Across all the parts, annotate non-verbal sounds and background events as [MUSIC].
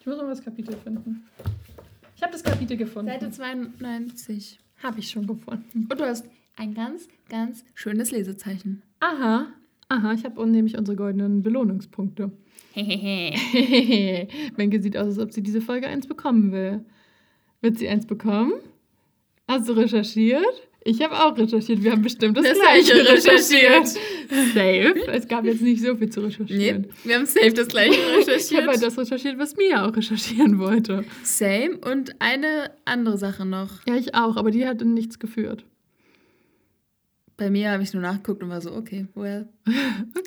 Ich muss mal das Kapitel finden. Ich habe das Kapitel gefunden. Seite 92. Habe ich schon gefunden. Und du hast ein ganz, ganz schönes Lesezeichen. Aha. Aha, ich habe nämlich unsere goldenen Belohnungspunkte. Hehehe. [LAUGHS] Menke sieht aus, als ob sie diese Folge eins bekommen will. Wird sie eins bekommen? Hast du recherchiert? Ich habe auch recherchiert. Wir haben bestimmt das, Das gleiche recherchiert. recherchiert. Safe. Es gab jetzt nicht so viel zu recherchieren. Nee, wir haben safe das gleiche [LAUGHS] Ich habe halt recherchiert. das recherchiert, was Mia auch recherchieren wollte. Same. Und eine andere Sache noch. Ja, ich auch, aber die hat nichts geführt. Bei mir habe ich nur nachgeguckt und war so, okay, well.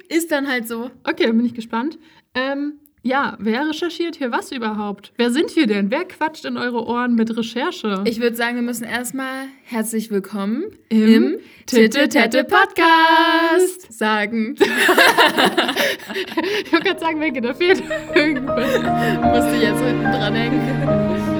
Ist dann halt so. Okay, dann bin ich gespannt. Ähm, ja, wer recherchiert hier was überhaupt? Wer sind wir denn? Wer quatscht in eure Ohren mit Recherche? Ich würde sagen, wir müssen erstmal herzlich willkommen Im im, Titte Tette Podcast sagen. [LAUGHS] ich wollte gerade sagen, Menke, da fehlt irgendwas. [LAUGHS] Musste ich jetzt hinten dran hängen.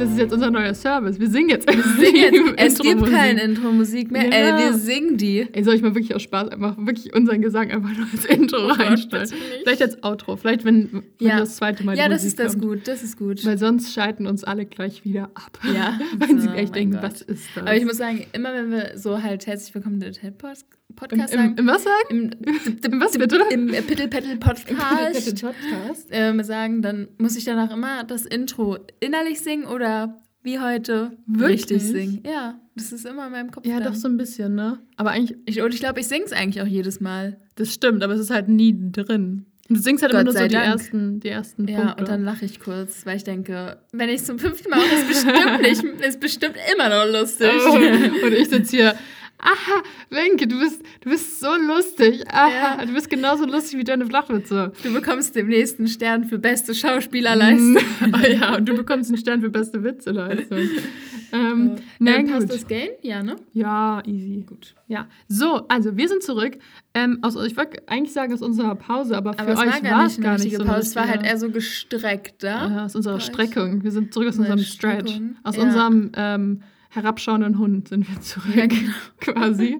Das ist jetzt unser neuer Service. Wir singen jetzt. Wir Sing jetzt. [LAUGHS] Es gibt keine Intro-Musik mehr. Ja. Ey, wir singen die. Ey, soll ich mal wirklich aus Spaß einfach wirklich unseren Gesang einfach nur als Intro Oh reinstellen? Vielleicht als Outro. Vielleicht, wenn, wenn Ja. das zweite Mal Ja, das Musik ist das kommt. gut. Das ist gut. Weil sonst schalten uns alle gleich wieder ab. Ja. [LAUGHS] Wenn sie Oh gleich mein denken, Gott. was ist das? Aber ich muss sagen, immer wenn wir so halt herzlich willkommen in den Pod- Im, Podcast im, sagen, im was sagen? im, Im was bitte? im Pittel Pettel Podcast Podcast. ähm, sagen, dann muss ich danach immer das Intro innerlich singen oder wie heute Wirklich? richtig singen. Ja, das ist immer in meinem Kopf. Ja, dann. doch so ein bisschen, ne? Aber eigentlich, Ich, und ich glaube, ich singe es eigentlich auch jedes Mal. das stimmt, aber es ist halt nie drin. Und du singst halt immer Gott nur so die ersten, die ersten Ja, Punkte. und dann lache ich kurz, weil ich denke, wenn ich es zum fünften Mal mache, ist bestimmt [LAUGHS] nicht, ist bestimmt immer noch lustig. Oh, und ich sitze hier, aha, Wenke, du bist, du bist so lustig. Aha, Ja. du bist genauso lustig wie deine Flachwitze. Du bekommst demnächst einen Stern für beste Schauspielerleistung. [LAUGHS] oh ja, und du bekommst einen Stern für beste Witzeleistung. [LAUGHS] ähm, na Ähm, passt das Game? Ja, ne? Ja, easy. Gut. Ja, so, also wir sind zurück. Ähm, aus, ich wollte eigentlich sagen aus unserer Pause, aber für Aber euch war gar es gar nicht so Pause. Es war halt eher so gestreckt, Ja, da. aus unserer Streckung. Wir sind zurück aus Unsere unserem Stretch. Streckung. Aus Ja. unserem ähm, herabschauenden Hund sind wir zurück, Ja, genau. [LAUGHS] quasi.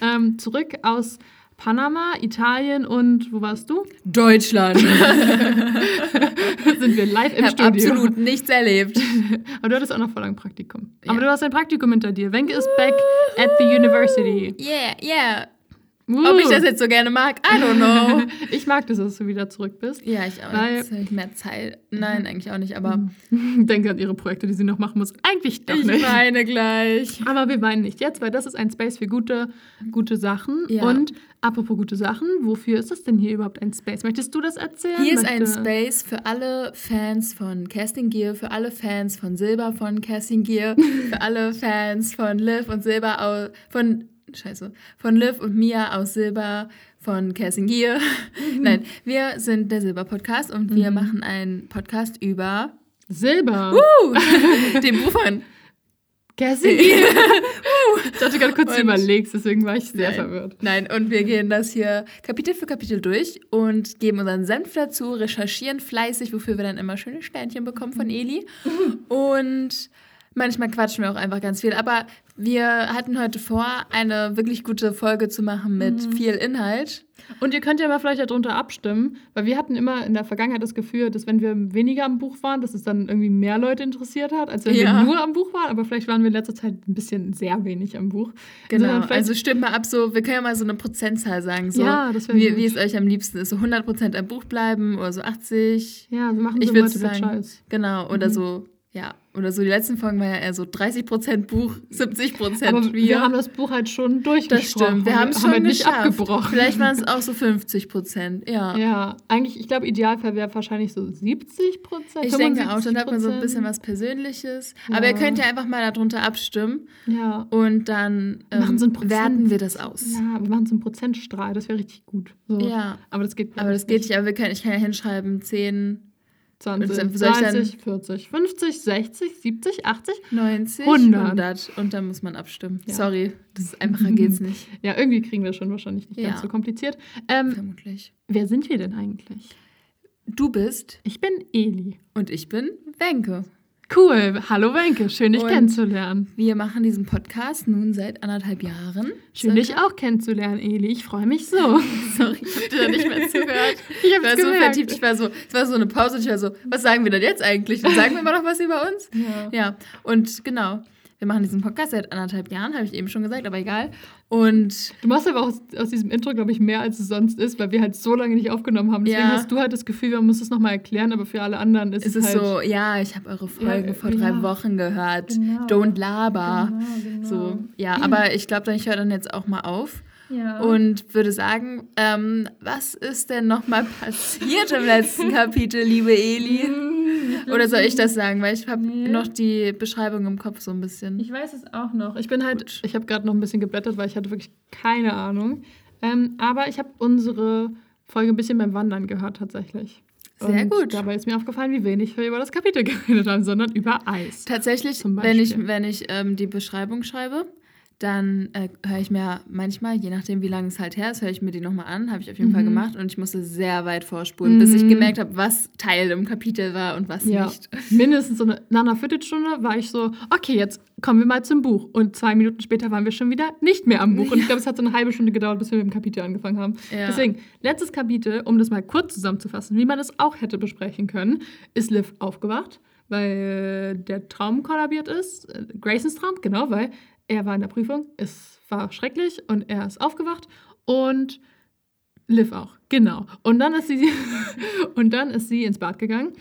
ähm, zurück aus Panama, Italien und wo warst du? Deutschland. [LAUGHS] sind wir live Ich im habe Studio. absolut nichts erlebt. [LAUGHS] Aber du hattest auch noch voll lang Praktikum. Ja. Aber du hast ein Praktikum hinter dir. Wenke ist back at the university. Yeah, yeah. Uh. Ob ich das jetzt so gerne mag, I don't know. [LAUGHS] Ich mag das, dass du wieder zurück bist. ja, ich auch. Weil- Jetzt habe ich mehr Zeit. Nein, eigentlich auch nicht, aber [LAUGHS] Denke an ihre Projekte, die sie noch machen muss. Eigentlich doch ich nicht. meine gleich. [LAUGHS] Aber wir weinen nicht jetzt, weil das ist ein Space für gute, gute Sachen. Ja. Und apropos gute Sachen, wofür ist das denn hier überhaupt ein Space? Möchtest du das erzählen? Hier ist ein Möchte- Space für alle Fans von Casting Gear, für alle Fans von Silber von Casting Gear, für alle Fans von Liv und Silber aus, von, scheiße, von Liv und Mia aus Silber von Casting Gear. [LAUGHS] Nein, wir sind der Silber Podcast und wir machen einen Podcast über Silber. uh, [LAUGHS] den Buch von Cassie. ich dachte gerade kurz, du Und- überlegst, deswegen war ich sehr Nein. verwirrt. Nein, und wir gehen das hier Kapitel für Kapitel durch und geben unseren Senf dazu, recherchieren fleißig, wofür wir dann immer schöne Sternchen bekommen von Eli. Und manchmal quatschen wir auch einfach ganz viel. Aber wir hatten heute vor, eine wirklich gute Folge zu machen mit viel Inhalt. Und ihr könnt ja mal vielleicht darunter abstimmen, weil wir hatten immer in der Vergangenheit das Gefühl, dass wenn wir weniger am Buch waren, dass es dann irgendwie mehr Leute interessiert hat, als wenn Ja. wir nur am Buch waren. Aber vielleicht waren wir in letzter Zeit ein bisschen sehr wenig am Buch. Genau. Also stimmt mal ab, so, wir können ja mal so eine Prozentzahl sagen. So, Ja, das wie, wie es euch am liebsten ist. So 100% am Buch bleiben oder so 80. ja, wir machen Ich so würde Multiple sagen, Choice. genau, oder so, ja, oder so die letzten Folgen waren ja eher so 30% Buch, [LAUGHS] 70% Aber wir. wir haben das Buch halt schon das durchgesprochen. stimmt, wir haben es schon halt nicht abgebrochen. Vielleicht waren es auch so 50%, ja. Ja, eigentlich, ich glaube, Idealfall wäre wahrscheinlich so 70 Prozent. Ich denke auch, dann hat man so ein bisschen was Persönliches. Aber ihr Ja. könnt ja einfach mal darunter abstimmen Ja. und dann ähm, so werten wir das aus. Ja, wir machen so einen Prozentstrahl, das wäre richtig gut. So. Ja. Aber das geht Aber das geht nicht, aber wir können, ich kann ja hinschreiben, 10, 20, Und dann soll ich dann- 30, 40, 50, 60, 70, 80. 90, 100. 100. Und dann muss man abstimmen. Ja. Sorry, das ist einfacher geht's [LAUGHS] nicht. Ja, irgendwie kriegen wir schon wahrscheinlich nicht Ja. ganz so kompliziert. Ähm, Vermutlich. wer sind wir denn eigentlich? Du bist Ich bin Eli. und ich bin Wenke. Cool. Hallo Wenke, schön dich Und- kennenzulernen. Wir machen diesen Podcast nun seit anderthalb Jahren. Schön dich circa. auch kennenzulernen, Eli. Ich freue mich so. [LAUGHS] Sorry, ich hab dir da nicht mehr [LAUGHS] zugehört. Ich Ich hab's war so vertieft, ich war so, es war so eine Pause und ich war so, was sagen wir denn jetzt eigentlich? Sagen wir mal noch was über uns. [LAUGHS] Ja. Ja, und genau, wir machen diesen Podcast seit anderthalb Jahren, habe ich eben schon gesagt, aber egal. Und Du machst aber aus, aus diesem Intro, glaube ich, mehr, als es sonst ist, weil wir halt so lange nicht aufgenommen haben. Deswegen Ja. hast du halt das Gefühl, wir müssen es nochmal erklären, aber für alle anderen ist es es ist halt... so, ja, ich habe eure Folge Ja, vor drei ja. Wochen gehört. Genau. Don't laber. Genau, genau. So, ja, aber ich glaube, ich höre dann jetzt auch mal auf Ja. und würde sagen, ähm, was ist denn nochmal passiert im letzten [LAUGHS] Kapitel, liebe Eli? Oder soll ich das sagen? Weil ich habe Nee. noch die Beschreibung im Kopf so ein bisschen. Ich weiß es auch noch. Ich bin halt, Gut. ich habe gerade noch ein bisschen geblättert, weil ich hatte wirklich keine Ahnung. Ähm, aber ich habe unsere Folge ein bisschen beim Wandern gehört tatsächlich. Sehr Und gut. Dabei ist mir aufgefallen, wie wenig wir über das Kapitel [LAUGHS] geredet haben, sondern über Eis. Tatsächlich, wenn ich, wenn ich ähm, die Beschreibung schreibe, dann äh, höre ich mir manchmal, je nachdem wie lange es halt her ist, höre ich mir die nochmal an. Habe ich auf jeden Fall Mhm. gemacht und ich musste sehr weit vorspulen, bis ich Mhm. gemerkt habe, was Teil im Kapitel war und was Ja, nicht. [LAUGHS] mindestens so eine Nana Viertelstunde war ich so, okay, jetzt kommen wir mal zum Buch. Und zwei Minuten später waren wir schon wieder nicht mehr am Buch. Und ich glaube, es hat so eine halbe Stunde gedauert, bis wir mit dem Kapitel angefangen haben. Ja. Deswegen, letztes Kapitel, um das mal kurz zusammenzufassen, wie man es auch hätte besprechen können, ist Liv aufgewacht, weil der Traum kollabiert ist. Äh, Graysons Traum, genau, weil er war in der Prüfung. Es war schrecklich und er ist aufgewacht. Und Liv auch, genau. Und dann ist sie, [LAUGHS] und dann ist sie ins Bad gegangen,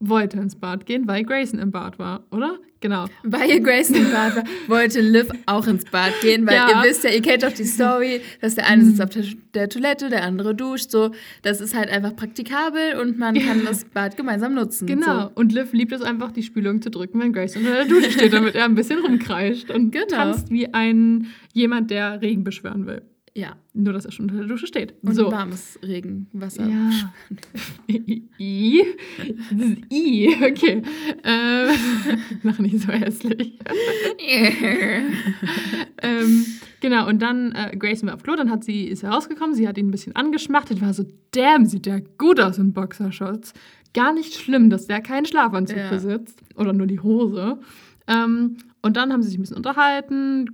wollte ins Bad gehen, weil Grayson im Bad war, oder? Genau. Weil Grayson im Bad war, wollte Liv auch ins Bad gehen, weil Ja. ihr wisst ja, ihr kennt doch die Story, dass der eine sitzt auf der, Toilette, der andere duscht, so. Das ist halt einfach praktikabel und man kann [LAUGHS] das Bad gemeinsam nutzen. Genau. Und Liv liebt es einfach, die Spülung zu drücken, wenn Grayson unter der Dusche steht, damit er ein bisschen rumkreischt und Genau. tanzt wie ein jemand, der Regen beschwören will. Ja. Nur, dass er schon unter der Dusche steht. Und so. warmes Regenwasser. Ja. [LAUGHS] I? Das ist I, okay. Ähm, [LAUGHS] mach nicht so hässlich. [LAUGHS] ähm, genau, und dann äh, Grayson war auf Klo, dann hat sie, ist herausgekommen, sie hat ihn ein bisschen angeschmachtet, war so, damn, sieht der gut aus in Boxershorts. Gar nicht schlimm, dass der keinen Schlafanzug Ja. besitzt. Oder nur die Hose. Ähm, und dann haben sie sich ein bisschen unterhalten.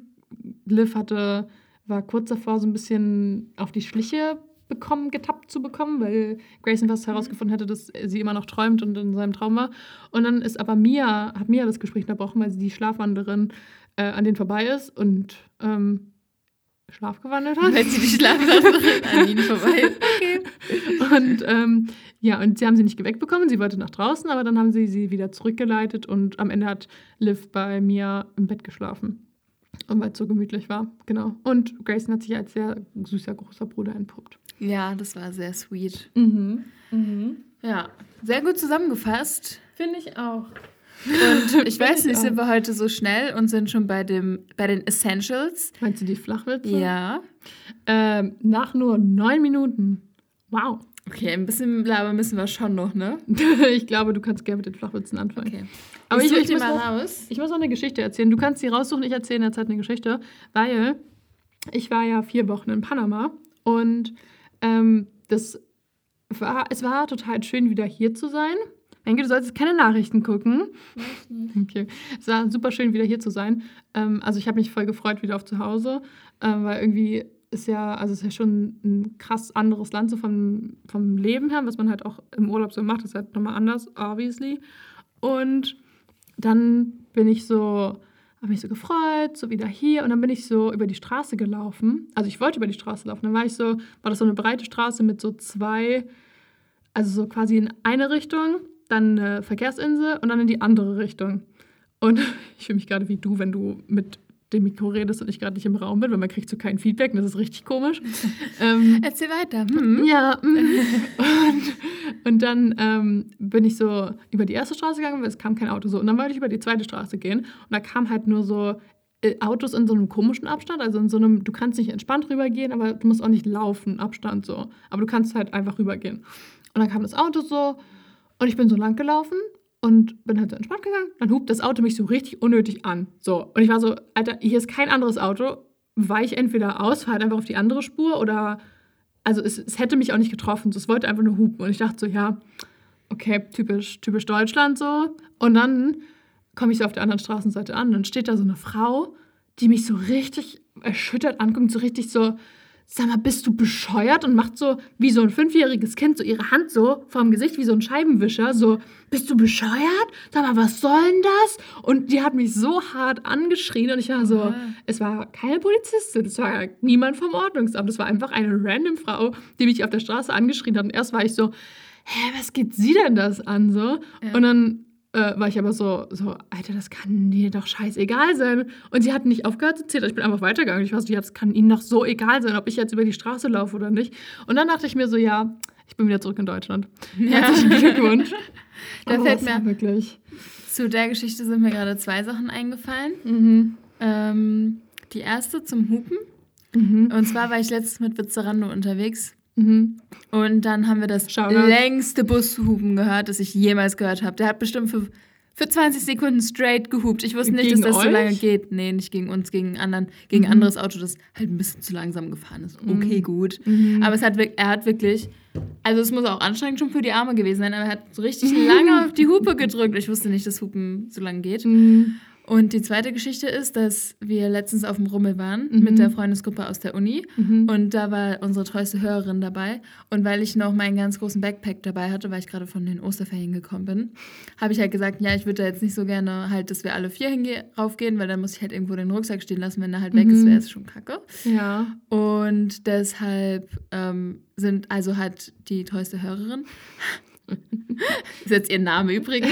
Liv hatte, war kurz davor, so ein bisschen auf die Schliche bekommen, getappt zu bekommen, weil Grayson fast herausgefunden hätte, dass sie immer noch träumt und in seinem Traum war. Und dann ist aber Mia, hat Mia das Gespräch unterbrochen, weil sie die Schlafwanderin äh, an denen vorbei ist und ähm, schlafgewandelt hat. Weil sie die Schlafwandlerin an ihnen vorbei. [LAUGHS] Okay. Und ähm, ja, und sie haben sie nicht geweckt bekommen. Sie wollte nach draußen, aber dann haben sie sie wieder zurückgeleitet und am Ende hat Liv bei Mia im Bett geschlafen. Und weil es so gemütlich war, genau. Und Grayson hat sich als sehr süßer großer Bruder entpuppt. Ja, das war sehr sweet. Mhm. Mhm. Ja, sehr gut zusammengefasst. Finde ich auch. Und ich weiß ich nicht, sind wir heute so schnell und sind schon bei, dem, bei den Essentials? Meinst du die Flachwitze? Ja. Ähm, nach nur neun Minuten. Wow. Okay, ein bisschen labern müssen wir schon noch, ne? [LAUGHS] ich glaube, du kannst gerne mit den Flachwitzen anfangen. Okay. Aber ich ich, ich, die muss mal noch, raus. ich muss noch eine Geschichte erzählen. Du kannst sie raussuchen, ich erzähle in der Zeit eine Geschichte, weil ich war ja vier Wochen in Panama und ähm, das war, es war total schön, wieder hier zu sein. Denke, du solltest keine Nachrichten gucken. Okay. Es war super schön, wieder hier zu sein. Ähm, also ich habe mich voll gefreut wieder auf zu Hause, ähm, weil irgendwie ist ja, also ist ja schon ein krass anderes Land so vom, vom Leben her, was man halt auch im Urlaub so macht, ist halt nochmal anders, obviously. Und dann bin ich so, habe mich so gefreut, so wieder hier und dann bin ich so über die Straße gelaufen. Also ich wollte über die Straße laufen. Dann war ich so, war das so eine breite Straße mit so zwei, also so quasi in eine Richtung, dann eine Verkehrsinsel und dann in die andere Richtung. Und [LAUGHS] ich fühle mich gerade wie du, wenn du mit dem Mikro redest und ich gerade nicht im Raum bin, weil man kriegt so kein Feedback und das ist richtig komisch. [LAUGHS] ähm, Erzähl weiter. Hm. ja, mm. und, und dann ähm, bin ich so über die erste Straße gegangen, weil es kam kein Auto so. Und dann wollte ich über die zweite Straße gehen und da kam halt nur so äh, Autos in so einem komischen Abstand, also in so einem, du kannst nicht entspannt rübergehen, aber du musst auch nicht laufen, Abstand so. Aber du kannst halt einfach rübergehen. Und dann kam das Auto so Und ich bin so lang gelaufen und bin halt so entspannt gegangen. Dann hupt das Auto mich so richtig unnötig an. So. Und ich war so, Alter, hier ist kein anderes Auto. Weich entweder aus, fahr halt einfach auf die andere Spur oder. Also es, es hätte mich auch nicht getroffen. So, es wollte einfach nur hupen. Und ich dachte so, ja, okay, typisch, typisch Deutschland so. Und dann komme ich so auf der anderen Straßenseite an. Dann steht da so eine Frau, die mich so richtig erschüttert anguckt, so richtig so, sag mal, bist du bescheuert? Und macht so wie so ein fünfjähriges Kind so ihre Hand so vorm Gesicht wie so ein Scheibenwischer, so, bist du bescheuert? Sag mal, was soll denn das? Und die hat mich so hart angeschrien und ich war so, es war keine Polizistin, es war niemand vom Ordnungsamt, es war einfach eine random Frau, die mich auf der Straße angeschrien hat. Und erst war ich so, hä, was geht sie denn das an? So. Ja. Und dann äh, war ich aber so, so, Alter, das kann dir doch scheißegal sein. Und sie hat nicht aufgehört zu zählen. Ich bin einfach weitergegangen. Ich war so, ja, das kann ihnen doch so egal sein, ob ich jetzt über die Straße laufe oder nicht. Und dann dachte ich mir so, ja, ich bin wieder zurück in Deutschland. Herzlichen Glückwunsch. [LAUGHS] Da Aber fällt mir- wirklich. Zu der Geschichte sind mir gerade zwei Sachen eingefallen. Mhm. Ähm, die erste zum Hupen. Mhm. Und zwar war ich letztens mit Vizzerando unterwegs. Mhm. Und dann haben wir das Shoutout. längste Bushupen gehört, das ich jemals gehört habe. Der hat bestimmt für, für 20 Sekunden straight gehupt. Ich wusste nicht, Gegen dass das so euch? lange geht. Nee, nicht gegen uns, gegen anderen, gegen Mhm. anderes Auto, das halt ein bisschen zu langsam gefahren ist. Okay, gut. Mhm. Aber es hat, er hat wirklich, also es muss auch anstrengend schon für die Arme gewesen sein, aber er hat so richtig [LAUGHS] lange auf die Hupe gedrückt. Ich wusste nicht, dass Hupen so lange geht. Mhm. Und die zweite Geschichte ist, dass wir letztens auf dem Rummel waren Mhm. mit der Freundesgruppe aus der Uni. Mhm. Und da war unsere treueste Hörerin dabei. Und weil ich noch meinen ganz großen Backpack dabei hatte, weil ich gerade von den Osterferien gekommen bin, habe ich halt gesagt, ja, ich würde da jetzt nicht so gerne halt, dass wir alle vier raufgehen, weil dann muss ich halt irgendwo den Rucksack stehen lassen. Wenn er halt weg ist, Mhm. wäre es schon kacke. Ja. Und deshalb ähm, sind, also hat die treueste Hörerin, ist jetzt ihr Name übrigens,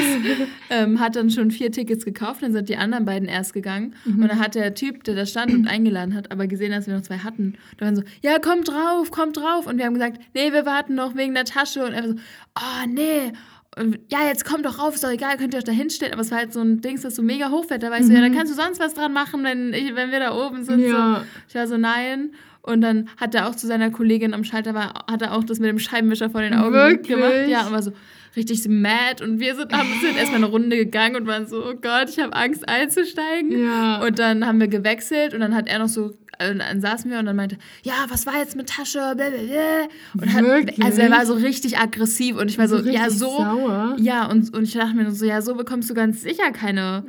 ähm, hat dann schon vier Tickets gekauft, dann sind die anderen beiden erst gegangen. Mhm. Und dann hat der Typ, der da stand und eingeladen hat, aber gesehen, dass wir noch zwei hatten, da waren so, ja, kommt drauf, kommt drauf. Und wir haben gesagt, nee, wir warten noch wegen der Tasche. Und er war so, oh, nee. Und, ja, jetzt kommt doch rauf, ist doch egal, könnt ihr euch da hinstellen. Aber es war halt so ein Ding, das so mega hochfährt. Da war ich so, ja, da Mhm. kannst du sonst was dran machen, wenn, ich, wenn wir da oben sind. So. Ja. Ich war so, nein. Und dann hat er auch zu seiner Kollegin am Schalter war, hat er auch das mit dem Scheibenwischer vor den Augen Wirklich? gemacht. Ja, und war so richtig so mad. Und wir sind, haben, sind erstmal eine Runde gegangen und waren so, oh Gott, ich habe Angst einzusteigen. Ja. Und dann haben wir gewechselt und dann hat er noch so, äh, dann saßen wir und dann meinte, ja, was war jetzt mit Tasche? Blablabla. Und hat, Wirklich? also er war so richtig aggressiv und ich war so, ja, richtig so, Sauer. ja, und, und ich dachte mir nur so, ja, so bekommst du ganz sicher keine,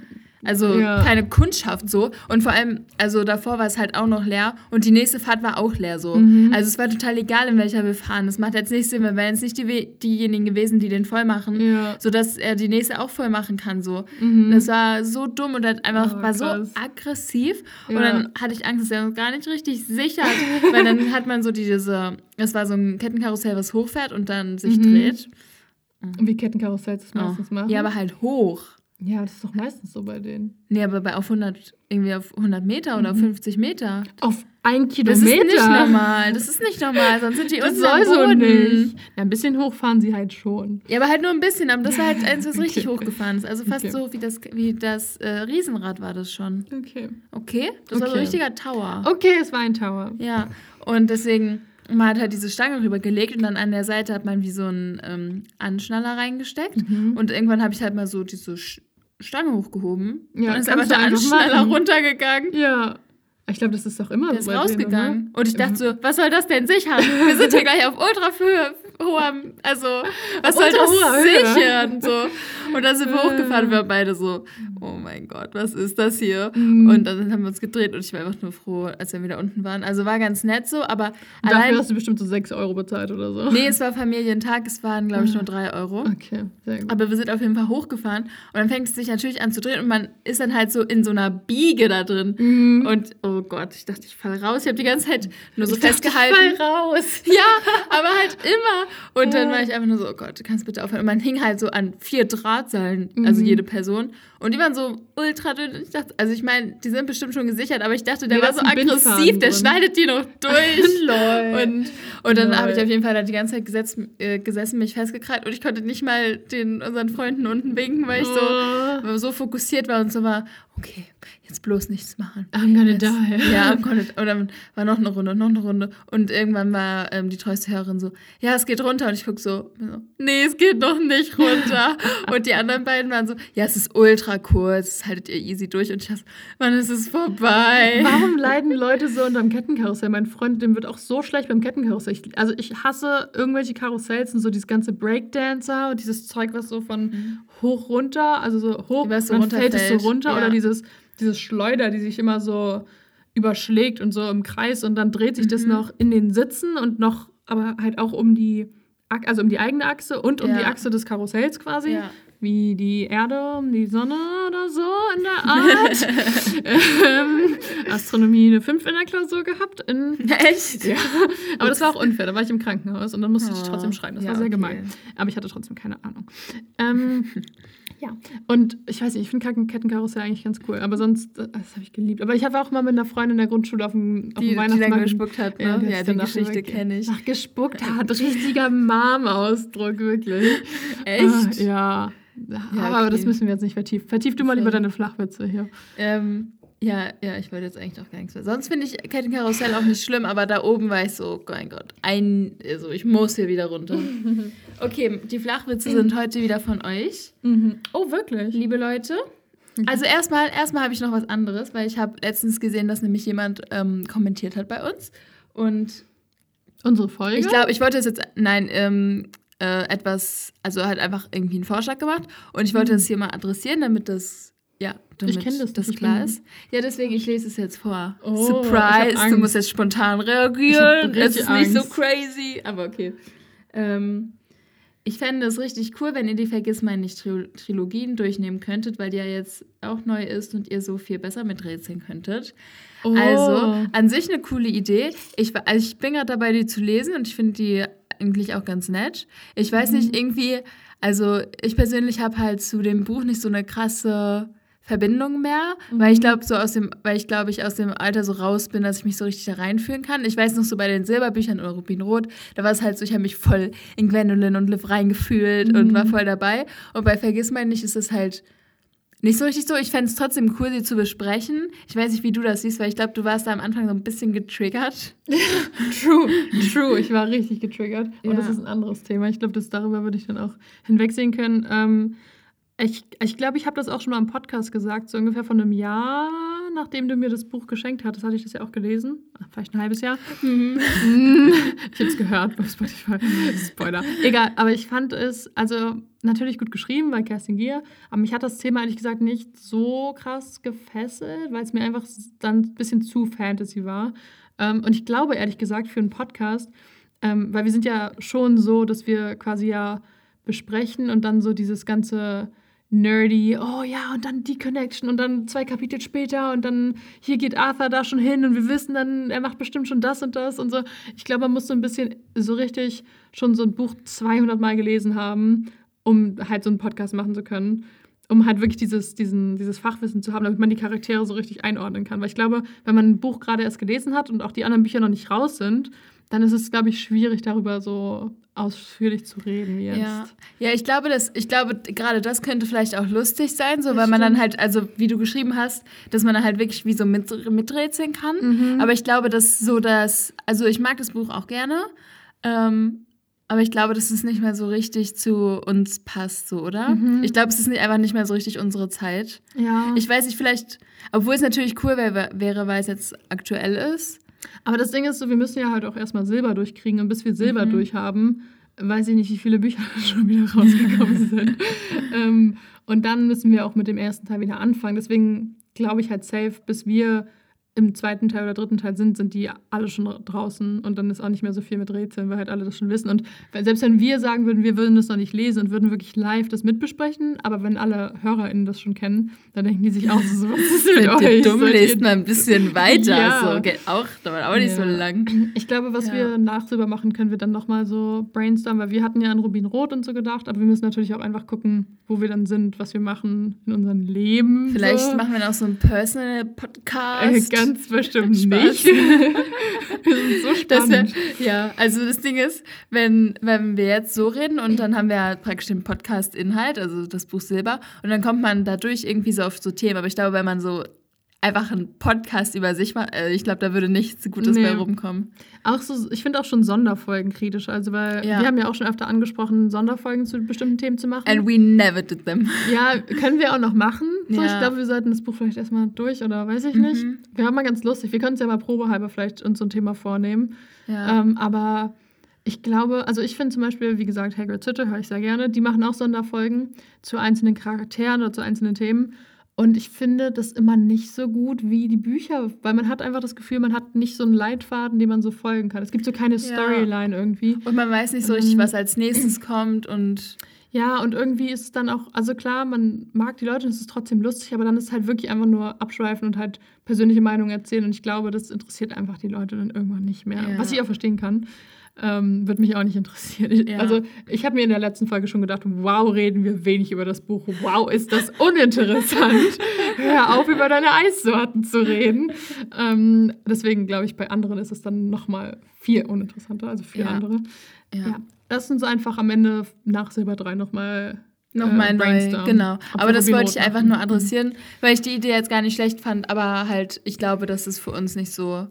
also Ja. keine Kundschaft so. Und vor allem, also davor war es halt auch noch leer und die nächste Fahrt war auch leer so. Mhm. Also es war total egal, in welcher wir fahren. Das macht jetzt nicht Sinn, wir wären jetzt nicht die, diejenigen gewesen, die den voll machen, Ja. sodass er die nächste auch voll machen kann so. Mhm. Das war so dumm und hat einfach Oh, war so aggressiv. Und Ja. dann hatte ich Angst, dass er uns gar nicht richtig sichert. weil dann [LAUGHS] hat man so diese, es war so ein Kettenkarussell, was hochfährt und dann sich Mhm. dreht. Wie Kettenkarussells das meistens Oh. machen. Ja, aber halt hoch. Ja, das ist doch meistens so bei denen. Nee, aber bei auf 100, irgendwie auf 100 Meter oder auf 50 Meter. Auf ein Das Kilometer. ist nicht normal. Das ist nicht normal, sonst sind die Das unten am so nicht. Ja, ein bisschen hoch fahren sie halt schon. Ja, aber halt nur ein bisschen. Aber das war halt eins, was richtig [LAUGHS] Okay. hochgefahren ist. Also fast Okay. so wie das, wie das äh, Riesenrad war das schon. Okay. Okay? Das war so ein Okay. richtiger Tower. Okay, es war ein Tower. Ja, und deswegen, man hat halt diese Stange rübergelegt und dann an der Seite hat man wie so einen ähm, Anschnaller reingesteckt. Mhm. Und irgendwann habe ich halt mal so diese Stange hochgehoben. Ja, und ist aber der einfach Anschnaller machen. [LAUGHS] runtergegangen. Ja. Ich glaube, das ist doch immer Der so ist bei denen, rausgegangen. oder? Und ich dachte so, was soll das denn sichern? Wir sind hier [LAUGHS] gleich auf ultra hoher, also, [LAUGHS] was soll das sichern? So. [LAUGHS] Und dann sind wir hochgefahren und wir waren beide so, oh mein Gott, was ist das hier? Mhm. Und dann haben wir uns gedreht und ich war einfach nur froh, als wir wieder unten waren. Also war ganz nett so, aber Dafür allein, hast du bestimmt so 6 Euro bezahlt oder so. nee, es war Familientag, es waren, glaube ich, Ah. nur drei Euro. Okay, sehr gut. Aber wir sind auf jeden Fall hochgefahren und dann fängt es sich natürlich an zu drehen und man ist dann halt so in so einer Biege da drin. Mhm. Und oh Gott, ich dachte, ich falle raus. Ich habe die ganze Zeit nur so Ich dachte, festgehalten. Ich fall raus. Ja, aber halt immer. Und dann war ich einfach nur so, oh Gott, du kannst bitte aufhören. Und man hing halt so an vier Drahtseilen, also Mhm. jede Person. Und die waren so ultra dünn. Ich dachte, also ich meine, die sind bestimmt schon gesichert, aber ich dachte, der Nee, war so aggressiv, der schneidet die noch [LAUGHS] durch. Und, und dann habe ich auf jeden Fall die ganze Zeit gesetzt, äh, gesessen, mich festgekrallt und ich konnte nicht mal den unseren Freunden unten winken, weil ich so, Oh. so fokussiert war und so war, okay, jetzt bloß nichts machen. I'm gonna Jetzt- die. Ja, I'm [LAUGHS] gonna, und dann war noch eine Runde, noch eine Runde. Und irgendwann war ähm, die treueste Hörerin so, ja, es geht runter. Und ich guck so, nee, es geht noch nicht runter. [LAUGHS] und die anderen beiden waren so, ja, es ist ultra kurz, das haltet ihr easy durch. Und ich dachte, wann ist es vorbei? Warum leiden Leute so unterm Kettenkarussell? Mein Freund, dem wird auch so schlecht beim Kettenkarussell. Ich, also ich hasse irgendwelche Karussells und so dieses ganze Breakdancer und dieses Zeug, was so von hoch runter, also so hoch, Was so fällt es so runter ja. oder dieses, dieses Schleuder, die sich immer so überschlägt und so im Kreis und dann dreht sich das Mhm. noch in den Sitzen und noch, aber halt auch um die, also um die eigene Achse und um Ja. die Achse des Karussells quasi. Ja. Wie die Erde um die Sonne oder so in der Art. [LAUGHS] ähm, Astronomie eine 5 in der Klausur gehabt. In, [LAUGHS] Echt? ja. Aber das war auch unfair. Da war ich im Krankenhaus und dann musste ich Oh, trotzdem schreiben. Das ja, war sehr okay. gemein. Aber ich hatte trotzdem keine Ahnung. Ähm, [LAUGHS] ja. Und ich weiß nicht, ich finde Kettenkarussell eigentlich ganz cool. Aber sonst, äh, das habe ich geliebt. Aber ich habe auch mal mit einer Freundin in der Grundschule auf dem, auf Die, dem die dann Weihnachtsmarkt. gespuckt hat, ne? Ja, Ja, die Geschichte kenne ich. Ach, gespuckt hat. Richtiger Mom-Ausdruck, wirklich. [LAUGHS] Echt? Ah, ja. Ja, aber okay. das müssen wir jetzt nicht vertiefen. Vertief du mal lieber deine Flachwitze hier. Ähm, ja, ja, ich wollte jetzt eigentlich auch gar nichts mehr. Sonst finde ich Kettenkarussell auch nicht schlimm, aber da oben war ich so, oh mein Gott, ein, also ich muss hier wieder runter. [LAUGHS] Okay, die Flachwitze sind heute wieder von euch, Oh, wirklich? liebe Leute. Also erstmal, erstmal habe ich noch was anderes, weil ich habe letztens gesehen, dass nämlich jemand ähm, kommentiert hat bei uns. Und Unsere Folge? ich glaube, ich wollte es jetzt, nein, ähm, äh, etwas, also halt einfach irgendwie einen Vorschlag gemacht und ich wollte das hier mal adressieren, damit das, ja, damit kenn das das ich klar ist. Ja, deswegen, ich lese es jetzt vor. Oh, ich Surprise, du Angst. musst jetzt spontan Ich reagieren. Es ist nicht so Angst. crazy, aber okay. Ähm, ich fände es richtig cool, wenn ihr die Vergissmein nicht Tril- Trilogien durchnehmen könntet, weil die ja jetzt auch neu ist und ihr so viel besser miträtseln könntet. Oh. Also, an sich eine coole Idee. Ich, also ich bin gerade dabei, die zu lesen und ich finde die eigentlich auch ganz nett. Ich weiß nicht, irgendwie, also ich persönlich habe halt zu dem Buch nicht so eine krasse Verbindung mehr, weil ich glaube, so aus dem, weil ich glaube, ich aus dem Alter so raus bin, dass ich mich so richtig da reinfühlen kann. Ich weiß noch so bei den Silberbüchern oder Rubinrot, da war es halt so, ich habe mich voll in Gwendolyn und Liv reingefühlt und war voll dabei. Und bei Vergiss mein nicht ist es halt nicht so richtig so. Ich fände es trotzdem cool, sie zu besprechen. Ich weiß nicht, wie du das siehst, weil ich glaube, du warst da am Anfang so ein bisschen getriggert. [LAUGHS] True, true. Ich war richtig getriggert. Und Ja. das ist ein anderes Thema. Ich glaube, darüber würde ich dann auch hinwegsehen können. Ähm, ich ich glaube, ich habe das auch schon mal im Podcast gesagt, so ungefähr von einem Jahr, nachdem du mir das Buch geschenkt hattest, hatte ich das ja auch gelesen. Vielleicht ein halbes Jahr. Mm, [LAUGHS] ich habe es gehört bei Spotify. Spoiler. Egal, aber ich fand es, also natürlich gut geschrieben bei Kerstin Gier, aber mich hat das Thema ehrlich gesagt nicht so krass gefesselt, weil es mir einfach dann ein bisschen zu Fantasy war. Ähm, und ich glaube ehrlich gesagt für einen Podcast, ähm, weil wir sind ja schon so, dass wir quasi ja besprechen und dann so dieses ganze nerdy, oh ja, und dann die Connection und dann zwei Kapitel später und dann hier geht Arthur da schon hin und wir wissen dann, er macht bestimmt schon das und das und so. Ich glaube, man muss so ein bisschen so richtig schon so ein Buch 200 Mal gelesen haben, um halt so einen Podcast machen zu können. Um halt wirklich dieses, diesen, dieses Fachwissen zu haben, damit man die Charaktere so richtig einordnen kann. Weil ich glaube, wenn man ein Buch gerade erst gelesen hat und auch die anderen Bücher noch nicht raus sind, dann ist es, glaube ich, schwierig, darüber so ausführlich zu reden jetzt. Ja. ja, ich glaube, dass, ich glaube, gerade das könnte vielleicht auch lustig sein, so, Das weil man dann halt, also wie du geschrieben hast, dass man dann halt wirklich wie so mit, miträtseln kann. Mhm. Aber ich glaube, dass so das, also ich mag das Buch auch gerne, ähm, aber ich glaube, dass es nicht mehr so richtig zu uns passt, so, oder? Mhm. Ich glaube, es ist nicht, einfach nicht mehr so richtig unsere Zeit. Ja. Ich weiß nicht, vielleicht, obwohl es natürlich cool wär, wäre, weil es jetzt aktuell ist. Aber das Ding ist so, wir müssen ja halt auch erstmal Silber durchkriegen und bis wir Silber Mhm. durchhaben, weiß ich nicht, wie viele Bücher [LAUGHS] schon wieder rausgekommen [LAUGHS] sind. ähm, und dann müssen wir auch mit dem ersten Teil wieder anfangen. Deswegen glaube ich halt safe, bis wir im zweiten Teil oder dritten Teil sind, sind die alle schon draußen und dann ist auch nicht mehr so viel mit Rätseln, weil halt alle das schon wissen. Und selbst wenn wir sagen würden, wir würden das noch nicht lesen und würden wirklich live das mitbesprechen, aber wenn alle HörerInnen das schon kennen, dann denken die sich auch so, was ist [LAUGHS] mit euch? dumm, lest mal ein bisschen [LAUGHS] weiter. Ja. So, geht auch, dauert auch nicht so Ja. lang. Ich glaube, was Ja. wir nach drüber machen, können wir dann nochmal so brainstormen, weil wir hatten ja an Rubin Rot und so gedacht, aber wir müssen natürlich auch einfach gucken, wo wir dann sind, was wir machen in unserem Leben. Vielleicht so. machen wir noch so einen Personal-Podcast. äh, ganz bestimmt Spaß. nicht. [LAUGHS] wir so spannend. ja, also das Ding ist, wenn, wenn wir jetzt so reden und dann haben wir halt praktisch den Podcast-Inhalt, also das Buch Silber, und dann kommt man dadurch irgendwie so auf so Themen. Aber ich glaube, wenn man so einfach einen Podcast über sich machen. Äh, ich glaube, da würde nichts Gutes Nee. bei rumkommen. Auch so, ich finde auch schon Sonderfolgen kritisch. Also, weil Ja. wir haben ja auch schon öfter angesprochen, Sonderfolgen zu bestimmten Themen zu machen. And we never did them. ja, können wir auch noch machen. So, Ja. Ich glaube, wir sollten das Buch vielleicht erstmal durch oder weiß ich Mhm. nicht. Wäre mal ganz lustig. Wir können es ja mal probehalber vielleicht uns so ein Thema vornehmen. Ja. Ähm, aber ich glaube, also ich finde zum Beispiel, wie gesagt, Hagrid's Hütte höre ich sehr gerne. Die machen auch Sonderfolgen zu einzelnen Charakteren oder zu einzelnen Themen. Und ich finde das immer nicht so gut wie die Bücher, weil man hat einfach das Gefühl, man hat nicht so einen Leitfaden, dem man so folgen kann. Es gibt so keine Storyline irgendwie. und man weiß nicht so richtig, Ähm, was als nächstes kommt und Ja, und irgendwie ist es dann auch, also klar, man mag die Leute und es ist trotzdem lustig, aber dann ist es halt wirklich einfach nur abschweifen und halt persönliche Meinungen erzählen. Und ich glaube, das interessiert einfach die Leute dann irgendwann nicht mehr. Ja. Was ich auch verstehen kann. Ähm, wird mich auch nicht interessieren. Ja. Also, ich habe mir in der letzten Folge schon gedacht, wow, reden wir wenig über das Buch. Wow, ist das uninteressant. [LAUGHS] Hör auf, über deine Eissorten zu reden. Ähm, deswegen glaube ich, bei anderen ist es dann nochmal viel uninteressanter, also für Ja. andere. ja. Ja. Lass uns einfach am Ende nach Silber 3 nochmal Nochmal äh, neu, genau. Aber das wollte ich einfach nur adressieren, weil ich die Idee jetzt gar nicht schlecht fand, aber halt, ich glaube, dass es für uns nicht so,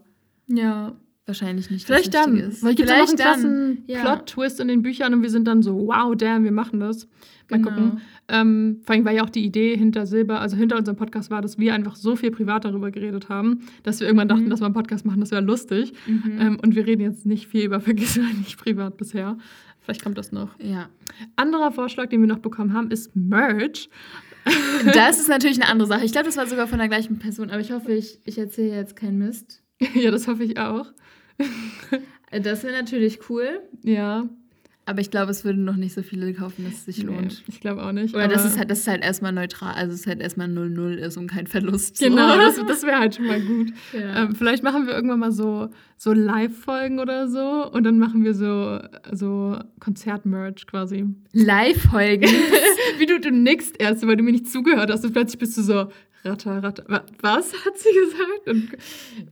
Ja. Wahrscheinlich nicht Vielleicht das dann. Ist. Weil gibt es noch einen Vielleicht krassen ja. Plot-Twist in den Büchern und wir sind dann so, wow, damn, wir machen das. Mal Genau. gucken. Ähm, vor allem, weil ja auch die Idee hinter Silber, also hinter unserem Podcast war, dass wir einfach so viel privat darüber geredet haben, dass wir irgendwann dachten, Mhm. dass wir einen Podcast machen, das wäre lustig. Mhm. Ähm, und wir reden jetzt nicht viel über [LAUGHS] Vergiss nicht privat bisher. Vielleicht kommt das noch. ja. Anderer Vorschlag, den wir noch bekommen haben, ist Merch. Das ist natürlich eine andere Sache. Ich glaube, das war sogar von der gleichen Person, aber ich hoffe, ich, ich erzähle jetzt keinen Mist. [LAUGHS] ja, das hoffe ich auch. Äh, Das wäre natürlich cool, Ja. Aber ich glaube, es würden noch nicht so viele kaufen, dass es sich lohnt. Nee, ich glaube auch nicht. Oder dass es halt, dass es halt erstmal neutral, also es halt erstmal 0-0 ist und kein Verlust. so. Genau, [LAUGHS] das, das wäre halt schon mal gut. Ja. Ähm, vielleicht machen wir irgendwann mal so, so Live-Folgen oder so und dann machen wir so, so Konzert-Merch quasi. Live-Folgen. [LAUGHS] Wie du, du nickst erst, weil du mir nicht zugehört hast und plötzlich bist du so, ratter, ratter. Wa- Was hat sie gesagt? Und,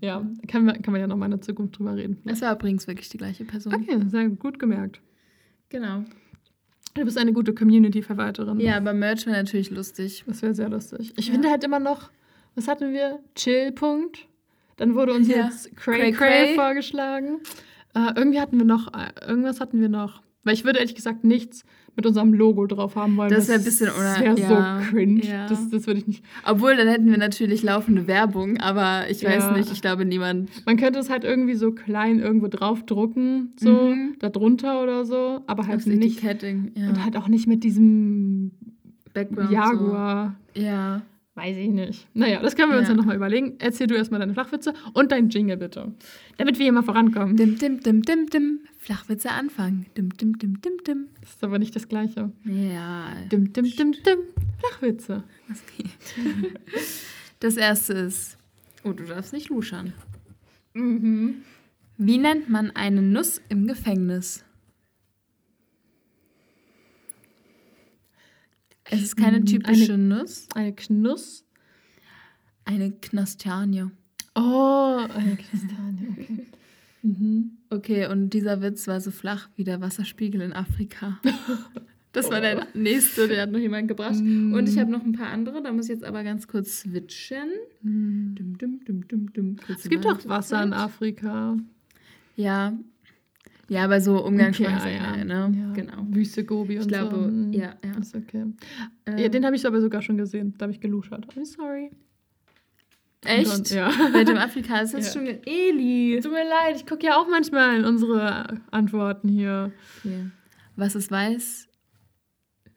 ja, kann man, kann man ja noch mal in der Zukunft drüber reden. Das war übrigens wirklich die gleiche Person. Okay, sehr gut gemerkt. Genau. Du bist eine gute Community-Verwalterin. Ja, aber Merch wäre natürlich lustig. Das wäre sehr lustig. Ich Ja. finde halt immer noch, was hatten wir? Chill-Punkt. Dann wurde uns Ja. jetzt Cray Cray Cray, Cray. vorgeschlagen. Äh, irgendwie hatten wir noch, äh, irgendwas hatten wir noch. Weil ich würde ehrlich gesagt nichts mit unserem Logo drauf haben wollen. Das weil wär ein bisschen Das oder- wäre ja, so cringe. ja. Das, das würde ich nicht. Obwohl, dann hätten wir natürlich laufende Werbung, aber ich weiß Ja. nicht, ich glaube niemand. Man könnte es halt irgendwie so klein irgendwo draufdrucken, so Mhm. da drunter oder so, aber halt Aufs nicht. Etiketting, ja. Und halt auch nicht mit diesem Background. Jaguar. So. Ja. Weiß ich nicht. Naja, das können wir uns Ja. dann nochmal überlegen. Erzähl du erstmal deine Flachwitze und dein Jingle bitte. Damit wir hier mal vorankommen. Dim, dim, dim, dim, dim. Flachwitze anfangen. Dim, dim, dim, dim, dim. Das ist aber nicht das Gleiche. Ja. Dim, dim, dim, dim. Flachwitze. Okay. [LAUGHS] Das erste ist. Oh, du darfst nicht luschern. Mhm. Wie nennt man eine Nuss im Gefängnis? Es ist keine Eine- typische Nuss, Eine Knuss. eine Knastanie. Oh, eine Kastanie. Okay. Mhm. Okay, und dieser Witz war so flach wie der Wasserspiegel in Afrika. [LAUGHS] Das war der nächste, der hat noch jemand gebracht. Und ich habe noch ein paar andere, da muss ich jetzt aber ganz kurz switchen. Mhm. Dum, dum, dum. Es gibt doch Wasser in Afrika. Ja. Ja, aber so Umgangssprache, Okay, ah, ja. ne? Ja. Genau. Wüste Gobi und Ich glaube, so. Mhm. ja, ja. Ist okay. Ähm, ja, den habe ich aber sogar schon gesehen. Da habe ich geluschert. I'm sorry. Echt? Und, ja. Bei dem Afrika ist das Ja. schon Eli. Tut mir leid, ich gucke ja auch manchmal in unsere Antworten hier. Okay. Was ist weiß,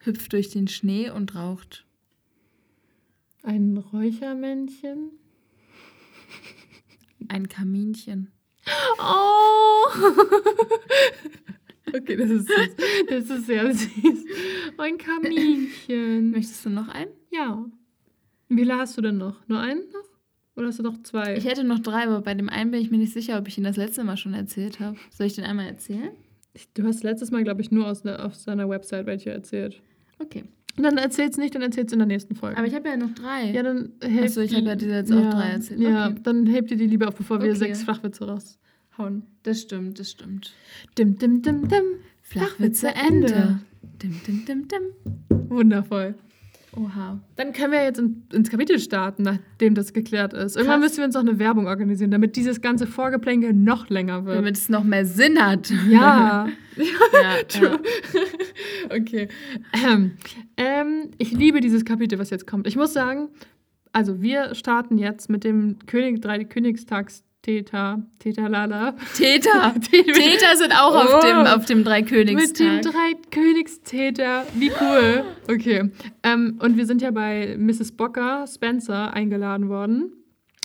hüpft durch den Schnee und raucht. Ein Räuchermännchen. Ein Kaminchen. Oh! [LAUGHS] okay, das ist süß. Das ist sehr süß. Ein Kaminchen. Möchtest du noch einen? Ja. Wie viele hast du denn noch? Nur einen noch? Oder hast du noch zwei? Ich hätte noch drei, aber bei dem einen bin ich mir nicht sicher, ob ich ihn das letzte Mal schon erzählt habe. Soll ich den einmal erzählen? Ich- du hast letztes Mal, glaube ich, nur aus auf seiner Website welche erzählt. Okay. Und dann erzähl's nicht, dann erzähl's in der nächsten Folge. Aber ich habe ja noch drei. ja, dann hebt Achso, ich habe ja dir jetzt auch ja, drei erzählt. Ja, Okay. dann hebt ihr die lieber auf, bevor wir Okay. sechs Flachwitze raushauen. Das stimmt, das stimmt. Dim, dim, dim, dim. Flachwitze Ende. Dim, dim, dim, dim. Wundervoll. Oha. Dann können wir jetzt in, ins Kapitel starten, nachdem das geklärt ist. Irgendwann Krass. müssen wir uns auch eine Werbung organisieren, damit dieses ganze Vorgeplänkel noch länger wird. Damit es noch mehr Sinn hat. ja. [LAUGHS] ja, ja. [LAUGHS] okay. Ähm, ähm, ich liebe dieses Kapitel, was jetzt kommt. Ich muss sagen, also wir starten jetzt mit dem König, drei Königstags Theta, Theta Lala. Täter. [LAUGHS] Täter sind auch auf Oh. dem, auf dem Mit dem Dreikönigstag. drei Königstäter. Wie cool. Okay. Ähm, und wir sind ja bei Mrs. Bocker Spencer eingeladen worden.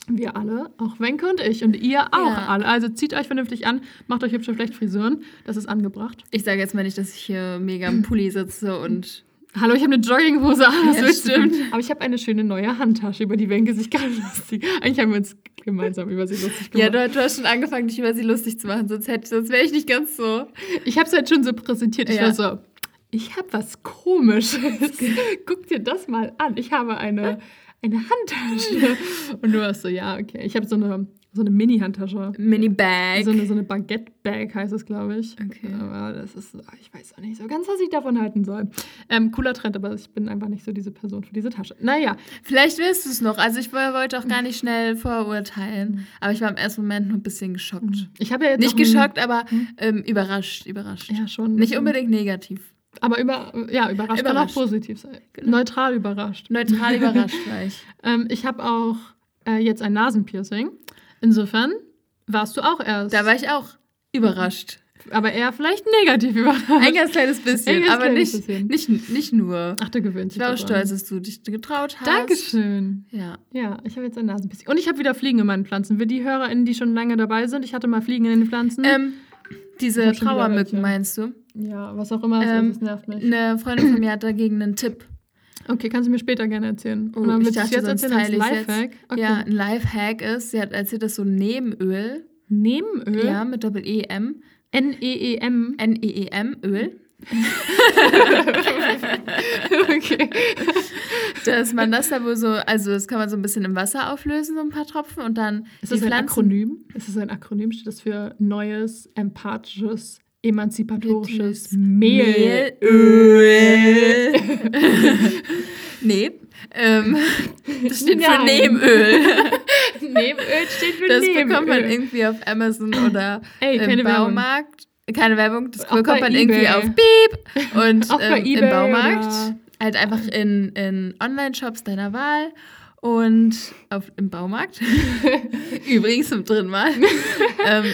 Wir alle, auch Wenke und ich und ihr auch Ja. alle. Also zieht euch vernünftig an, macht euch hübsche Flechtfrisuren. Das ist angebracht. Ich sage jetzt mal nicht, dass ich hier mega im Pulli sitze und. Hallo, ich habe eine Jogginghose an, das Ja, wird stimmt. Aber ich habe eine schöne neue Handtasche, über die Wenke sich gerade lustig. Eigentlich haben wir uns gemeinsam über sie lustig Ja, gemacht. du, du hast schon angefangen, dich über sie lustig zu machen, sonst, hätte- sonst wäre ich nicht ganz so. ich habe es halt schon so präsentiert. Ich Ja. war so, ich habe was Komisches. [LAUGHS] Guck dir das mal an. Ich habe eine, eine Handtasche. [LAUGHS] Und du warst so, ja, okay. Ich habe so eine, so eine Mini-Handtasche. Mini-Bag. So eine, so eine Baguette-Bag heißt es, glaube ich. Okay. Aber das ist, ah, ich weiß auch nicht so ganz, was ich davon halten soll. Ähm, cooler Trend, aber ich bin einfach nicht so diese Person für diese Tasche. Naja, Vielleicht willst du es noch. Also ich wollte auch gar nicht schnell vorurteilen. Aber ich war im ersten Moment nur ein bisschen geschockt. ich habe ja jetzt Nicht geschockt, aber ähm, überrascht. Überrascht. Ja, schon. Nicht unbedingt negativ. Aber über, ja, überrascht, kann auch Überrascht. positiv sein. Genau. Neutral überrascht. Neutral [LAUGHS] überrascht war ich. Ähm, ich habe auch äh, jetzt ein Nasenpiercing. Insofern warst du auch erst. Da war ich auch überrascht. aber eher vielleicht negativ überrascht. Ein ganz kleines bisschen, ganz aber kleines nicht, bisschen. nicht, nicht nur. Ach, du gewöhnst Ich dich war auch daran. stolz, dass du dich getraut hast. Dankeschön. Ja. Ja, ich habe jetzt ein Nasenpiercing. Und ich habe wieder Fliegen in meinen Pflanzen. Für die HörerInnen, die schon lange dabei sind, ich hatte mal Fliegen in den Pflanzen. Ähm, Ich diese Trauermücken, meinst du? ja, was auch immer ähm, das nervt mich. Eine Freundin von mir hat dagegen einen Tipp. Okay, kannst du mir später gerne erzählen. Oh, Oder ich willst du jetzt erzählen als. Lifehack? Okay. Ja, ein Lifehack ist, sie hat erzählt, dass so Nebenöl, Nebenöl? ja, mit Doppel-E-M, N-E-E-M. N-E-E-M-Öl, okay. dass man das da wohl so, also das kann man so ein bisschen im Wasser auflösen, so ein paar Tropfen und dann Ist das ein Pflanzen- Akronym? Ist das ein Akronym? Steht das für neues, empathisches, emanzipatorisches Mehl- Mehlöl? [LAUGHS] nee, ähm, das steht für Nein. Nebenöl. [LAUGHS] Nebenöl steht für Das Nebenöl. bekommt man irgendwie auf Amazon oder Ey, im keine Werbung. Baumarkt. Keine Werbung, das Auch bekommt man irgendwie eBay. auf Beep und ähm, im Baumarkt. oder- Halt einfach in, in Online-Shops deiner Wahl und auf, im Baumarkt. [LAUGHS] Übrigens zum dritten Mal. ähm,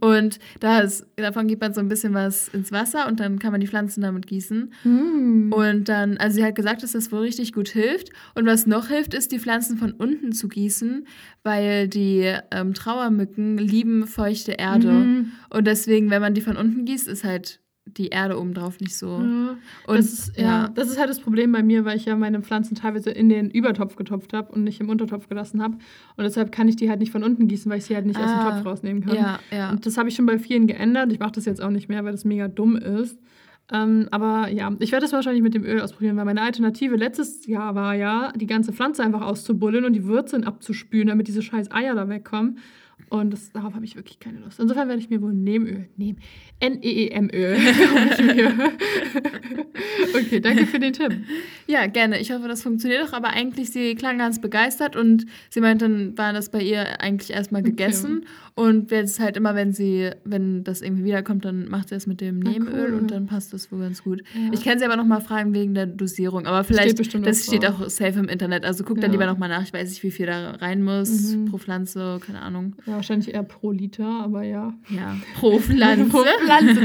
und da ist, davon gibt man so ein bisschen was ins Wasser und dann kann man die Pflanzen damit gießen. Hm. Und dann, also sie hat gesagt, dass das wohl richtig gut hilft. Und was noch hilft, ist, die Pflanzen von unten zu gießen, weil die ähm, Trauermücken lieben feuchte Erde. Mhm. Und deswegen, wenn man die von unten gießt, ist halt die Erde obendrauf nicht so. Ja. Und das, ist, ja, das ist halt das Problem bei mir, weil ich ja meine Pflanzen teilweise in den Übertopf getopft habe und nicht im Untertopf gelassen habe. Und deshalb kann ich die halt nicht von unten gießen, weil ich sie halt nicht aus dem Ah, Topf rausnehmen kann. ja, ja. Und das habe ich schon bei vielen geändert. Ich mache das jetzt auch nicht mehr, weil das mega dumm ist. Ähm, aber ja, ich werde das wahrscheinlich mit dem Öl ausprobieren, weil meine Alternative letztes Jahr war ja, die ganze Pflanze einfach auszubuddeln und die Wurzeln abzuspülen, damit diese scheiß Eier da wegkommen. Und das, darauf habe ich wirklich keine Lust. Insofern werde ich mir wohl Nebenöl nehmen. N-E-E-M-Öl. okay, danke für den Tipp. Ja, gerne. Ich hoffe, das funktioniert auch. Aber eigentlich, sie klang ganz begeistert und sie meinte, dann war das bei ihr eigentlich erstmal gegessen. Und jetzt halt immer, wenn sie, wenn das irgendwie wiederkommt, dann macht sie es mit dem Ah, Nebenöl cool. und dann passt das wohl ganz gut. Ja. Ich kann sie aber noch mal fragen wegen der Dosierung. Aber vielleicht, bestimmt das steht drauf. auch safe im Internet. Also guck dann Ja. lieber noch mal nach. Ich weiß nicht, wie viel da rein muss Mhm. pro Pflanze, keine Ahnung. Ja, wahrscheinlich eher pro Liter, aber ja. Ja, pro Pflanze. [LAUGHS] Pro Pflanze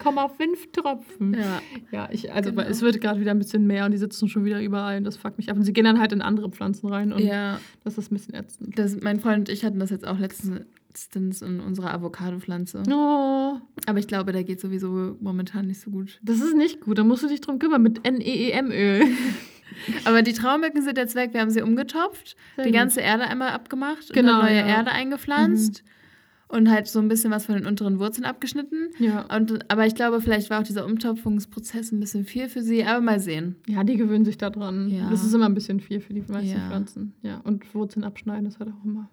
2,5 Tropfen. ja. Ja, ich, also Genau. es wird gerade wieder ein bisschen mehr und die sitzen schon wieder überall und das fuckt mich ab. Und sie gehen dann halt in andere Pflanzen rein und ja, das ist ein bisschen ätzend. das, mein Freund und ich hatten das jetzt auch letztens in unserer Avocado-Pflanze. Oh, Aber ich glaube, der geht sowieso momentan nicht so gut. das ist nicht gut, da musst du dich drum kümmern mit NEEM-Öl. [LAUGHS] Aber die Traumbecken sind jetzt weg. Wir haben sie umgetopft, Sehr die gut. ganze Erde einmal abgemacht Genau, und neue ja. Mhm. Erde eingepflanzt und halt so ein bisschen was von den unteren Wurzeln abgeschnitten. Ja. Und, aber ich glaube, vielleicht war auch dieser Umtopfungsprozess ein bisschen viel für sie. Aber mal sehen. ja, die gewöhnen sich da dran. Ja. Das ist immer ein bisschen viel für die meisten Ja. Pflanzen. Ja, und Wurzeln abschneiden ist halt auch immer.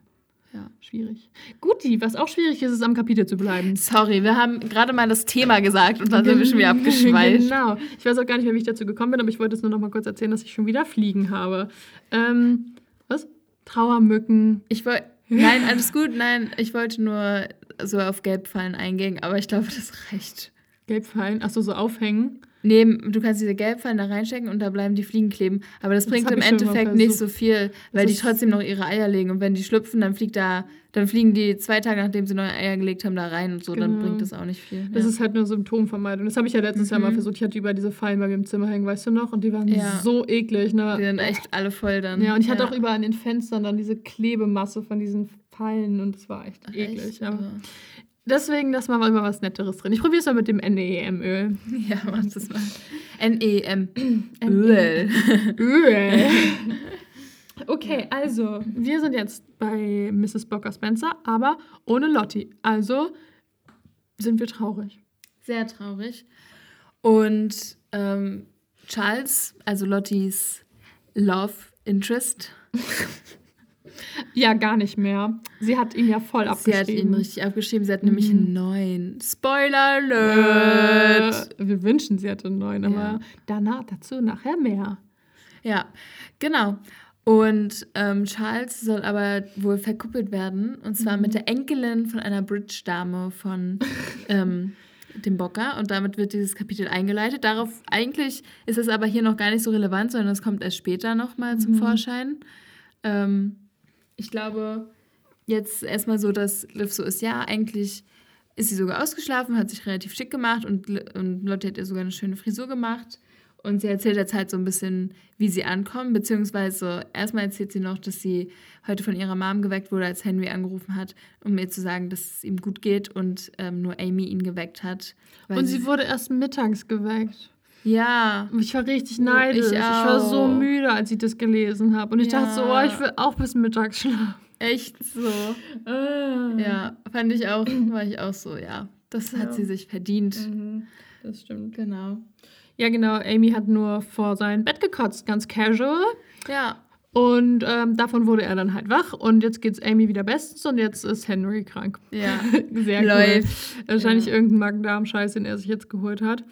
Ja. Schwierig. Guti, was auch schwierig ist, ist am Kapitel zu bleiben. Sorry, wir haben gerade mal das Thema gesagt und dann sind wir schon wieder abgeschweift. [LAUGHS] Genau. Ich weiß auch gar nicht mehr, wie ich dazu gekommen bin, aber ich wollte es nur noch mal kurz erzählen, dass ich schon wieder Fliegen habe. Ähm, was? Trauermücken. Ich wollte. Nein, alles gut. Nein, ich wollte nur so auf Gelbfallen eingehen, aber ich glaube, das reicht. Gelbfallen. Achso, so aufhängen. Nee, du kannst diese Gelbfallen da reinstecken und da bleiben die Fliegen kleben. Aber das Das bringt im Endeffekt nicht so viel, weil die trotzdem noch ihre Eier legen. Und wenn die schlüpfen, dann fliegt da, dann fliegen die zwei Tage, nachdem sie neue Eier gelegt haben, da rein und so. Dann Genau. bringt das auch nicht viel. Das ja. ist halt nur Symptomvermeidung. Das habe ich ja letztes Jahr mal Mhm. versucht. Ich hatte über diese Fallen bei mir im Zimmer hängen, weißt du noch? Und die waren Ja. so eklig. Ne? die sind echt alle voll dann. Ja, und ich hatte auch überall an den Fenstern dann diese Klebemasse von diesen Fallen und es war echt Ach, eklig. echt? Ja. Deswegen lass mal mal was Netteres drin. Ich probiere es mal mit dem NEM-Öl. Ja, mach das mal. N-E-M. E [CLEARS THROAT] Öl. [LAUGHS] Öl. Okay, also, wir sind jetzt bei Mrs. Bocker Spencer, aber ohne Lottie. Also sind wir traurig. Sehr traurig. Und ähm, Charles, also Lotties Love Interest, [LAUGHS] Ja, gar nicht mehr. Sie hat ihn ja voll sie abgeschrieben. hat ihn richtig abgeschrieben. Sie hat nämlich Mhm. einen neuen Spoiler Alert. Äh, wir wünschen, sie hätte einen neuen, aber Ja. danach dazu nachher mehr. Ja, genau. Und ähm, Charles soll aber wohl verkuppelt werden. Und zwar Mhm. mit der Enkelin von einer Bridge-Dame von ähm, dem Bocker. Und damit wird dieses Kapitel eingeleitet. Darauf eigentlich ist es aber hier noch gar nicht so relevant, sondern es kommt erst später nochmal zum Mhm. Vorschein. Ähm, ich glaube, jetzt erstmal so, dass Liv so ist, ja, eigentlich ist sie sogar ausgeschlafen, hat sich relativ schick gemacht und, und Lotte hat ihr sogar eine schöne Frisur gemacht. Und sie erzählt jetzt halt so ein bisschen, wie sie ankommen, beziehungsweise erstmal erzählt sie noch, dass sie heute von ihrer Mom geweckt wurde, als Henry angerufen hat, um ihr zu sagen, dass es ihm gut geht und ähm, nur Amy ihn geweckt hat. Und sie wurde erst mittags geweckt. Ja, Ich war richtig neidisch. ich Ich, war so müde, als ich das gelesen habe. Und ich Ja. dachte so, oh, ich will auch bis mittags schlafen. echt so. Ja, fand ich auch, war ich auch so, ja. Das Ja. hat sie sich verdient. Mhm, das stimmt. Genau. Ja, genau. Amy hat nur vor sein Bett gekotzt, ganz casual. Ja, Und ähm, davon wurde er dann halt wach. Und jetzt geht's Amy wieder bestens und jetzt ist Henry krank. ja. [LAUGHS] Sehr cool. Läuft. Wahrscheinlich Ja. irgendein Magen-Darm-Scheiß, den er sich jetzt geholt hat.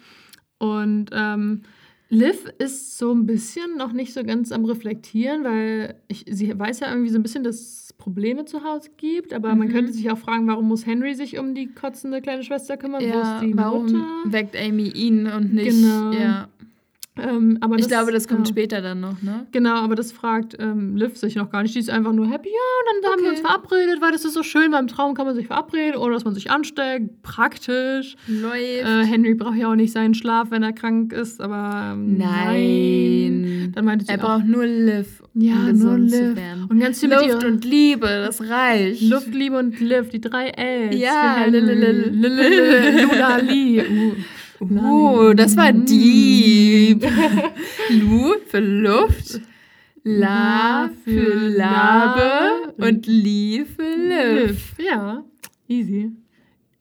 Und ähm, Liv ist so ein bisschen noch nicht so ganz am Reflektieren, weil ich, sie weiß ja irgendwie so ein bisschen, dass es Probleme zu Hause gibt. Aber man Mhm. könnte sich auch fragen, warum muss Henry sich um die kotzende kleine Schwester kümmern? Wo Ja, ist die warum Mutter? weckt Amy ihn und nicht? Genau. Ja. Ähm, aber Ich glaube, das kommt ja. später dann noch, ne? Genau, aber das fragt ähm, Liv sich noch gar nicht. Die ist einfach nur happy. Ja, und dann haben wir uns Okay. verabredet, weil das ist so schön. Beim Traum kann man sich verabreden, ohne dass man sich ansteckt. Praktisch. Läuft. Äh, Henry braucht ja auch nicht seinen Schlaf, wenn er krank ist, aber ähm, Nein. Dann meinte Er auch, braucht nur Liv, um ja, nur gesund zu Liv. Und ganz viel Luft und Liebe, das reicht. Luft, Liebe und Liv, die drei Ls. Ja. Lula Li. Uh. Oh, das war deep. [LAUGHS] Lu für Luft, La für Labe und Li für Liv. Ja, easy.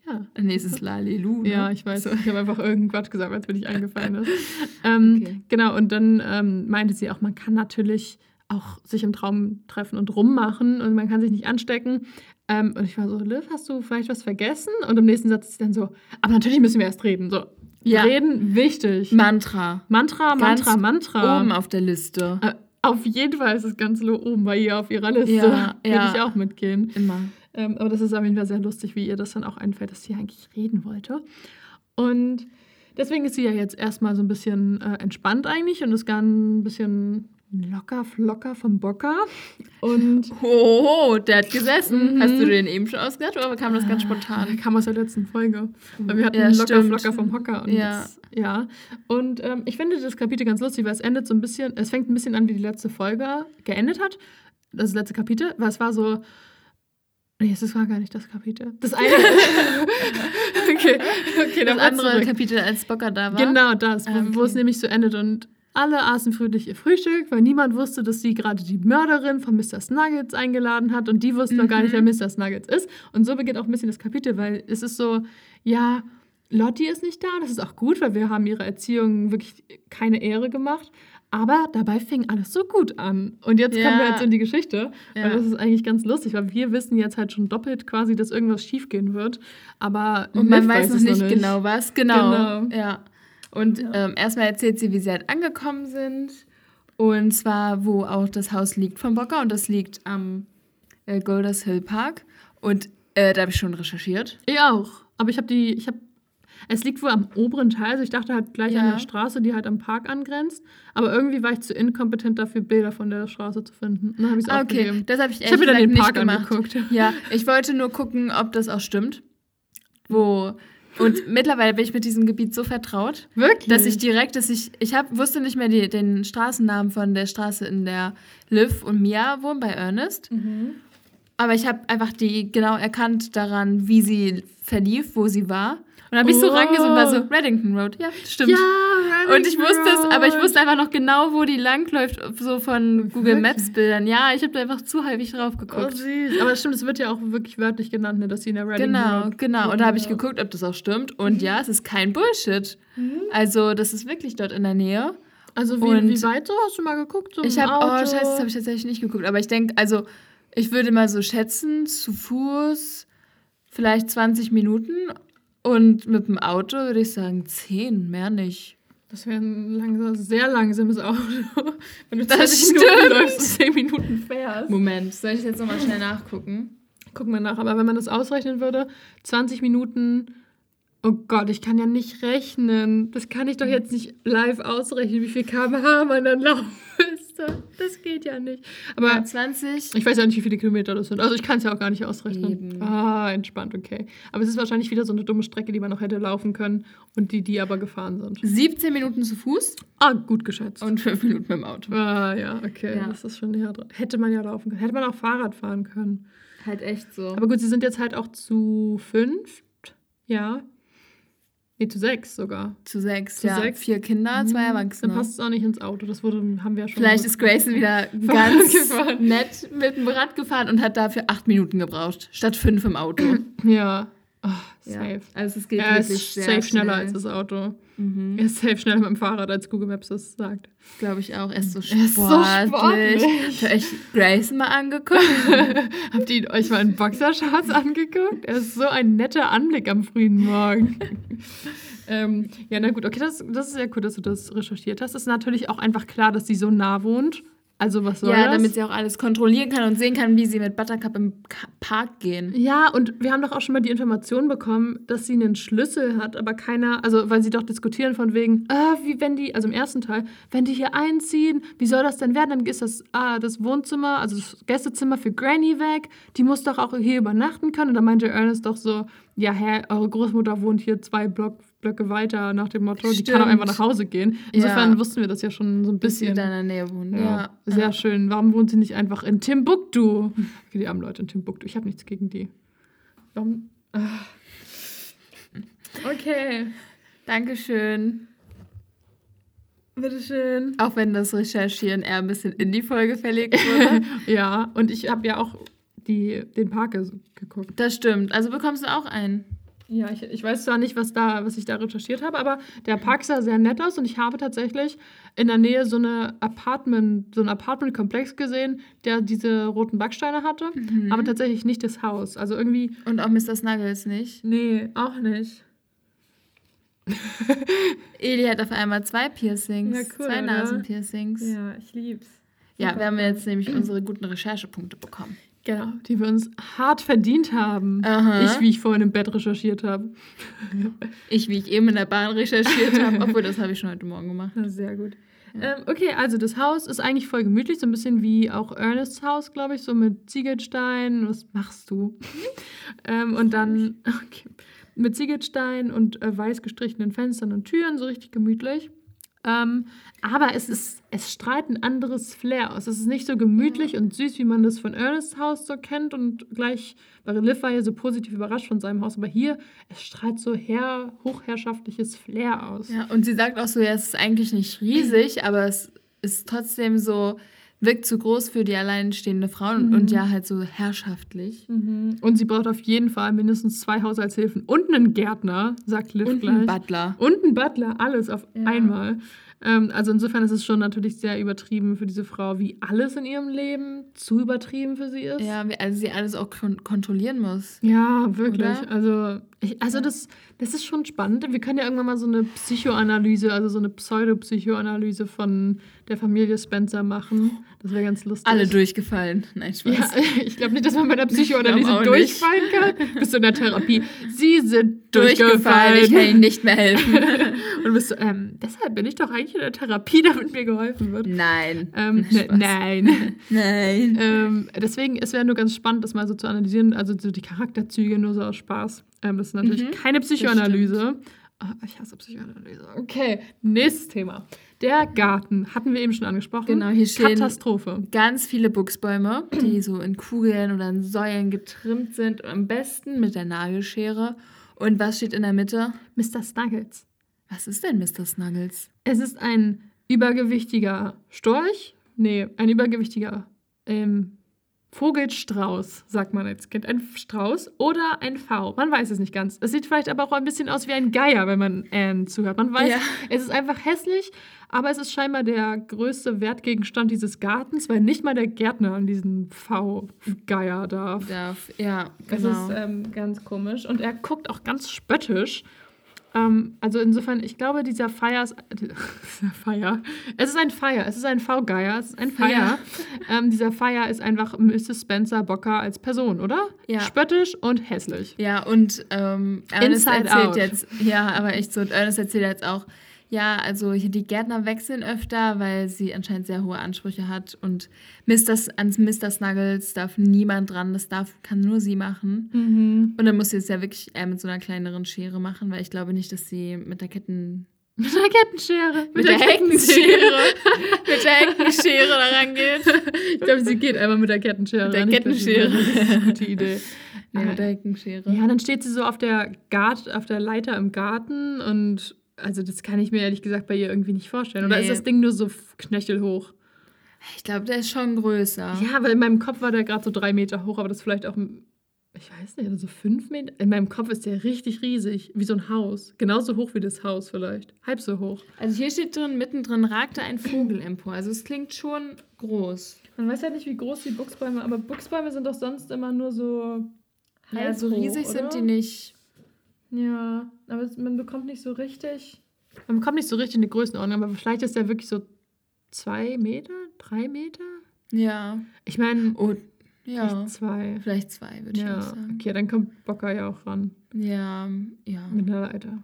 Ja. Nee, es ist Lalilu. Ne? Ja, ich weiß. Ich habe einfach irgendwas gesagt, als mir nicht eingefallen ist. [LAUGHS] Ähm, Okay. Genau, und dann ähm, meinte sie auch, man kann natürlich auch sich im Traum treffen und rummachen und man kann sich nicht anstecken. Ähm, und ich war so, Liv, hast du vielleicht was vergessen? Und im nächsten Satz ist sie dann so, aber natürlich müssen wir erst reden. So, Ja. reden, wichtig. Mantra. Mantra, Ganz Mantra, Mantra. Oben auf der Liste. Äh, auf jeden Fall ist es ganz oben bei ihr auf ihrer Liste. Ja, [LAUGHS] Würde ja. ich auch mitgehen. Immer. Ähm, aber das ist auf jeden Fall sehr lustig, wie ihr das dann auch einfällt, dass sie eigentlich reden wollte. Und deswegen ist sie ja jetzt erstmal so ein bisschen äh, entspannt eigentlich und ist gar ein bisschen locker, flocker vom Bocker. Und [LAUGHS] Oh, der hat gesessen. Mhm. Hast du den eben schon ausgedacht oder kam das ganz spontan? kam aus der letzten Folge. Weil wir hatten Ja, locker, stimmt. flocker vom Hocker. Und Ja. Jetzt, ja. Und ähm, ich finde das Kapitel ganz lustig, weil es endet so ein bisschen, es fängt ein bisschen an, wie die letzte Folge geendet hat. Das letzte Kapitel, weil es war so. Nee, es war gar nicht das Kapitel. Das eine. okay, [LAUGHS] [LAUGHS] okay, Das andere zurück. Kapitel, als Bocker da war. Genau das, wo, Ah, wo es okay. nämlich so endet und alle aßen fröhlich ihr Frühstück, weil niemand wusste, dass sie gerade die Mörderin von Mr. Snuggets eingeladen hat und die wussten noch gar nicht, wer Mhm. Mr. Snuggets ist. Und so beginnt auch ein bisschen das Kapitel, weil es ist so, ja, Lottie ist nicht da, das ist auch gut, weil wir haben ihre Erziehung wirklich keine Ehre gemacht. Aber dabei fing alles so gut an. Und jetzt kommen wir Ja. jetzt in die Geschichte. Ja. Weil das ist eigentlich ganz lustig, weil wir wissen jetzt halt schon doppelt quasi, dass irgendwas schiefgehen wird. Aber Und man Liv weiß noch nicht, genau was. Genau. Genau. Ja. Und Ja. Ähm, erstmal erzählt sie, wie sie halt angekommen sind. Und zwar, wo auch das Haus liegt von Bocker. Und das liegt am äh, Golders Hill Park. Und äh, da habe ich schon recherchiert. Ich auch. Aber ich habe die, ich habe, es liegt wohl am oberen Teil. Also ich dachte halt gleich an Ja. der Straße, die halt am Park angrenzt. Aber irgendwie war ich zu inkompetent dafür, Bilder von der Straße zu finden. Und dann habe ich es Ah, okay, aufgegeben. das habe ich Ich mir dann den nicht gemacht. angeguckt. Ja, ich wollte nur gucken, ob das auch stimmt. Wo. Und mittlerweile bin ich mit diesem Gebiet so vertraut, Wirklich? dass ich direkt, dass ich, ich hab, wusste nicht mehr die, den Straßennamen von der Straße, in der Liv und Mia wohnen, bei Ernest. Mhm. Aber ich habe einfach die genau erkannt daran, wie sie verlief, wo sie war. Und dann habe ich so Oh. und war so, Reddington Road. Ja, stimmt. Ja, Und ich wusste es, aber ich wusste einfach noch genau, wo die langläuft, so von Google Wirklich? Maps Bildern. Ja, ich habe da einfach zu häufig drauf Oh, geguckt. süß. Aber stimmt, es wird ja auch wirklich wörtlich genannt, ne, dass sie in der Reading Genau, Road genau. Und da habe ich geguckt, ob das auch stimmt. Und ja, es ist kein Bullshit. Also, das ist wirklich dort in der Nähe. Also wie, Und- wie weit so? Hast du mal geguckt? So Ich habe, oh scheiße, das habe ich tatsächlich nicht geguckt. Aber ich denke, also, ich würde mal so schätzen, zu Fuß vielleicht 20 Minuten. Und mit dem Auto würde ich sagen 10, mehr nicht. Das wäre ein langsam, sehr langsames Auto. [LAUGHS] Wenn du Das 20 Minuten läufst und 10 Minuten fährst. Moment, soll ich jetzt nochmal schnell nachgucken? Guck mal nach, aber wenn man das ausrechnen würde, 20 Minuten, oh Gott, ich kann ja nicht rechnen. Das kann ich doch jetzt nicht live ausrechnen, wie viel kmh man dann laufen müsste. Das geht ja nicht. Aber Ja, 20. ich weiß ja nicht, wie viele Kilometer das sind. Also ich kann es ja auch gar nicht ausrechnen. Eben. Ah, entspannt, okay. Aber es ist wahrscheinlich wieder so eine dumme Strecke, die man noch hätte laufen können und die, die aber gefahren sind. 17 Minuten zu Fuß Ah, gut geschätzt. und 5 Minuten mit dem Auto. Ah, ja, okay. Ja. Das ist schon näher dran. Hätte man ja laufen können. Hätte man auch Fahrrad fahren können. Halt echt so. Aber gut, sie sind jetzt halt auch zu fünf. Ja. Nee, zu sechs sogar. zu sechs, Zu ja. sechs? Vier Kinder, zwei Dann Erwachsene. passt es auch nicht ins Auto. Das wurde, haben wir ja schon. Vielleicht ist Grayson wieder [LAUGHS] ganz gefahren. nett mit dem Rad gefahren und hat dafür acht Minuten gebraucht, statt fünf im Auto. Ja. Oh, Ja. safe. Also es geht Er wirklich ist sehr safe schneller schnell. als das Auto. Mhm. Er ist safe schneller mit dem Fahrrad, als Google Maps das sagt. Glaube ich auch. Er ist so Er ist so sportlich. sportlich. Habt ihr euch Grayson mal angeguckt? [LAUGHS] Habt ihr euch mal einen Boxershorts angeguckt? Er ist so ein netter Anblick am frühen Morgen. [LAUGHS] ähm, ja, na gut, okay, das, das ist sehr cool, dass du das recherchiert hast. Es ist natürlich auch einfach klar, dass sie so nah wohnt. Also, was soll ja, das? damit sie auch alles kontrollieren kann und sehen kann, wie sie mit Buttercup im Park gehen. Ja, und wir haben doch auch schon mal die Information bekommen, dass sie einen Schlüssel hat, aber keiner, also weil sie doch diskutieren von wegen, ah, wie wenn die, also im ersten Teil, wenn die hier einziehen, wie soll das denn werden? Dann ist das, ah, das Wohnzimmer, also das Gästezimmer für Granny weg, die muss doch auch hier übernachten können. Und da meinte Ernest doch so, ja, hä, eure Großmutter wohnt hier zwei Block, Blöcke weiter nach dem Motto, die kann auch Stimmt. einfach nach Hause gehen. Insofern Ja. wussten wir das ja schon so ein bisschen. in der Nähe wohnen. Ja, Ja. sehr schön. Warum wohnt sie nicht einfach in Timbuktu? [LAUGHS] Okay, die armen Leute in Timbuktu. Ich habe nichts gegen die. Warum? Ah. Okay, Dankeschön. bitteschön. Auch wenn das Recherchieren eher ein bisschen in die Folge verlegt wurde. [LAUGHS] Ja, und ich habe ja auch die, den Park geguckt. das stimmt. Also bekommst du auch einen. Ja, ich, ich weiß zwar nicht, was, da, was ich da recherchiert habe, aber der Park sah sehr nett aus und ich habe tatsächlich in der Nähe so, eine Apartment, so einen Apartmentkomplex gesehen, der diese roten Backsteine hatte, aber tatsächlich nicht das Haus. Also irgendwie Und auch Mr. Snuggles nicht. Nee, auch nicht. [LAUGHS] Eli hat auf einmal zwei Piercings. Ja, cool, zwei oder? Nasenpiercings. Ja, Ja, ich lieb's. wir haben jetzt nämlich unsere guten Recherchepunkte bekommen. Genau, die wir uns hart verdient haben. Aha. Ich, wie ich vorhin im Bett recherchiert habe. [LAUGHS] Ich, wie ich eben in der Bahn recherchiert habe, obwohl das habe ich schon heute Morgen gemacht. Sehr gut. Ähm, okay, also das Haus ist eigentlich voll gemütlich, so ein bisschen wie auch Ernests Haus, glaube ich, so mit Ziegelstein. Was machst du? [LAUGHS] ähm, und dann [LAUGHS] okay, mit Ziegelstein und äh, weiß gestrichenen Fenstern und Türen, so richtig gemütlich. Ähm, aber es ist, es strahlt ein anderes Flair aus. Es ist nicht so gemütlich und süß, wie man das von Ernests Haus so kennt. Und gleich, weil Liv war ja so positiv überrascht von seinem Haus. Aber hier, es strahlt so her, hochherrschaftliches Flair aus. Ja, und sie sagt auch so, ja, es ist eigentlich nicht riesig, aber es ist trotzdem so, wirkt zu groß für die alleinstehende Frau und, und ja halt so herrschaftlich. Mhm. Und sie braucht auf jeden Fall mindestens zwei Haushaltshilfen und einen Gärtner, sagt Liv Und gleich. ein Butler. und einen Butler, alles auf Ja. einmal. Ähm, also insofern ist es schon natürlich sehr übertrieben für diese Frau, wie alles in ihrem Leben zu übertrieben für sie ist. Ja, wie- also sie alles auch kon kontrollieren muss. Ja, wirklich. Oder? Also, ich, also das, das ist schon spannend. Wir können ja irgendwann mal so eine Psychoanalyse, also so eine Pseudopsychoanalyse von der Familie Spencer machen. Das wäre ganz lustig. Alle durchgefallen. Nein, Spaß. Ja, [LAUGHS] ich glaube nicht, dass man bei der Psychoanalyse auch nicht. durchfallen kann. Bist du in der Therapie? Sie sind durchgefallen. Ich kann Ihnen nicht mehr helfen. [LAUGHS] Und bist du, ähm, deshalb bin ich doch eigentlich in der Therapie, damit mir geholfen wird. Nein. Ähm, [LAUGHS] ne, nein. [LAUGHS] Nein. ähm, deswegen, es wäre nur ganz spannend, das mal so zu analysieren, also so die Charakterzüge nur so aus Spaß. Ähm, das ist natürlich Mhm, keine Psychoanalyse. Ah, ich hasse Psychoanalyse. Okay, nächstes Thema. Der Garten, hatten wir eben schon angesprochen. Genau, hier stehen- Katastrophe. Ganz viele Buchsbäume, die so in Kugeln oder in Säulen getrimmt sind. Am besten mit der Nagelschere. Und was steht in der Mitte? Mr. Snuggles. Was ist denn Mr. Snuggles? Es ist ein übergewichtiger Storch. Nee, ein übergewichtiger ähm, Vogelstrauß, sagt man als Kind. Ein Strauß oder ein V. Man weiß es nicht ganz. Es sieht vielleicht aber auch ein bisschen aus wie ein Geier, wenn man Anne zuhört. Man weiß, Ja. es ist einfach hässlich, aber es ist scheinbar der größte Wertgegenstand dieses Gartens, weil nicht mal der Gärtner an diesen V-Geier darf. Darf, ja, Das genau. ist ähm, ganz komisch. Und er guckt auch ganz spöttisch. Ähm, also insofern, ich glaube, dieser Feier ist. Dieser Feier. Es ist ein Feier. Es ist ein V-Geier. Es ist ein Feier. Ähm, dieser Feier ist einfach Mrs. Spencer Bocker als Person, oder? Ja. Spöttisch und hässlich. Ja, und ähm, Ernest Inside erzählt out. jetzt, ja, aber echt so, und Ernest erzählt jetzt auch, ja, also hier die Gärtner wechseln öfter, weil sie anscheinend sehr hohe Ansprüche hat und Mr. S- ans Mr. Snuggles darf niemand dran, das darf, kann nur sie machen. Mhm. Und dann muss sie es ja wirklich eher mit so einer kleineren Schere machen, weil ich glaube nicht, dass sie mit der Ketten... [LAUGHS] Mit der Kettenschere. Mit, der Heckenschere. [LAUGHS] mit der Heckenschere da rangeht. Ich glaube, sie geht einfach mit der Kettenschere. Mit der Kettenschere. [LAUGHS] Das ist eine gute Idee. Ja, Ja. mit der Heckenschere. Ja, dann steht sie so auf der, Gart auf der Leiter im Garten und also das kann ich mir ehrlich gesagt bei ihr irgendwie nicht vorstellen. Oder Nee. ist das Ding nur so knöchelhoch? Ich glaube, der ist schon größer. Ja, weil in meinem Kopf war der gerade so drei Meter hoch, aber das vielleicht auch, ich weiß nicht, oder so fünf Meter. In meinem Kopf ist der richtig riesig, wie so ein Haus. Genauso hoch wie das Haus vielleicht. Halb so hoch. Also hier steht drin, mittendrin ragte ein Vogel empor. Also es klingt schon groß. Man weiß ja nicht, wie groß die Buchsbäume, aber Buchsbäume sind doch sonst immer nur so Ja, so halb riesig oder? sind die nicht. Ja, aber es- man bekommt nicht so richtig. Man bekommt nicht so richtig eine Größenordnung, aber vielleicht ist der wirklich so zwei Meter, drei Meter? Ja. Ich meine, Oh, ja. vielleicht zwei. Vielleicht zwei, würde ich auch Ja, sagen. okay, dann kommt Bocker ja auch ran. Ja, ja. Mit einer Leiter.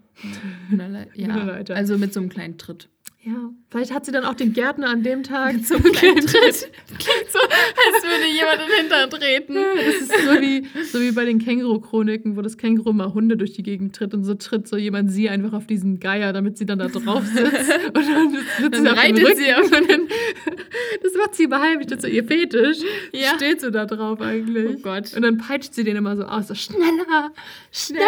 Mit einer Le- ja. [LAUGHS] Mit einer Leiter. Also mit so einem kleinen Tritt. Ja, vielleicht hat sie dann auch den Gärtner an dem Tag So einem kleinen Tritt. Klingt so, als würde jemand in den Hintern treten. Das ist so wie, so wie bei den Känguru-Chroniken, wo das Känguru mal Hunde durch die Gegend tritt und so tritt so jemand sie einfach auf diesen Geier, damit sie dann da drauf sitzt. [LAUGHS] Und dann sitzt Dann sie auf reitet Rücken sie auf dann, [LAUGHS] Das macht sie beheimlich, das ist so ihr Fetisch. Ja. Steht so da drauf eigentlich. Oh Gott. Und dann peitscht sie den immer so aus, so schneller, schneller.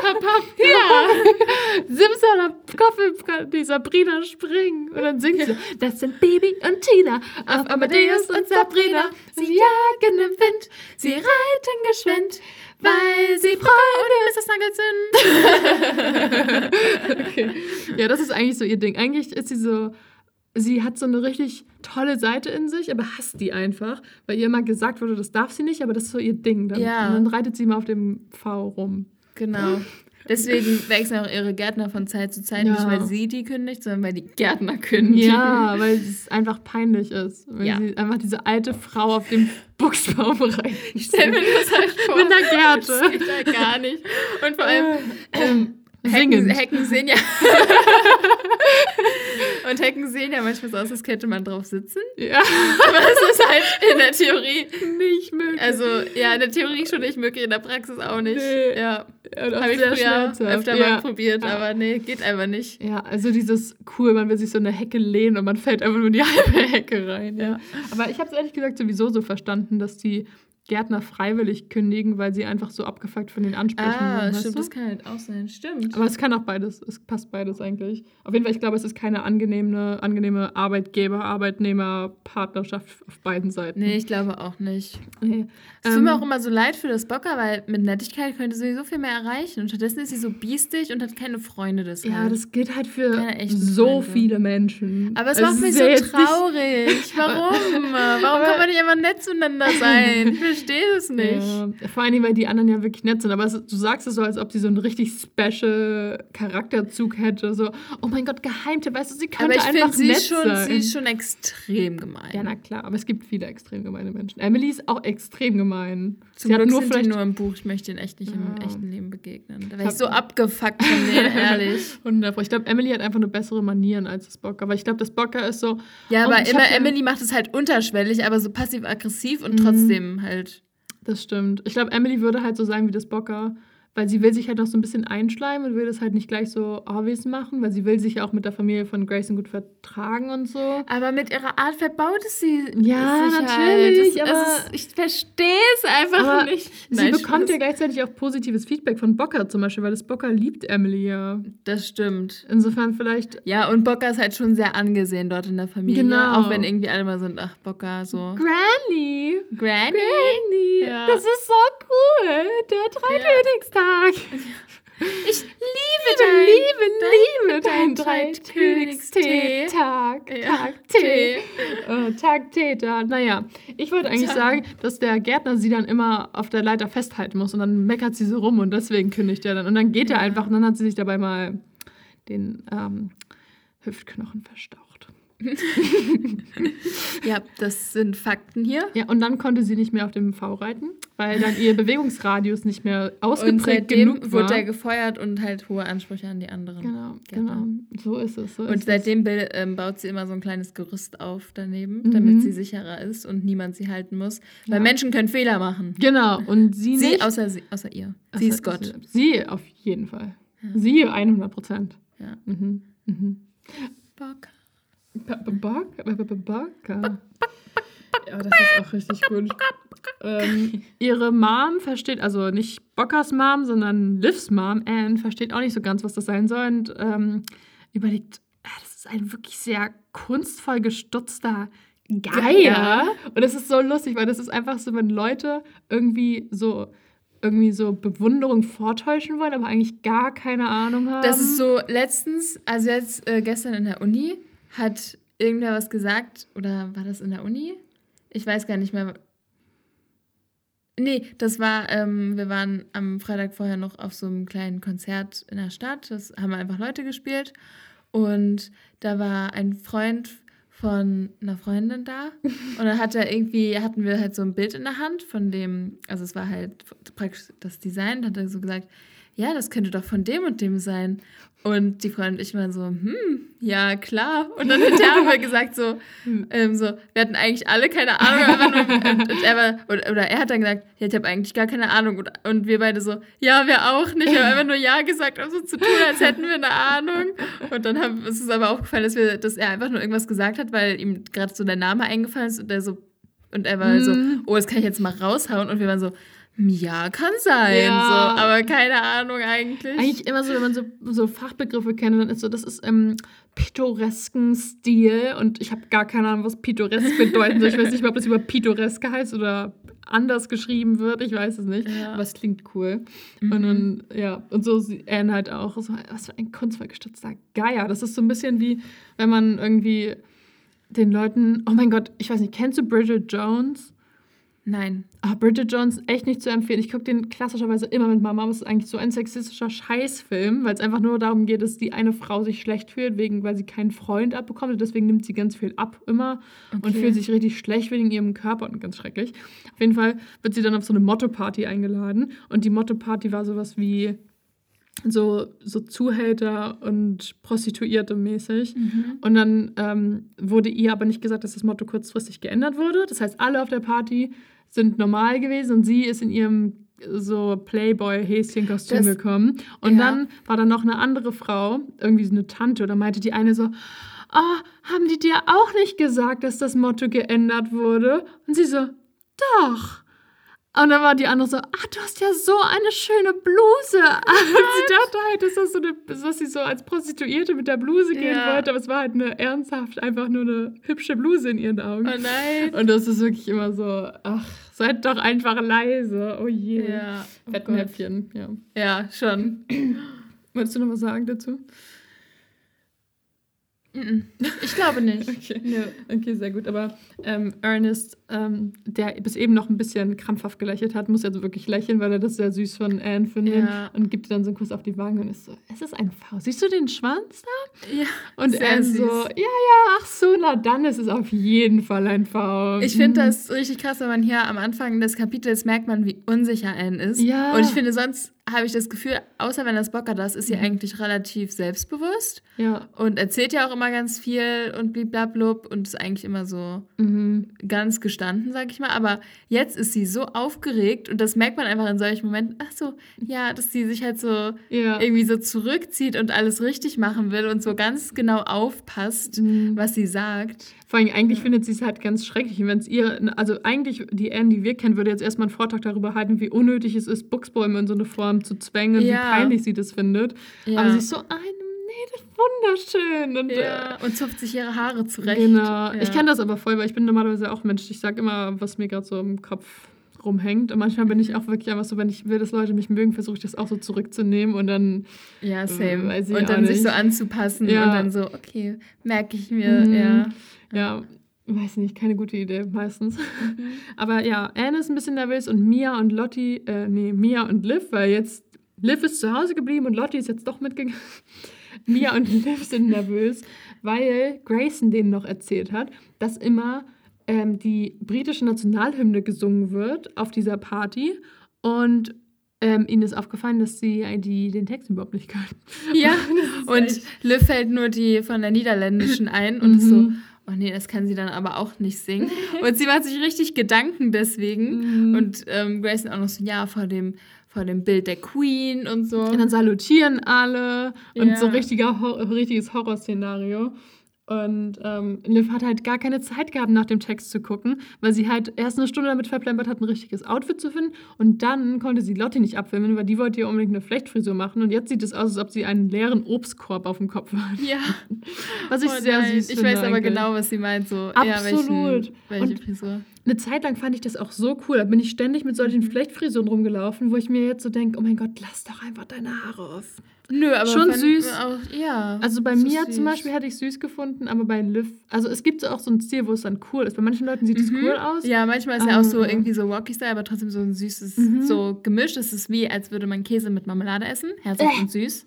Papa. Ja. [LAUGHS] Simsalab, Koffel, die Sabrina springen. Und dann singt sie, [LAUGHS] das sind Bibi und Tina auf Amadeus und Sabrina. Sie jagen im Wind, sie reiten geschwind, weil sie Freude Mr. Snuggles [LAUGHS] sind. [LAUGHS] okay. Ja, das ist eigentlich so ihr Ding. Eigentlich ist sie so, sie hat so eine richtig tolle Seite in sich, aber hasst die einfach, weil ihr immer gesagt wurde, das darf sie nicht, aber das ist so ihr Ding. Dann, Ja. Und dann reitet sie mal auf dem V rum. Genau. Deswegen wechseln auch ihre Gärtner von Zeit zu Zeit. Ja. Nicht, weil sie die kündigt, sondern weil die Gärtner kündigen. Ja, weil es einfach peinlich ist. Weil Ja. sie einfach diese alte Frau auf dem [LAUGHS] Buchsbaum reitet. Stell mir das halt vor. Mit einer Gerte. Das geht ja gar nicht. Und vor allem, ähm, Hecken. Hecken sehen ja. [LAUGHS] Und Hecken sehen ja manchmal so aus, als könnte man drauf sitzen. Ja, [LAUGHS] Aber das ist halt in der Theorie. nicht möglich. Also, ja, in der Theorie schon nicht möglich, in der Praxis auch nicht. Nee. Ja, habe ich früher schmerzhaft. öfter ja. mal probiert, aber nee, geht einfach nicht. Ja, also dieses cool, man will sich so in eine Hecke lehnen und man fällt einfach nur in die [LAUGHS] halbe Hecke rein. Ja. Aber ich habe es ehrlich gesagt sowieso so verstanden, dass die Gärtner freiwillig kündigen, weil sie einfach so abgefuckt von den Ansprüchen Ah, waren. stimmt, das kann halt auch sein. Stimmt. Aber es kann auch beides, es passt beides eigentlich. Auf jeden Fall, ich glaube, es ist keine angenehme, angenehme Arbeitgeber-Arbeitnehmer-Partnerschaft auf beiden Seiten. nee, ich glaube auch nicht. Nee. Es tut mir Ähm, auch immer so leid für das Bocker, weil mit Nettigkeit könnte sie so viel mehr erreichen. Und stattdessen ist sie so biestig und hat keine Freunde deshalb. Ja, das gilt halt für so Freunde. viele Menschen. Aber es Also macht mich so nicht- traurig. [LAUGHS] Warum? Warum kann man nicht einfach nett zueinander sein? Ich verstehe es nicht. Ja, vor Dingen, weil die anderen ja wirklich nett sind. Aber es, du sagst es so, als ob sie so einen richtig special Charakterzug hätte. So, oh mein Gott, Geheimtipp. Weißt du, sie könnte Aber ich einfach finde, sie, nett schon- sein. sie ist schon extrem gemein. ja, na klar. Aber es gibt viele extrem gemeine Menschen. Emily ist auch extrem gemein. Zum sie Glück nur sind die nur im Buch. Ich möchte ihn echt nicht im Ja. echten Leben begegnen. Da wäre ich so abgefuckt von denen, [LAUGHS] ehrlich. 100 Ich glaube, Emily hat einfach nur bessere Manieren als das Bocker. Aber ich glaube, das Bocker ist so. Ja, aber immer Emily macht es halt unterschwellig, aber so passiv-aggressiv und Mhm. trotzdem halt. Das stimmt. Ich glaube, Emily würde halt so sein wie das Bocker, weil sie will sich halt noch so ein bisschen einschleimen und will das halt nicht gleich so obvious machen, weil sie will sich ja auch mit der Familie von Grayson gut vertragen und so. Aber mit ihrer Art verbaut es sie. Ja, sich natürlich, Halt. aber- ist, ich verstehe es einfach nicht. Sie Nein, bekommt ja gleichzeitig auch positives Feedback von Bocker zum Beispiel, weil das Bocker liebt Emily ja. Das stimmt. Insofern vielleicht. Ja, und Bocker ist halt schon sehr angesehen dort in der Familie. Genau. Auch wenn irgendwie alle mal sind, ach, Bocker, so. Granny! Granny. Granny! Ja. Das ist so cool! Der Dreikönigstag! Ich liebe Liebe, liebe, liebe dein dein Dreikönigstee. Dreikönigstee-Tag. Ja, Tag, Tee. Äh, Tag, Tee, da. Naja, ich wollte eigentlich Tag. sagen, dass der Gärtner sie dann immer auf der Leiter festhalten muss und dann meckert sie so rum und deswegen kündigt er dann. Und dann geht er Ja. einfach und dann hat sie sich dabei mal den ähm, Hüftknochen verstaucht. [LAUGHS] Ja, das sind Fakten hier. Ja, und dann konnte sie nicht mehr auf dem V reiten, weil dann ihr Bewegungsradius nicht mehr Und ausgeprägt seitdem genug war. wurde er gefeuert und halt hohe Ansprüche an die anderen. Genau, Gärtner. genau. So ist es. So Und ist seitdem bil- ähm, baut sie immer so ein kleines Gerüst auf daneben, Mhm. damit sie sicherer ist und niemand sie halten muss. Weil Ja. Menschen können Fehler machen. es. Genau, und sie, Sie, nicht. außer, sie außer ihr. Sie ist Gott. Sie auf jeden Fall. Ja. Sie 100 Prozent. Ja. Mhm. Mhm. Bock. Ba- ba- Baka. Ba- ba- ba- Baka. Ja, das ist auch richtig gut. ähm, ihre Mom versteht, also nicht Bockers Mom, sondern Livs Mom, Anne, versteht auch nicht so ganz, was das sein soll und ähm, überlegt, ah, das ist ein wirklich sehr kunstvoll gestutzter Geier. Geier. Und es ist so lustig, weil das ist einfach so, wenn Leute irgendwie so irgendwie so Bewunderung vortäuschen wollen, aber eigentlich gar keine Ahnung haben. Das ist so letztens, also jetzt äh, gestern in der Uni, hat irgendwer was gesagt, oder war das in der Uni? Ich weiß gar nicht mehr. Nee, das war, ähm, wir waren am Freitag vorher noch auf so einem kleinen Konzert in der Stadt. Das haben einfach Leute gespielt. Und da war ein Freund von einer Freundin da. [LAUGHS] Und dann hat er irgendwie, hatten wir halt so ein Bild in der Hand von dem, also es war halt praktisch das Design, da hat er so gesagt, ja, das könnte doch von dem und dem sein. Und die Freundin und ich waren so, hm, ja, klar. Und dann hinterher haben [LAUGHS] wir gesagt so, ähm, so, wir hatten eigentlich alle keine Ahnung. und, und er war, oder, oder er hat dann gesagt, ja, ich habe eigentlich gar keine Ahnung. Und, und wir beide so, ja, wir auch nicht. Wir haben einfach nur Ja gesagt, um so zu tun, als hätten wir eine Ahnung. Und dann haben, ist es aber aufgefallen, dass, wir, dass er einfach nur irgendwas gesagt hat, weil ihm gerade so der Name eingefallen ist und er so, und er war so, Mhm. oh, das kann ich jetzt mal raushauen. Und wir waren so, ja, kann sein. Ja. So, aber keine Ahnung eigentlich. Eigentlich immer so, wenn man so, so Fachbegriffe kennt, dann ist so, das ist im pittoresken Stil und ich habe gar keine Ahnung, was pittoresk bedeutet. Ich weiß nicht mal, ob das über pittoresk heißt oder anders geschrieben wird. Ich weiß es nicht. Ja. Aber es klingt cool. Mhm. Und dann, ja, und so sieht Anne halt auch. So, was für ein kunstvoll gestützter Geier. Das ist so ein bisschen wie, wenn man irgendwie den Leuten, oh mein Gott, ich weiß nicht, kennst du Bridget Jones? Nein. Ah, Bridget Jones echt nicht zu empfehlen. Ich gucke den klassischerweise immer mit Mama, es ist eigentlich so ein sexistischer Scheißfilm, weil es einfach nur darum geht, dass die eine Frau sich schlecht fühlt, wegen, weil sie keinen Freund abbekommt. Und deswegen nimmt sie ganz viel ab immer und Okay. fühlt sich richtig schlecht wegen ihrem Körper und ganz schrecklich. Auf jeden Fall wird sie dann auf so eine Motto-Party eingeladen. Und die Motto-Party war sowas wie so, so Zuhälter und Prostituierte mäßig. Und dann ähm, wurde ihr aber nicht gesagt, dass das Motto kurzfristig geändert wurde. Das heißt, alle auf der Party sind normal gewesen und sie ist in ihrem so Playboy-Häschen-Kostüm gekommen. Und ja. dann war da noch eine andere Frau, irgendwie so eine Tante, oder meinte die eine so, ah, haben die dir auch nicht gesagt, dass das Motto geändert wurde? Und sie so, doch. Und dann war die andere so, ah, du hast ja so eine schöne Bluse. [LAUGHS] sie dachte halt, dass das so eine, dass sie so als Prostituierte mit der Bluse gehen Ja. wollte, aber es war halt eine ernsthaft einfach nur eine hübsche Bluse in ihren Augen. Oh nein. Und das ist wirklich immer so, ach, seid doch einfach leise. Oh je. Ja, oh. Fettnäpfchen, ja. ja, schon. [CLEARS THROAT] Wolltest du noch was sagen dazu? Ich glaube nicht. [LAUGHS] Okay. Nö. Okay, sehr gut. Aber ähm, Ernest, ähm, der bis eben noch ein bisschen krampfhaft gelächelt hat, muss jetzt wirklich lächeln, weil er das sehr süß von Anne findet. Ja. Und gibt ihr dann so einen Kuss auf die Wange und ist so, es ist ein V. Siehst du den Schwanz da? Ja. Und Anne süß. so, ja, ja, ach so, na dann ist es auf jeden Fall ein V. Ich finde Mhm. das richtig krass, wenn man hier am Anfang des Kapitels merkt man, wie unsicher Anne ist. Ja. Und ich finde, sonst habe ich das Gefühl, außer wenn das Bocker das ist, sie Mhm. eigentlich relativ selbstbewusst Ja. und erzählt ja auch immer ganz viel und bliblablub und ist eigentlich immer so Mhm. ganz gestanden, sag ich mal. Aber jetzt ist sie so aufgeregt und das merkt man einfach in solchen Momenten. Ach so, ja, dass sie sich halt so Ja. irgendwie so zurückzieht und alles richtig machen will und so ganz genau aufpasst, Mhm. was sie sagt. Vor allem, eigentlich findet sie es halt ganz schrecklich. Wenn es ihr, also eigentlich die Anne, die wir kennen, würde jetzt erstmal einen Vortrag darüber halten, wie unnötig es ist, Buchsbaum immer in so eine Form zu zwängen Ja. wie peinlich sie das findet. Ja. Aber sie ist so, ein, nee, das ist wunderschön. Und, ja, und zupft sich ihre Haare äh, zurecht. Genau. Ja. Ich kenne das aber voll, weil ich bin normalerweise auch Mensch. Ich sage immer, was mir gerade so im Kopf rumhängt. Und manchmal bin ich auch wirklich einfach so, wenn ich will, dass Leute mich mögen, versuche ich das auch so zurückzunehmen und dann Ja, same. Weiß ich und dann sich so anzupassen Ja. und dann so, okay, merke ich mir, Mhm. ja. Ja, weiß nicht, keine gute Idee meistens. [LAUGHS] Aber ja, Anne ist ein bisschen nervös und Mia und Lottie, äh, nee, Mia und Liv, weil jetzt Liv ist zu Hause geblieben und Lottie ist jetzt doch mitgegangen. [LAUGHS] Mia und Liv sind nervös, weil Grayson denen noch erzählt hat, dass immer ähm, die britische Nationalhymne gesungen wird auf dieser Party und ähm, ihnen ist aufgefallen, dass sie äh, die, den Text überhaupt nicht können. Ja, [LAUGHS] und Liv fällt nur die von der niederländischen ein und ist so, Mhm. Oh nee, das kann sie dann aber auch nicht singen. Und sie macht sich richtig Gedanken deswegen. Mhm. Und ähm, Grayson auch noch so, ja, vor dem, vor dem Bild der Queen und so. Und dann salutieren alle und Ja. so richtiger, richtiges Horrorszenario. Und ähm, Liv hat halt gar keine Zeit gehabt, nach dem Text zu gucken, weil sie halt erst eine Stunde damit verplempert hat, ein richtiges Outfit zu finden. Und dann konnte sie Lotti nicht abfilmen, weil die wollte ihr unbedingt eine Flechtfrisur machen. Und jetzt sieht es aus, als ob sie einen leeren Obstkorb auf dem Kopf hat. Ja, [LAUGHS] Was ich oh sehr nein. süß Ich finde. weiß aber eigentlich. genau, was sie meint. So, Absolut. Ja, welchen, welche Und- Frisur. Eine Zeit lang fand ich das auch so cool. Da bin ich ständig mit solchen Flechtfrisuren rumgelaufen, wo ich mir jetzt so denke, oh mein Gott, lass doch einfach deine Haare auf. Nö, aber Schon fand- süß. Auch, ja. Also bei so mir süß. zum Beispiel hätte ich süß gefunden, aber bei Liv, also es gibt so auch so einen Stil, wo es dann cool ist. Bei manchen Leuten sieht es Mhm. cool aus. Ja, manchmal ist ja auch so Ah. irgendwie so Walkie-Style, aber trotzdem so ein süßes, Mhm. so gemischt. Es ist wie, als würde man Käse mit Marmelade essen. Herzlich Bäh. und süß.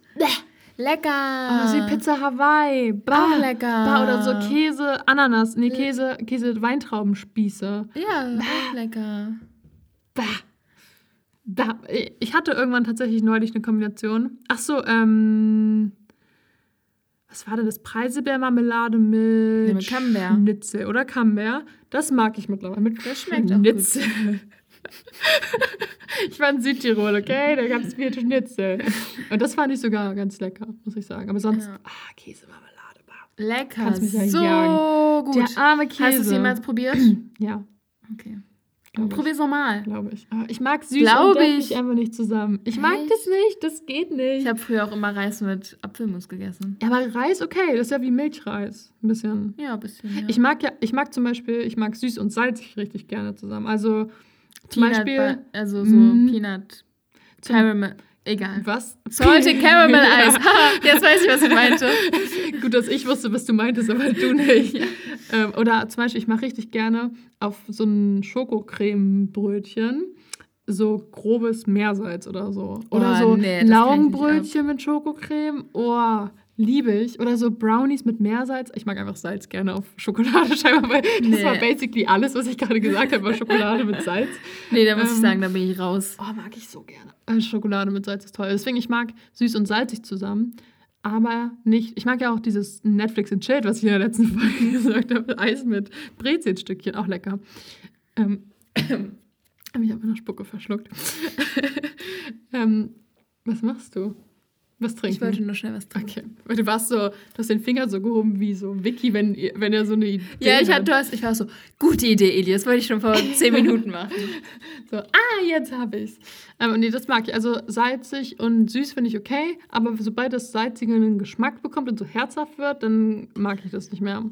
Lecker. Oh, wie Pizza Hawaii. Bah. Auch lecker. Bah, oder so Käse, Ananas, nee. Käse, Käse Weintraubenspieße. Ja, auch lecker. Bah. Bah. Ich hatte irgendwann tatsächlich neulich eine Kombination. Ach so, ähm was war denn das? Preiselbeermarmelade mit, Ja, mit Camembert. Schnitzel oder Camembert. Das mag ich mittlerweile. Mit Das schmeckt auch Schnitzel. [LAUGHS] ich war in Südtirol, okay? Da gab es viel Schnitzel. Und das fand ich sogar ganz lecker, muss ich sagen. Aber sonst, Ja. ah, Käsemarmelade. Lecker. Kannst mich so jagen. gut. Der arme Käse. Hast du es jemals probiert? [CLEARS THROAT] Ja, Okay. Glaub. Probier's nochmal. glaube ich. Aber ich mag süß und ich. einfach nicht zusammen. Ich mag Echt? das nicht, das geht nicht. Ich habe früher auch immer Reis mit Apfelmus gegessen. ja, aber Reis, okay, das ist ja wie Milchreis. Ein bisschen. Ja, ein bisschen. Ja. Ich mag ja, ich mag zum Beispiel, ich mag süß und salzig richtig gerne zusammen. Also zum Peanut Beispiel. Butter- also so Mm. Peanut Caramel. Egal. Was? Salted Caramel Eis. Jetzt weiß ich, was ich meinte. [LAUGHS] Gut, dass ich wusste, was du meintest, aber du nicht. ähm, oder zum Beispiel, ich mache richtig gerne auf so ein Schokocreme-Brötchen so grobes Meersalz oder so. Oder Oh, so nee, Laugenbrötchen mit Schokocreme. Oh, liebe ich. Oder so Brownies mit Meersalz. Ich mag einfach Salz gerne auf Schokolade [LAUGHS] scheinbar, weil das Nee. war basically alles, was ich gerade gesagt habe, war Schokolade mit Salz. Nee, da muss ich Ähm, sagen, da bin ich raus. Oh, mag ich so gerne. Äh, Schokolade mit Salz ist toll. Deswegen, ich mag süß und salzig zusammen. Aber nicht, ich mag ja auch dieses Netflix and Chill, was ich in der letzten [LAUGHS] Folge gesagt habe. Eis mit Brezelstückchen, auch lecker. Ähm, [COUGHS] habe ich einfach noch Spucke verschluckt. [LAUGHS] ähm, was machst du? Was trinken? Ich wollte nur schnell was trinken. Okay. Weil du warst so, du hast den Finger so gehoben wie so Vicky, wenn, wenn er so eine Idee Ja, ich, hat. hast, ich war so, gute Idee, Eli, das wollte ich schon vor zehn [LAUGHS] Minuten machen. So, ah, jetzt habe ich's. Ähm, und nee, das mag ich. Also salzig und süß finde ich okay, aber sobald das Salzige einen Geschmack bekommt und so herzhaft wird, dann mag ich das nicht mehr.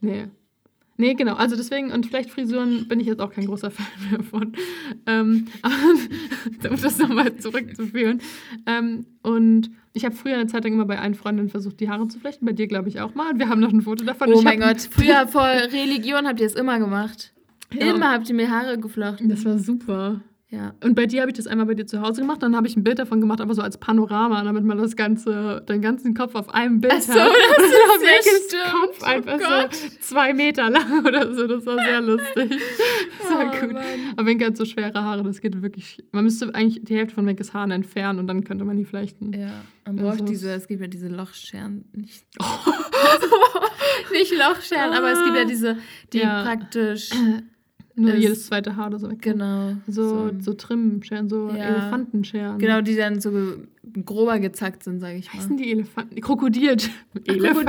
Nee. Nee, genau. Also deswegen, und vielleicht Frisuren bin ich jetzt auch kein großer [LAUGHS] Fan mehr von. Ähm, [LAUGHS] aber, um das nochmal zurückzuführen. Ähm, und ich habe früher eine Zeit lang immer bei allen Freundinnen versucht, die Haare zu flechten. Bei dir, glaube ich, auch mal. Und wir haben noch ein Foto davon. Oh Ich mein Gott, [LAUGHS] früher vor Religion habt ihr es immer gemacht. Ja. Immer habt ihr mir Haare geflochten. Das war super. Ja. Und bei dir habe ich das einmal bei dir zu Hause gemacht, dann habe ich ein Bild davon gemacht, aber so als Panorama, damit man das ganze, den ganzen Kopf auf einem Bild Ach so, hat. das [LAUGHS] Und dann ist sehr. Kopf Oh einfach Gott. so zwei Meter lang [LAUGHS] oder so. Das war sehr lustig. [LAUGHS] Das war Oh gut. Mann. Aber Wenke hat so schwere Haare, das geht wirklich. Man müsste eigentlich die Hälfte von Wenkes Haaren entfernen und dann könnte man die flechten. Ja, man Also- braucht diese, es gibt ja diese Lochscheren. Nicht, nicht Lochscheren, aber es gibt ja diese, die Ja. praktisch, [CLEARS THROAT] Nur Das- jedes zweite Haar oder so weg. genau. So, so Trimmenscheren, so Ja. Elefantenscheren. Genau, die dann so grober gezackt sind, sage ich mal. Heißen die Elefanten? Krokodil. Krokodil, Elefant.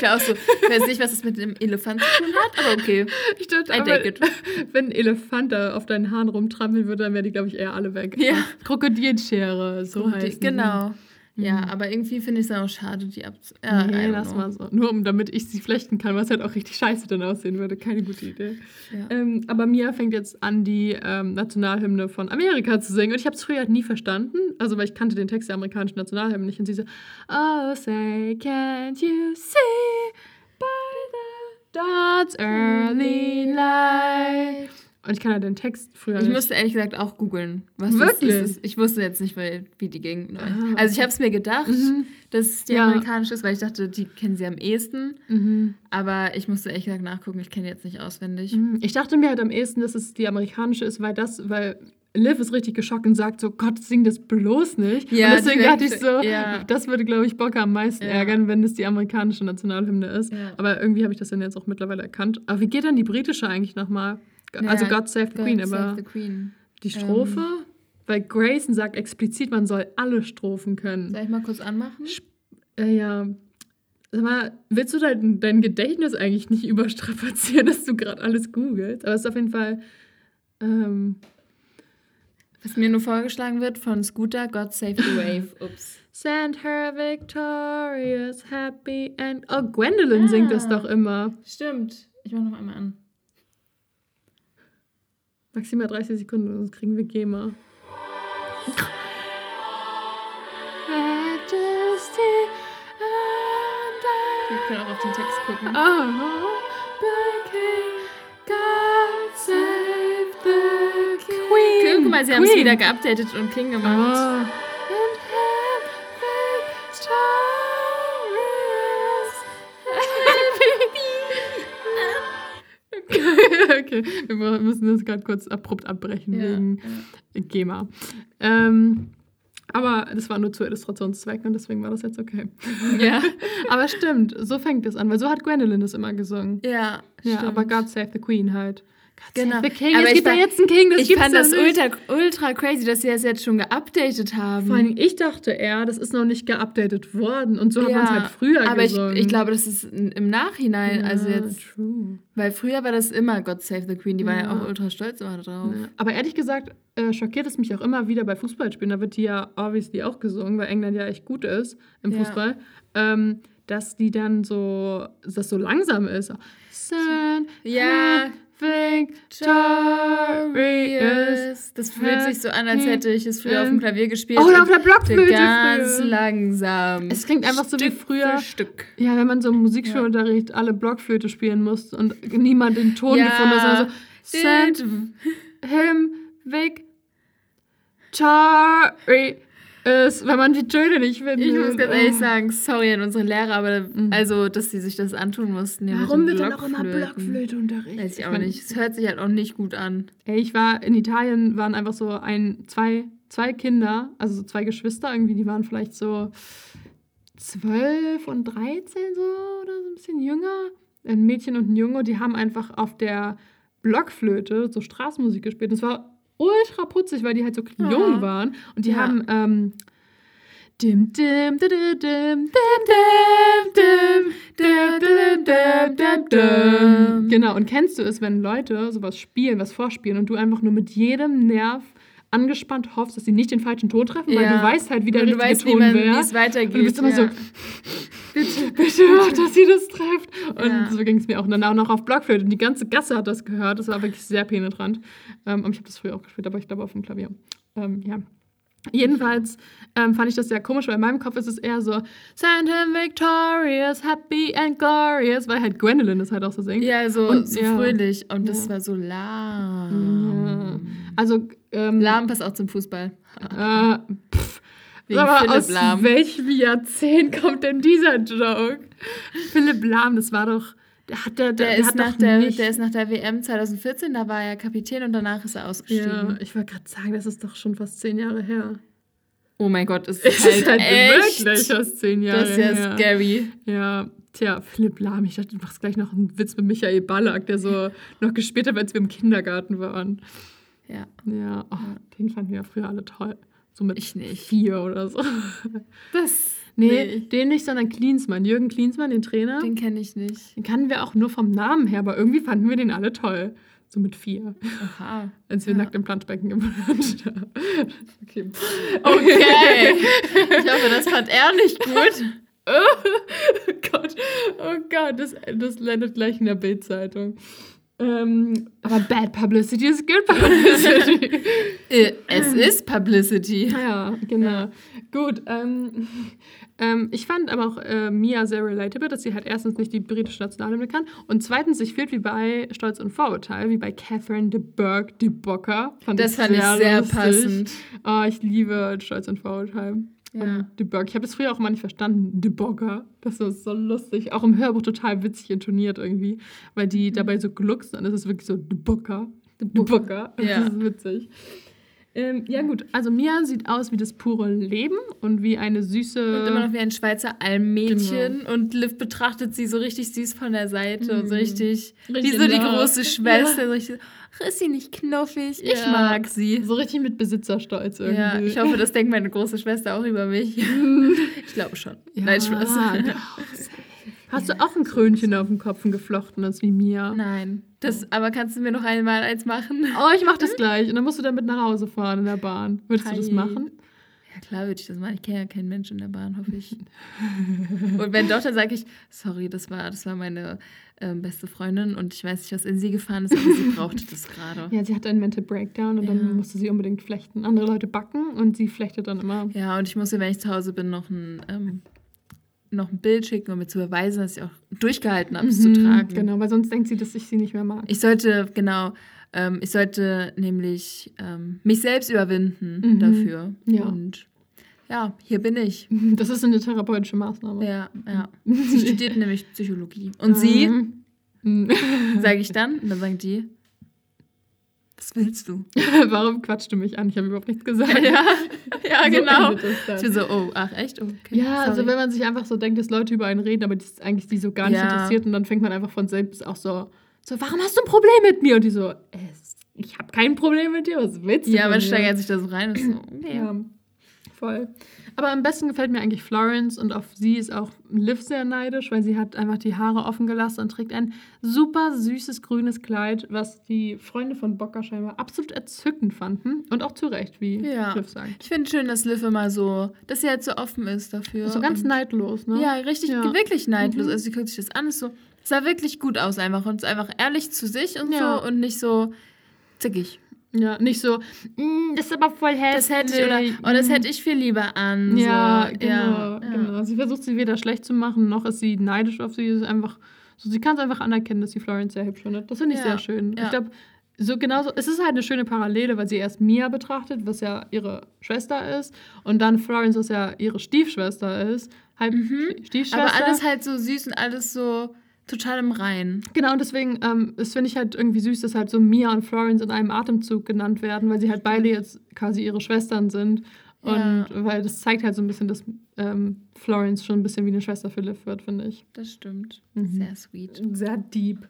Ich auch so, ich weiß nicht, was das mit dem Elefant zu tun hat, aber okay. Ich dachte, I aber, [LAUGHS] wenn ein Elefant da auf deinen Haaren rumtrampeln würde, dann wären die, glaube ich, eher alle weg. Ja. Krokodilschere, so Krokodil- heißt Genau. Ja, aber irgendwie finde ich es auch schade, die abzu... I nee, lass mal so. Nur um, damit ich sie flechten kann, was halt auch richtig scheiße dann aussehen würde. Keine gute Idee. Ja. Ähm, aber Mia fängt jetzt an, die ähm, Nationalhymne von Amerika zu singen. Und ich habe es früher halt nie verstanden. Also, weil ich kannte den Text der amerikanischen Nationalhymne nicht. Und sie so, Oh, say, can't you see by the dawn's early light? Und ich kann halt den Text früher Ich nicht. musste ehrlich gesagt auch googeln. Was Wirklich? Das ist. Ich wusste jetzt nicht, wie die ging. Ah, Also ich habe es mir gedacht, Mhm. dass es die Ja. amerikanische ist, weil ich dachte, die kennen sie am ehesten. Mhm. Aber ich musste ehrlich gesagt nachgucken, ich kenne die jetzt nicht auswendig. Mhm. Ich dachte mir halt am ehesten, dass es die amerikanische ist, weil das, weil Liv ist richtig geschockt und sagt so, Gott, sing das bloß nicht. Ja, und deswegen dachte ich so, ja. das würde, glaube ich, Bock am meisten Ja. ärgern, wenn es die amerikanische Nationalhymne ist. Ja. Aber irgendwie habe ich das dann jetzt auch mittlerweile erkannt. Aber wie geht dann die britische eigentlich nochmal? Also God Save the God Queen, Save aber the Queen. die Strophe? weil Grayson sagt explizit, man soll alle Strophen können. Soll ich mal kurz anmachen? Äh, ja. Sag mal, willst du dein, dein Gedächtnis eigentlich nicht [LAUGHS] überstrapazieren, dass du gerade alles googelst? Aber es ist auf jeden Fall. Ähm, Was mir nur vorgeschlagen wird von Scooter, God Save the Wave. [LAUGHS] Ups. Send her victorious, happy and. Oh, Gwendolyn singt das Ah. doch immer. Stimmt. Ich mach noch einmal an. Maximal 30 Sekunden, sonst kriegen wir GEMA. Wir können auch auf den Text gucken. Oh. Guck mal, sie haben es wieder geupdatet und King gemacht. Ah. Okay, wir müssen das gerade kurz abrupt abbrechen Ja, wegen GEMA. Ähm, aber das war nur zu Illustrationszwecken und deswegen war das jetzt okay. ja. [LAUGHS] Aber stimmt, so fängt es an, weil so hat Gwendolyn das immer gesungen. Ja, Ja, stimmt. aber God Save the Queen halt. Genau. King. Aber es ich gibt da fand- jetzt einen King, das ich fand das ultra, ultra crazy, dass sie das jetzt schon geupdatet haben. Vor allem, ich dachte eher, das ist noch nicht geupdatet worden und so hat man es halt früher aber ich, gesungen. ich glaube, das ist im Nachhinein, also Ja, jetzt, True. weil früher war das immer God Save the Queen, die war ja Ja. auch ultra stolz immer drauf. Ja. Aber ehrlich gesagt, äh, schockiert es mich auch immer wieder bei Fußballspielen. Da wird die ja obviously auch gesungen, weil England ja echt gut ist im Ja. Fußball. Ähm, dass die dann so, dass das so langsam ist. Send Ja. Victorious. Das fühlt sich so an, als hätte ich es früher auf dem Klavier gespielt. Oh, oder auf der Blockflöte Ganz früher. langsam. Es klingt einfach so wie Stück früher. Stück. Ja, wenn man so im Musikschulunterricht alle Blockflöte spielen musste und niemand den Ton Ja. gefunden hat, sondern so Send him victory ist, wenn man die Töne nicht findet. Ich muss ganz ehrlich Oh. sagen, sorry an unsere Lehrer, aber also, dass sie sich das antun mussten. mit Warum wird dann auch immer Blockflöten. Blockflöte unterrichtet? Weiß ich auch nicht. Es hört sich halt auch nicht gut an. Ey, ich war in Italien, waren einfach so ein, zwei, zwei Kinder, also so zwei Geschwister irgendwie, die waren vielleicht so zwölf und 13 so oder so ein bisschen jünger. Ein Mädchen und ein Junge, die haben einfach auf der Blockflöte so Straßenmusik gespielt. Das war ultra putzig, weil die halt so ja. jung waren. Und die ja. haben. Ähm, Dim, dim, dim, dim, dim, dim, dim, dim, Genau, und kennst du es, wenn Leute sowas spielen, was vorspielen und du einfach nur mit jedem Nerv angespannt hoffst, dass sie nicht den falschen Ton treffen, weil Ja. du weißt halt, wie der richtige weißt, Ton wie wäre. es weitergeht. Und du bist immer ja. so, [LAUGHS] bitte, bitte, [LAUGHS] mach, dass sie das trifft. Und Ja. so ging es mir auch. Und dann auch noch auf Blockflöte. Und die ganze Gasse hat das gehört. Das war wirklich sehr penetrant. Ähm, ich habe das früher auch gespielt, aber ich glaube auf dem Klavier. Ähm, ja. Jedenfalls ähm, fand ich das sehr komisch, weil in meinem Kopf ist es eher so Send him victorious, happy and glorious, weil halt Gwendolyn das halt auch so singt. Ja, so, Und- so ja. fröhlich. Und das Ja. war so lahm. Also, ähm, Lahm passt auch zum Fußball. Äh, pff. Wegen Aber Philipp aus Lahm. welchem Jahrzehnt kommt denn dieser Joke? Philipp Lahm, das war doch. Der, hat, der, der, Der, ist hat nach der, der ist nach der WM 2014, da war er Kapitän und danach ist er Ja, ausgestiegen. ich wollte gerade sagen, das ist doch schon fast zehn Jahre her. Oh mein Gott, es [LAUGHS] Es ist halt, ist halt echt. wirklich fast zehn Jahre Das ist ja her. scary. Ja, tja, Philipp Lahm. Ich dachte, du machst gleich noch einen Witz mit Michael Ballack, der so noch gespielt hat, als wir im Kindergarten waren. Ja, Ja, oh, den fanden wir ja früher alle toll. So mit ich nicht. vier oder so. Das, Nee, Nee. den nicht, sondern Klinsmann. Jürgen Klinsmann, den Trainer. den kenne ich nicht. Den kannten wir auch nur vom Namen her, aber irgendwie fanden wir den alle toll. So mit vier. Aha. Als wir Ja. nackt im Planschbecken gewohnt haben. [LAUGHS] Okay. Okay. [LAUGHS] ich hoffe, das fand er nicht gut. [LAUGHS] Oh Gott, oh Gott, das, das landet gleich in der Bildzeitung. Ähm, aber bad publicity is good publicity. [LAUGHS] Äh, Es ist Publicity. ja, genau. Gut, ähm, ähm, ich fand aber auch äh, Mia sehr relatable, dass sie halt erstens nicht die britische Nationalhymne kann und zweitens sich fühlt wie bei Stolz und Vorurteil, wie bei Catherine de Burgh de Bocker. Fand Das fand ich sehr lustig. passend. Oh, ich liebe Stolz und Vorurteil. Ja. Und de Burgh. Ich habe das früher auch mal nicht verstanden. De Bocker. Das ist so lustig. Auch im Hörbuch total witzig intoniert irgendwie. Weil die dabei so gluckst, dann ist es wirklich so de Bocker. De Bocker. Ja. Das ist witzig. Ähm, ja, gut. Also Mia sieht aus wie das pure Leben und wie eine süße. Und immer noch wie ein Schweizer Almmädchen. Und Liv betrachtet sie so richtig süß von der Seite und so richtig, wie Richtig so die große Schwester. So richtig, ach, ist sie nicht knuffig? Ich Ja. mag sie. so richtig mit Besitzerstolz irgendwie. Ja, ich hoffe, das denkt meine große Schwester auch über mich. [LAUGHS] ich glaube schon. Ja, Nein, Spaß. safe. [LAUGHS] Hast du auch ein Krönchen auf dem Kopf, ein geflochtenes wie Mia? Nein. Das, aber kannst du mir noch einmal eins machen? Oh, ich mach das gleich. Und dann musst du damit nach Hause fahren in der Bahn. Würdest du das Hi. machen? Ja, klar würde ich das machen. Ich kenne ja keinen Menschen in der Bahn, hoffe ich. und wenn doch, dann sage ich, sorry, das war, das war meine ähm, beste Freundin und ich weiß nicht, was in sie gefahren ist, aber sie brauchte das gerade. Ja, sie hatte einen Mental Breakdown und Ja. dann musste sie unbedingt flechten. Andere Leute backen und sie flechtet dann immer. Ja, und ich muss ihr, wenn ich zu Hause bin, noch ein, ähm, noch ein Bild schicken, um mir zu beweisen, dass ich auch durchgehalten habe, es zu Mhm, tragen. Genau, weil sonst denkt sie, dass ich sie nicht mehr mag. Ich sollte, genau, ähm, ich sollte nämlich ähm, mich selbst überwinden Mhm. dafür. Ja. Und ja, hier bin ich. [LAUGHS] Das ist eine therapeutische Maßnahme. Ja, ja. [LAUGHS] Sie studiert nämlich Psychologie. Und sie, [LAUGHS] Mhm. sage ich dann, und dann sagt die, was willst du? [LAUGHS] Warum quatschst du mich an? Ich habe überhaupt nichts gesagt. ja, [LAUGHS] ja, So genau. Ich bin so, oh, ach echt? Oh, okay. Ja, also sorry. wenn man sich einfach so denkt, dass Leute über einen reden, aber das eigentlich die so gar nicht Ja. interessiert und dann fängt man einfach von selbst auch so, so, warum hast du ein Problem mit mir? Und die so, es, ich habe kein Problem mit dir, was willst du Ja, man steigert sich da so rein und ist so, okay. Ja, voll. Aber am besten gefällt mir eigentlich Florence und auf sie ist auch Liv sehr neidisch, weil sie hat einfach die Haare offen gelassen und trägt ein super süßes grünes Kleid, was die Freunde von Bocker scheinbar absolut entzückend fanden und auch zu Recht, wie Ja. Liv sagt. Ich finde schön, dass Liv immer so, dass sie halt so offen ist dafür. So ganz neidlos, ne? Ja, richtig, Ja. wirklich neidlos. Mhm. Also sie guckt sich das an, ist so, sah wirklich gut aus einfach und ist einfach ehrlich zu sich und Ja. so und nicht so zickig. Ja, nicht so, "Mm, das ist aber voll hässlich. Das hätte oder, oh, das hätte ich viel lieber an. Ja, so. genau, ja, genau. Sie versucht sie weder schlecht zu machen, noch ist sie neidisch auf sie. Sie ist einfach, so, sie kann es einfach anerkennen, dass sie Florence sehr hübsch findet. Das finde ich Ja, sehr schön. Ich glaube, so genauso, es ist halt eine schöne Parallele, weil sie erst Mia betrachtet, was ja ihre Schwester ist, und dann Florence, was ja ihre Stiefschwester ist. Halb Stiefschwester. Mhm. Aber alles halt so süß und alles so total im Reinen. Genau, und deswegen, ähm, das finde ich halt irgendwie süß, dass halt so Mia und Florence in einem Atemzug genannt werden, weil sie halt beide jetzt quasi ihre Schwestern sind. Und Ja. weil das zeigt halt so ein bisschen, dass ähm, Florence schon ein bisschen wie eine Schwester für Liv wird, finde ich. Das stimmt. Mhm. Sehr sweet. Sehr deep.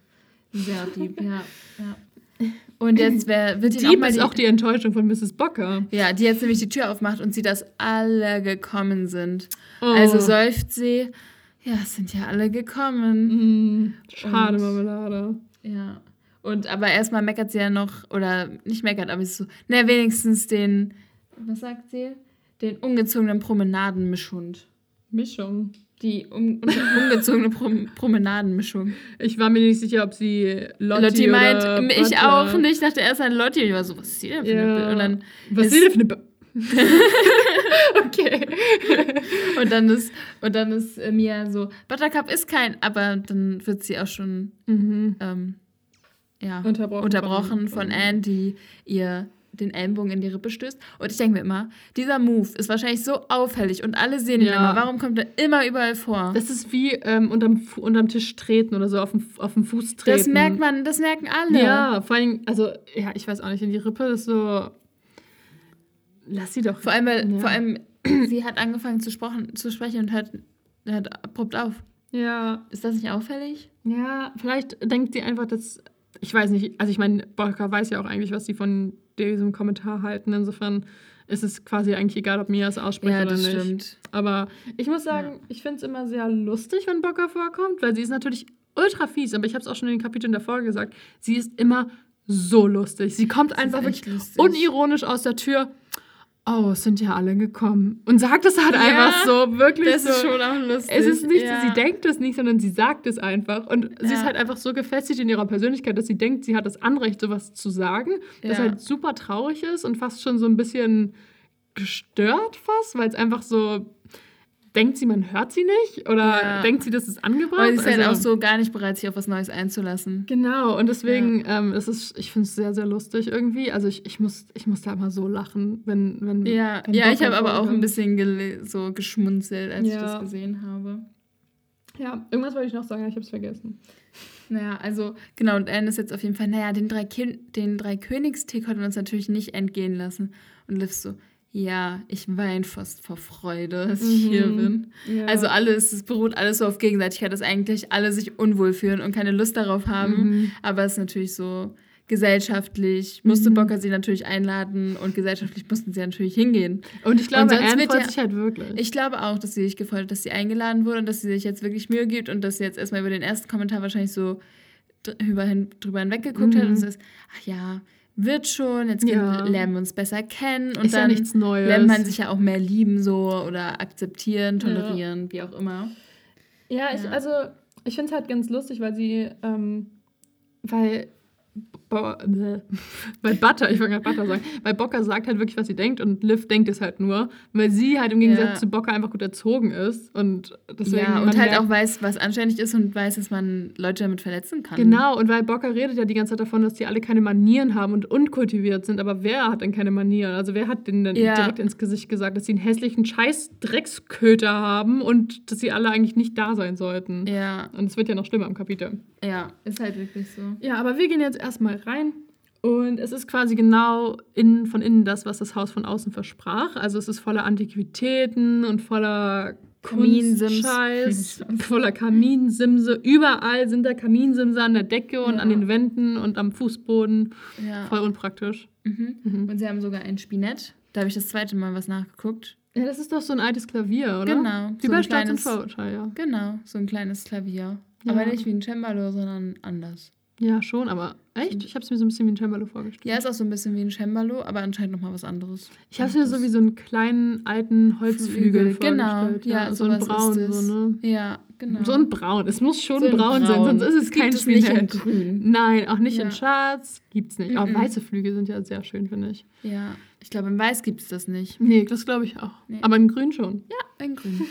Sehr deep, ja. ja. [LAUGHS] Und jetzt wär, wird auch Dieb mal ist die, auch die Enttäuschung von Mrs. Bocker. Ja, die jetzt nämlich die Tür aufmacht und sieht, dass alle gekommen sind. Oh. Also seufzt sie, ja, es sind ja alle gekommen. Mm, schade, Und- Marmelade. Ja. Und aber erstmal meckert sie ja noch, oder nicht meckert, aber sie ist so, na, wenigstens den, was sagt sie? Den ungezogenen Promenadenmischhund. Mischung. Die um, [LAUGHS] ungezogene Prom Promenadenmischung. Ich war mir nicht sicher, ob sie Lotti, Lotti meint, ich Butler- auch nicht. Ich dachte erst an Lotti. Ich war so, was ist die denn für eine. Bild? Und dann, Was ist- ist denn für eine... Be [LAUGHS] okay. und dann ist, und dann ist äh, Mia so, Buttercup ist kein, aber dann wird sie auch schon mhm. ähm, ja, Unterbrochen unterbrochen von- von Anne, die ihr den Ellenbogen in die Rippe stößt. Und ich denke mir immer, dieser Move ist wahrscheinlich so auffällig und alle sehen ihn Ja. immer. Warum kommt er immer überall vor? Das ist wie ähm, unterm, unterm Tisch treten oder so auf dem, auf dem Fuß treten. Das merkt man, das merken alle. Ja, vor allem, also, ja, ich weiß auch nicht, in die Rippe ist so. Lass sie doch. Vor allem, weil, Ja. vor allem, [CLEARS THROAT] sie hat angefangen zu, sprochen, zu sprechen und hört, hört abrupt auf. Ja, Ist das nicht auffällig? ja, vielleicht denkt sie einfach, dass. Ich weiß nicht, also ich meine, Bolka weiß ja auch eigentlich, was sie von diesem Kommentar halten. Insofern ist es quasi eigentlich egal, ob Mia es ausspricht Ja, oder das nicht. stimmt. Aber ich muss sagen, ich finde es immer sehr lustig, wenn Bocker vorkommt, weil sie ist natürlich ultra fies, aber ich habe es auch schon in den Kapiteln davor gesagt, sie ist immer so lustig. Sie kommt ist einfach wirklich lustig. unironisch aus der Tür. Oh, es sind ja alle gekommen. Und sagt es halt Ja, einfach so, wirklich Das so. ist schon auch lustig. Es ist nicht, ja. sie denkt es nicht, sondern sie sagt es einfach. Und sie ist Ja. halt einfach so gefestigt in ihrer Persönlichkeit, dass sie denkt, sie hat das Anrecht, sowas zu sagen. Das Ja. halt super traurig ist und fast schon so ein bisschen gestört fast, weil es einfach so, denkt sie, man hört sie nicht? Oder Ja. denkt sie, das ist angebracht? Aber sie ist halt Also- auch so gar nicht bereit, sich auf was Neues einzulassen. Genau, und deswegen, ähm, es ist, ich finde es sehr, sehr lustig irgendwie. Also ich, ich, muss, ich muss da immer so lachen, wenn, wenn Ja, wenn ja ich habe aber auch ein bisschen so geschmunzelt, als ich Ja. das gesehen habe. Ja, irgendwas wollte ich noch sagen, ich habe es vergessen. Naja, also genau, und Anne ist jetzt auf jeden Fall, naja, den drei, kind, den drei konnten wir uns natürlich nicht entgehen lassen. Und Liv so, ja, ich weine fast vor Freude, [LAUGHS] dass ich hier Mhm. bin. Ja. Also alles, es beruht alles so auf Gegenseitigkeit, dass eigentlich alle sich unwohl fühlen und keine Lust darauf haben. Mhm. Aber es ist natürlich so gesellschaftlich, musste Mhm. Bocker sie natürlich einladen und gesellschaftlich mussten sie natürlich hingehen. Und ich glaube, sonst Anne freut ja- sich halt wirklich. Ich glaube auch, dass sie sich gefreut hat, dass sie eingeladen wurde und dass sie sich jetzt wirklich Mühe gibt und dass sie jetzt erstmal über den ersten Kommentar wahrscheinlich so drüber, hin, drüber hinweggeguckt hat Mhm. und so ist, ach ja, wird schon, jetzt Ja. lernen wir uns besser kennen und ist ja dann nichts Neues. lernt man sich ja auch mehr lieben so oder akzeptieren, tolerieren, wie auch immer. Ja, ich, Ja. also ich finde es halt ganz lustig, weil sie, ähm, weil, Bo bäh. weil Butter, ich wollte gerade Butter sagen, weil Bocker sagt halt wirklich, was sie denkt und Liv denkt es halt nur, weil sie halt im Gegensatz Ja. zu Bocker einfach gut erzogen ist und deswegen ja, und halt auch weiß, was anständig ist und weiß, dass man Leute damit verletzen kann. Genau, und weil Bocker redet ja die ganze Zeit davon, dass die alle keine Manieren haben und unkultiviert sind, aber wer hat denn keine Manieren? Also wer hat denen denn Ja. direkt ins Gesicht gesagt, dass sie einen hässlichen scheiß Drecksköter haben und dass sie alle eigentlich nicht da sein sollten? Ja, Und es wird ja noch schlimmer im Kapitel. ja, ist halt wirklich so. Ja, aber wir gehen jetzt erstmal rein. Und es ist quasi genau innen, von innen das, was das Haus von außen versprach. Also es ist voller Antiquitäten und voller Kaminsims. Kunstscheiß, voller Kaminsimse. Überall sind da Kaminsimse an der Decke und Ja. an den Wänden und am Fußboden. Ja. Voll unpraktisch. Mhm. Mhm. Und sie haben sogar ein Spinett. Da habe ich das zweite Mal was nachgeguckt. Ja, das ist doch so ein altes Klavier, oder? Genau, Wie so bei Stadt und Vorurteil, ja. Genau, so ein kleines Klavier. Ja. Aber nicht wie ein Cembalo, sondern anders. Ja, schon, aber echt? Ich habe es mir so ein bisschen wie ein Cembalo vorgestellt. Ja, ist auch so ein bisschen wie ein Cembalo, aber anscheinend nochmal was anderes. Ich habe es mir so wie so einen kleinen alten Holzflügel Genau, vorgestellt. ja, so ein Braun, so, ne? Ja, genau. So ein Braun. Es muss schon So ein braun, sein, Braun. sonst ist es kein es nicht in grün. Nein, auch nicht in Ja. Schwarz. Gibt's nicht. Aber Mhm. weiße Flügel sind ja sehr schön, finde ich. Ja, ich glaube, in Weiß gibt es das nicht. Nee, das glaube ich auch. Nee. Aber in Grün schon. Ja, in Grün. [LAUGHS]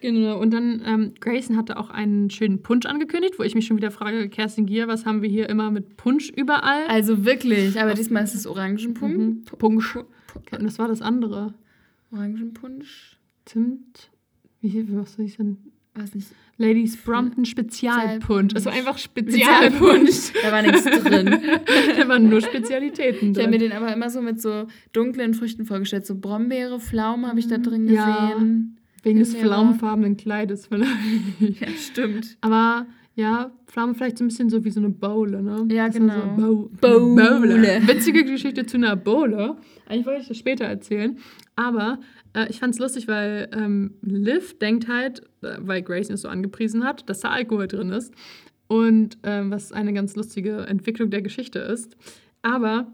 Genau. Und dann, ähm, Grayson hatte auch einen schönen Punsch angekündigt, wo ich mich schon wieder frage, Kerstin Gier, was haben wir hier immer mit Punsch überall? Also wirklich, aber diesmal ist es Orangenpunsch. Mhm. Punsch. Und das war das andere. Orangenpunsch? Zimt. Wie, was soll ich denn? Weiß nicht. Ladies Brompton Spezialpunsch. Es war einfach Spezialpunsch. Spezialpunsch. [LAUGHS] Da war nichts drin. da waren nur Spezialitäten Ich habe mir drin. den aber immer so mit so dunklen Früchten vorgestellt. So Brombeere, Pflaumen habe ich da drin Ja. gesehen. Wegen des pflaumenfarbenen Kleides vielleicht. Ja, stimmt. Aber Ja, Pflaume vielleicht so ein bisschen so wie so eine Bowle, ne? Ja, Das genau. So Bowle. Bowle. Witzige Geschichte zu einer Bowle. Eigentlich wollte ich das später erzählen. Aber äh, ich fand es lustig, weil ähm, Liv denkt halt, äh, weil Grace es so angepriesen hat, dass da Alkohol drin ist. Und ähm, was eine ganz lustige Entwicklung der Geschichte ist. Aber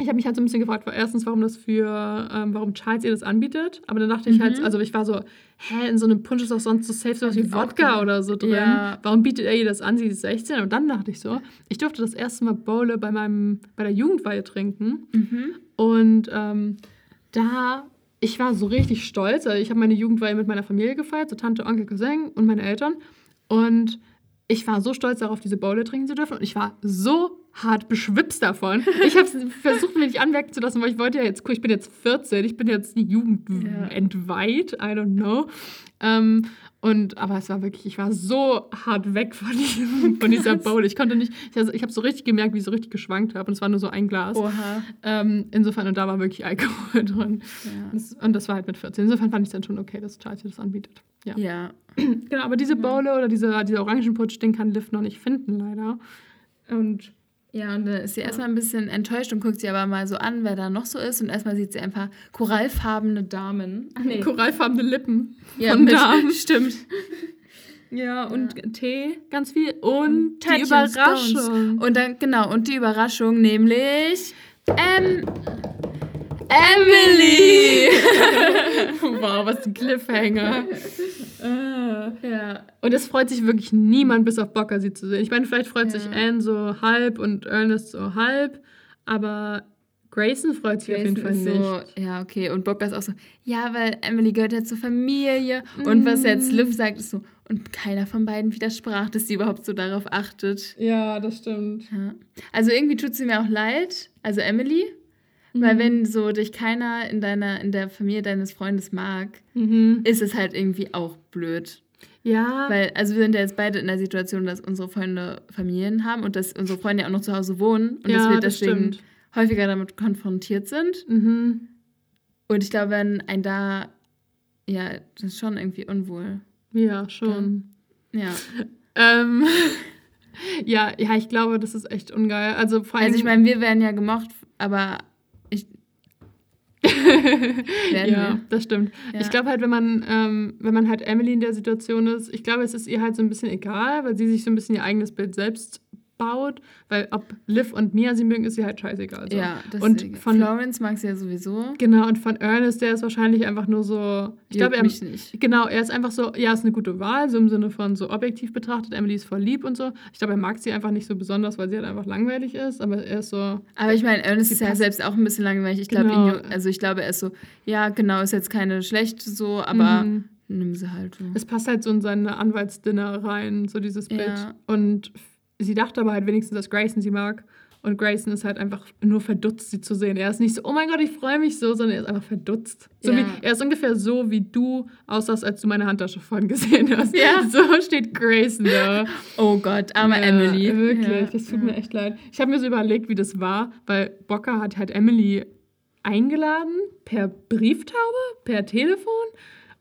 ich habe mich halt so ein bisschen gefragt, erstens, warum das für, ähm, warum Charles ihr das anbietet. Aber dann dachte ich halt, Mhm. also ich war so, hä, in so einem Punsch ist auch sonst so safe sowas wie Wodka gedacht. oder so drin. Ja. Warum bietet er ihr das an? Sie ist 16. Und dann dachte ich so, ich durfte das erste Mal Bowle bei meinem, bei der Jugendweihe trinken. Mhm. Und ähm, da, ich war so richtig stolz. Also ich habe meine Jugendweihe mit meiner Familie gefeiert, so Tante, Onkel, Cousin und meine Eltern. Und ich war so stolz darauf, diese Bowle trinken zu dürfen. Und ich war so hart beschwipst davon. [LAUGHS] Ich habe versucht, mir nicht anmerken zu lassen, weil ich wollte ja jetzt, ich bin jetzt 14, ich bin jetzt die Jugend Ja. entweiht, I don't know. Ähm, und, aber es war wirklich, ich war so hart weg von, diesem, von dieser Bowl. Ich konnte nicht, ich, also, ich habe so richtig gemerkt, wie ich so richtig geschwankt habe. Und es war nur so ein Glas. Oha. Ähm, insofern, und da war wirklich Alkohol [LAUGHS] drin. Ja. Das, und das war halt mit 14. Insofern fand ich es dann schon okay, dass hier das anbietet. Ja. ja. [CLEARS THROAT] Genau, aber diese Bowle oder dieser, dieser Orangenputsch, den kann Liv noch nicht finden, leider. Und Ja, und dann ist sie erstmal ein bisschen enttäuscht und guckt sie aber mal so an, wer da noch so ist. Und erstmal sieht sie ein paar korallfarbene Damen. Ach nee. korallfarbene Lippen ja, von mit, Damen. [LAUGHS] Stimmt. Ja, und Tee, ganz viel. Und, die Touch and Überraschung. Stones. Und dann, genau, und die Überraschung, nämlich. Ähm. Emily! [LAUGHS] wow, was ein Cliffhanger. Äh. ja. Und es freut sich wirklich niemand, bis auf Bocker sie zu sehen. Ich meine, vielleicht freut Ja. sich Anne so halb und Ernest so halb, aber Grayson freut sich auf jeden Fall Grayson nicht. So, ja, okay. Und Bocker ist auch so, ja, weil Emily gehört ja zur Familie. Und was jetzt Mm. Liv sagt, ist so, und keiner von beiden widersprach, dass sie überhaupt so darauf achtet. Ja, das stimmt. Ja. Also irgendwie tut sie mir auch leid, also Emily, weil wenn so dich keiner in deiner, in der Familie deines Freundes mag, Mhm. ist es halt irgendwie auch blöd. Ja, Weil, also wir sind ja jetzt beide in der Situation, dass unsere Freunde Familien haben und dass unsere Freunde ja auch noch zu Hause wohnen und dass ja, wir das deswegen stimmt. häufiger damit konfrontiert sind. Mhm. Und ich glaube, wenn ein da, ja, das ist schon irgendwie unwohl. Ja, schon. Ja. Ähm, [LAUGHS] ja, ja, ich glaube, das ist echt ungeil. Also vor allem. Also ich meine, wir werden ja gemocht, aber [LAUGHS] ja, das stimmt. Ja. Ich glaube halt, wenn man, ähm, wenn man halt Emily in der Situation ist, ich glaube, es ist ihr halt so ein bisschen egal, weil sie sich so ein bisschen ihr eigenes Bild selbst baut, weil ob Liv und Mia sie mögen, ist sie halt scheißegal. So. Ja, und deswegen. von Florence mag sie ja sowieso. genau und von Ernest, der ist wahrscheinlich einfach nur so, ich glaube, er mich nicht. Genau, er ist einfach so, ja, ist eine gute Wahl, so im Sinne von so objektiv betrachtet. Emily ist voll lieb und so. Ich glaube, er mag sie einfach nicht so besonders, weil sie halt einfach langweilig ist, aber er ist so, Aber ich meine, Ernest ist ja selbst auch ein bisschen langweilig. Ich glaube, Genau. also ich glaube, er ist so, ja, genau, ist jetzt keine schlechte so, aber mhm. nimm sie halt so. es passt halt so in seine Anwaltsdinner rein, so dieses Bild. Ja. Und sie dachte aber halt wenigstens, dass Grayson sie mag. Und Grayson ist halt einfach nur verdutzt, sie zu sehen. Er ist nicht so, oh mein Gott, ich freue mich so, sondern er ist einfach verdutzt. So Ja. wie, er ist ungefähr so, wie du aussahst, als du meine Handtasche vorhin gesehen hast. Ja. [LAUGHS] So steht Grayson da. Oh Gott, arme Ja, Emily. Wirklich, das tut mir echt leid. Ich habe mir so überlegt, wie das war, weil Bocker hat halt Emily eingeladen per Brieftaube, per Telefon.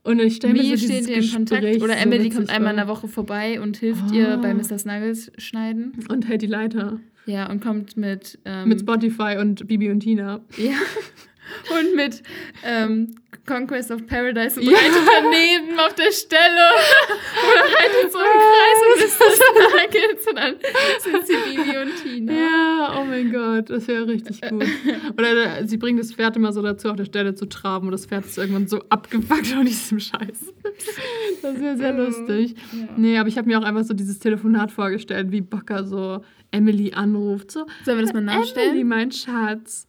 Und ich stelle mir so steht ihr in Kontakt? Oder Emily kommt einmal in der Woche vorbei und hilft Oh. ihr bei Mr. Snuggles schneiden. Und hält die Leiter. Ja, und kommt mit. Ähm, Mit Spotify und Bibi und Tina. Ja. [LAUGHS] Und mit ähm, Conquest of Paradise [LAUGHS] und Ja. reitet daneben auf der Stelle. [LAUGHS] Oder reitet so im Kreis und ist [LAUGHS] das Nuggets und dann sind sie Bibi und Tina. Ja, oh mein Gott, das wäre richtig gut. Oder äh, sie bringt das Pferd immer so dazu, auf der Stelle zu traben und das Pferd ist irgendwann so abgefuckt von diesem Scheiß. Das wäre sehr lustig. Ja. Nee, aber ich habe mir auch einfach so dieses Telefonat vorgestellt, wie Bocker so Emily anruft. So, Sollen wir das mal Emily, nachstellen? mein Schatz.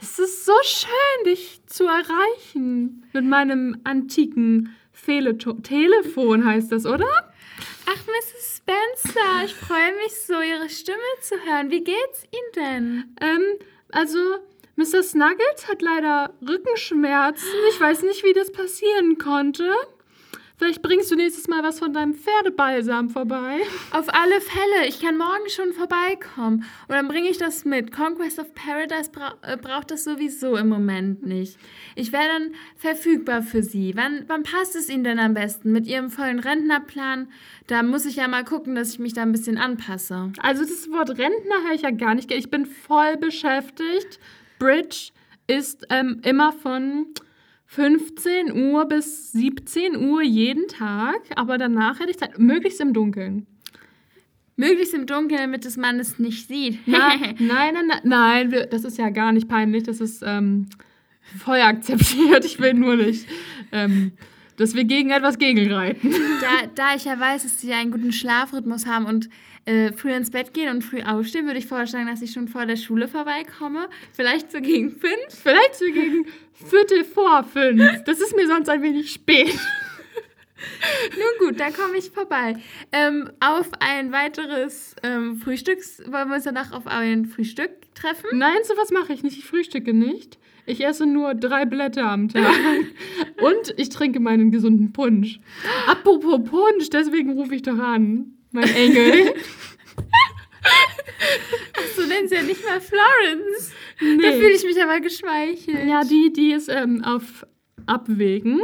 Es ist so schön, dich zu erreichen. Mit meinem antiken Fehleto Telefon heißt das, oder? Ach, Mrs. Spencer, ich freue mich so, Ihre Stimme zu hören. Wie geht's Ihnen denn? Ähm, also, Mr. Snuggles hat leider Rückenschmerzen. Ich weiß nicht, wie das passieren konnte. Vielleicht bringst du nächstes Mal was von deinem Pferdebalsam vorbei. Auf alle Fälle. Ich kann morgen schon vorbeikommen. Und dann bringe ich das mit. Conquest of Paradise bra äh, braucht das sowieso im Moment nicht. Ich wäre dann verfügbar für Sie. Wann, wann passt es Ihnen denn am besten? Mit Ihrem vollen Rentnerplan? Da muss ich ja mal gucken, dass ich mich da ein bisschen anpasse. Also das Wort Rentner höre ich ja gar nicht. Ich bin voll beschäftigt. Bridge ist ähm, immer von 15 Uhr bis 17 Uhr jeden Tag, aber danach hätte ich Zeit, möglichst im Dunkeln. Möglichst im Dunkeln, damit das Mann es nicht sieht. Na, [LAUGHS] nein, nein, nein, nein, das ist ja gar nicht peinlich, das ist ähm, voll akzeptiert. Ich will nur nicht, ähm, dass wir gegen etwas gegenreiten. da, da ich ja weiß, dass sie einen guten Schlafrhythmus haben und äh, früh ins Bett gehen und früh aufstehen, würde ich vorschlagen, dass ich schon vor der Schule vorbeikomme. Vielleicht so gegen fünf. Vielleicht so gegen Viertel vor fünf. Das ist mir sonst ein wenig spät. [LAUGHS] Nun gut, dann komme ich vorbei. Ähm, auf ein weiteres ähm, Frühstücks... Wollen wir uns danach auf ein Frühstück treffen? Nein, sowas mache ich nicht. Ich frühstücke nicht. Ich esse nur drei Blätter am Tag. [LAUGHS] Und ich trinke meinen gesunden Punsch. Apropos Punsch, deswegen rufe ich doch an. Mein Engel. [LAUGHS] So nennen sie ja nicht mal Florence. Da fühle ich mich aber geschmeichelt. Ja, die, die ist ähm, auf Abwägen.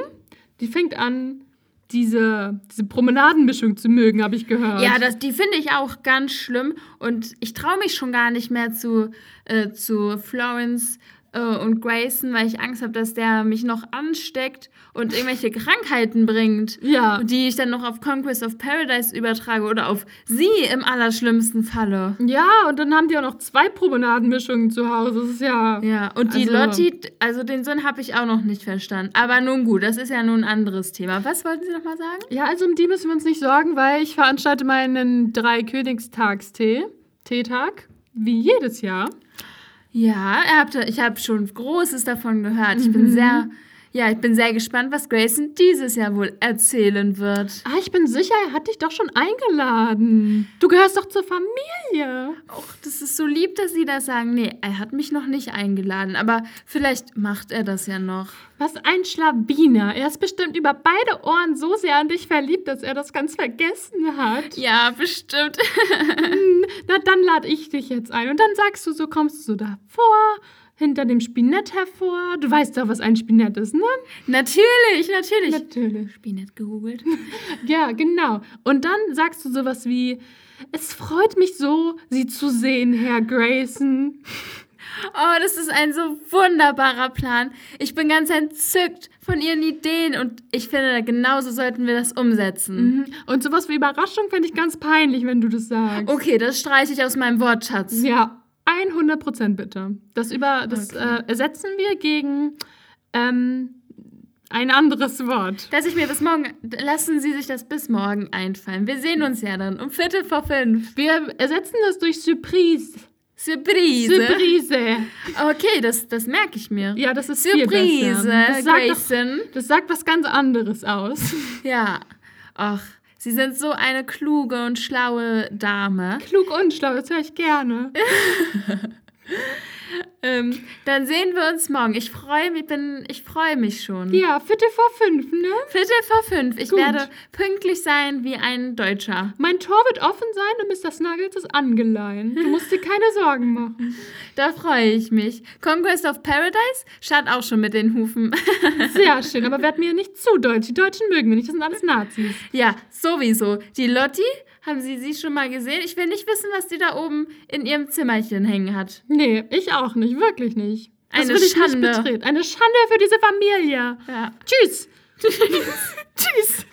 Die fängt an, diese, diese Promenadenmischung zu mögen, habe ich gehört. Ja, das, die finde ich auch ganz schlimm und ich traue mich schon gar nicht mehr zu, äh, zu Florence und Grayson, weil ich Angst habe, dass der mich noch ansteckt und irgendwelche Krankheiten bringt, Ja. die ich dann noch auf Conquest of Paradise übertrage oder auf sie im allerschlimmsten Falle. Ja, und dann haben die auch noch zwei Promenadenmischungen zu Hause. Das ist ja. Ja, und die Also- Lotti, also den Sinn habe ich auch noch nicht verstanden. Aber nun gut, das ist ja nun ein anderes Thema. Was wollten Sie noch mal sagen? Ja, also um die müssen wir uns nicht sorgen, weil ich veranstalte meinen Drei-Königstagstee, Teetag, wie jedes Jahr. Ja, ich habe schon Großes davon gehört. Ich bin sehr, ja, ich bin sehr gespannt, was Grayson dieses Jahr wohl erzählen wird. Ah, ich bin sicher, er hat dich doch schon eingeladen. Du gehörst doch zur Familie. Och, das ist so lieb, dass Sie das sagen. Nee, er hat mich noch nicht eingeladen, aber vielleicht macht er das ja noch. Was ein Schlawiner. Er ist bestimmt über beide Ohren so sehr an dich verliebt, dass er das ganz vergessen hat. Ja, bestimmt. [LAUGHS] Na, dann lade ich dich jetzt ein. Und dann sagst du so, kommst du so davor, hinter dem Spinett hervor. Du weißt doch, was ein Spinett ist, ne? natürlich, natürlich. Natürlich. Spinett gegoogelt. [LAUGHS] Ja, genau. Und dann sagst du sowas wie, es freut mich so, Sie zu sehen, Herr Grayson. Oh, das ist ein so wunderbarer Plan. Ich bin ganz entzückt von Ihren Ideen und ich finde, genauso sollten wir das umsetzen. Mhm. Und sowas wie Überraschung fände ich ganz peinlich, wenn du das sagst. Okay, das streiche ich aus meinem Wortschatz. Ja, 100 Prozent bitte. Das, über, das Okay. äh, ersetzen wir gegen ähm, ein anderes Wort. Dass ich mir bis morgen, lassen Sie sich das bis morgen einfallen. Wir sehen uns ja dann um Viertel vor fünf. Wir ersetzen das durch Surprise. Surprise. Surprise. Okay, das, das merke ich mir. Ja, das ist Surprise. Das sagt, doch, das sagt was ganz anderes aus. Ja. Ach, Sie sind so eine kluge und schlaue Dame. Klug und schlau, das höre ich gerne. [LAUGHS] Ähm, dann sehen wir uns morgen. Ich freue mich, bin, ich freue mich schon. Ja, Viertel vor fünf, ne? Viertel vor fünf. Ich Gut. werde pünktlich sein wie ein Deutscher. Mein Tor wird offen sein und Mr. Snuggles ist angeleint. Du musst dir keine Sorgen machen. [LAUGHS] Da freue ich mich. Conquest of Paradise schaut auch schon mit den Hufen. [LAUGHS] Sehr schön, aber werd mir nicht zu deutsch. Die Deutschen mögen wir nicht, das sind alles Nazis. ja, sowieso. Die Lotti, haben Sie sie schon mal gesehen? Ich will nicht wissen, was die da oben in ihrem Zimmerchen hängen hat. Nee, ich auch nicht, wirklich nicht. Das Eine Schande. nicht betreten. Eine Schande für diese Familie. Ja. Tschüss. [LAUGHS] Tschüss.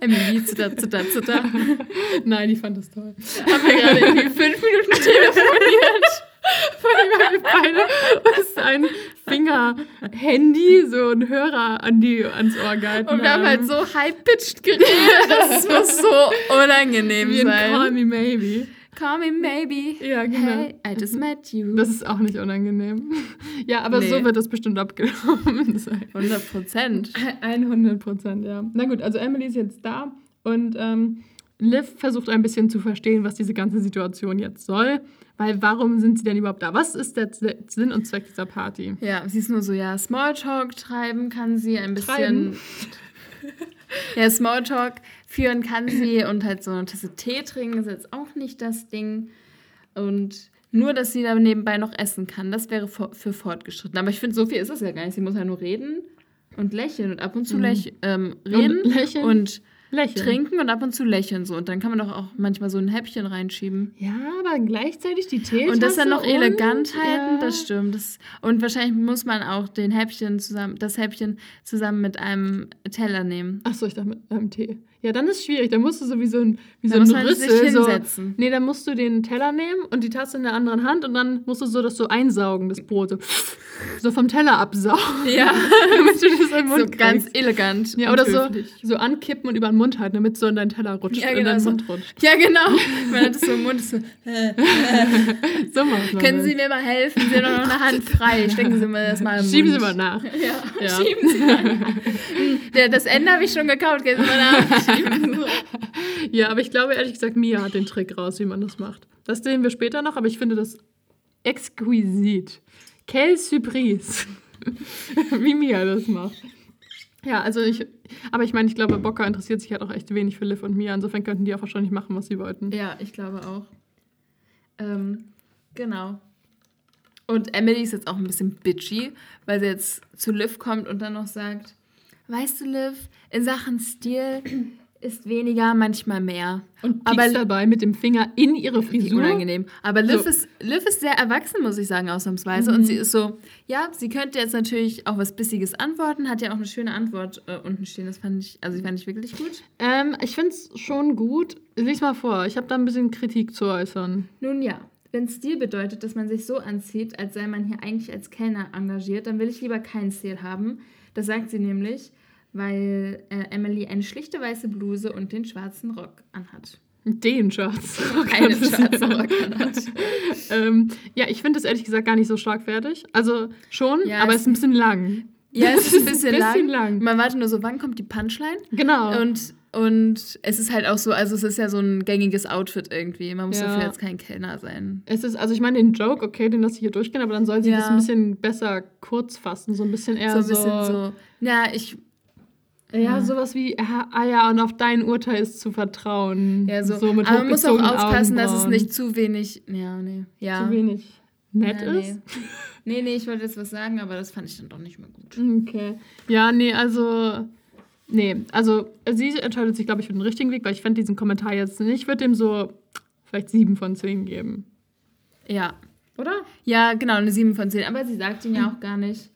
Emily, zitter, zitter, zitter. [LAUGHS] Nein, ich fand das toll. Haben wir gerade irgendwie fünf Minuten [LAUGHS] telefoniert. Allem wir beide uns ein Finger-Handy, so ein Hörer an die, ans Ohr gehalten Und wir haben halt so high-pitched geredet, [LAUGHS] dass es muss so unangenehm Wie ein sein. Call Me Maybe. Call me maybe. Ja, genau. Hey, I just met you. Das ist auch nicht unangenehm. Ja, aber Nee. so wird das bestimmt abgenommen [LAUGHS] sein. 100 Prozent. 100 Prozent, ja. Na gut, also Emily ist jetzt da und ähm, Liv versucht ein bisschen zu verstehen, was diese ganze Situation jetzt soll. Weil warum sind sie denn überhaupt da? Was ist der Sinn und Zweck dieser Party? Ja, sie ist nur so, ja, Smalltalk treiben kann sie ein bisschen. Treiben? [LAUGHS] ja, Smalltalk führen kann sie und halt so eine Tasse Tee trinken ist jetzt auch nicht das Ding. Und nur, dass sie da nebenbei noch essen kann, das wäre für, fortgeschritten. Aber ich finde, so viel ist es ja gar nicht. Sie muss ja nur reden und lächeln und ab und zu Mhm. ähm, reden Und lächeln. und Lächeln. trinken und ab und zu lächeln so. Und dann kann man doch auch manchmal so ein Häppchen reinschieben. Ja, aber gleichzeitig die Teetasse Und das dann noch und- elegant halten, ja. das stimmt. Das, und wahrscheinlich muss man auch den Häppchen zusammen, das Häppchen zusammen mit einem Teller nehmen. Achso, ich dachte mit einem Tee. Ja, dann ist schwierig. Da musst du so wie so ein, wie so Da ein Rüssel. So, hinsetzen. nee, dann musst du den Teller nehmen und die Tasse in der anderen Hand und dann musst du so das so einsaugen, das Brot. So, [LAUGHS] so vom Teller absaugen. Ja, [LAUGHS] damit du das in den Mund so ganz kriegst. elegant. Ja, oder so, höflich. so ankippen und über den Mund halten, damit es so in deinen Teller rutscht. Ja, in genau deinen so. Mund rutscht. Ja, genau. Man hat so im Mund. So, [LAUGHS] So macht können. Sie mir mal helfen? Sie haben noch eine Hand frei. Stecken Sie mir das mal im Schieben Mund. Sie mal nach. Ja, Ja. schieben Sie mal nach. Hm, Das Ende habe ich schon gekauft. Gehen Sie mal nach. Mal. [LAUGHS] Ja, aber ich glaube ehrlich gesagt, Mia hat den Trick raus, wie man das macht. Das sehen wir später noch, aber ich finde das exquisit. Quelle Surprise. [LAUGHS] wie Mia das macht. Ja, also ich, aber ich meine, ich glaube, Bocker interessiert sich halt auch echt wenig für Liv und Mia. Insofern könnten die auch wahrscheinlich machen, was sie wollten. Ja, ich glaube auch. Ähm, genau. Und Emily ist jetzt auch ein bisschen bitchy, weil sie jetzt zu Liv kommt und dann noch sagt, weißt du, Liv, in Sachen Stil ist weniger manchmal mehr. Und Aber- dabei mit dem Finger in ihre Frisur. unangenehm. Aber Liv, So. ist, Liv ist sehr erwachsen, muss ich sagen, ausnahmsweise. Und sie ist so, ja, sie könnte jetzt natürlich auch was Bissiges antworten, hat ja auch eine schöne Antwort äh, unten stehen. Das fand ich, also fand ich wirklich gut. Ähm, ich finde es schon gut. Lies mal vor, ich habe da ein bisschen Kritik zu äußern. Nun ja, wenn Stil bedeutet, dass man sich so anzieht, als sei man hier eigentlich als Kellner engagiert, dann will ich lieber keinen Stil haben. Das sagt sie nämlich, weil äh, Emily eine schlichte weiße Bluse und den schwarzen Rock anhat. Den Schatz. Einen schwarzen Rock anhat. [LAUGHS] ähm, ja, ich finde es ehrlich gesagt gar nicht so schlagfertig. Also schon, Ja, aber es- ist ein bisschen lang. Ja, es ist ein [LAUGHS] bisschen, bisschen lang. lang. Man wartet nur so, wann kommt die Punchline? Genau. Und, und es ist halt auch so, also es ist ja so ein gängiges Outfit irgendwie. Man muss Ja. dafür jetzt kein Kellner sein. es ist, also ich meine, den Joke, okay, den lasse ich hier durchgehen, aber dann soll sie Ja. das ein bisschen besser kurz fassen, so ein bisschen eher so so. ein bisschen so, ja, ich, Ja, sowas wie, ah, ah ja, und auf dein Urteil ist zu vertrauen. ja, so. mit aber man muss auch aufpassen, dass es nicht zu wenig, ja, nee, ja. zu wenig nett ja, ist. Nee. [LAUGHS] nee, nee, ich wollte jetzt was sagen, aber das fand ich dann doch nicht mehr gut. Okay. Ja, nee, also. Nee, also sie entscheidet sich, glaube ich, für den richtigen Weg, weil ich fände diesen Kommentar jetzt nicht. Ich würde dem so vielleicht sieben von zehn geben. Ja. Oder? Ja, genau, eine 7 von 10. Aber sie sagt ihn ja auch gar nicht.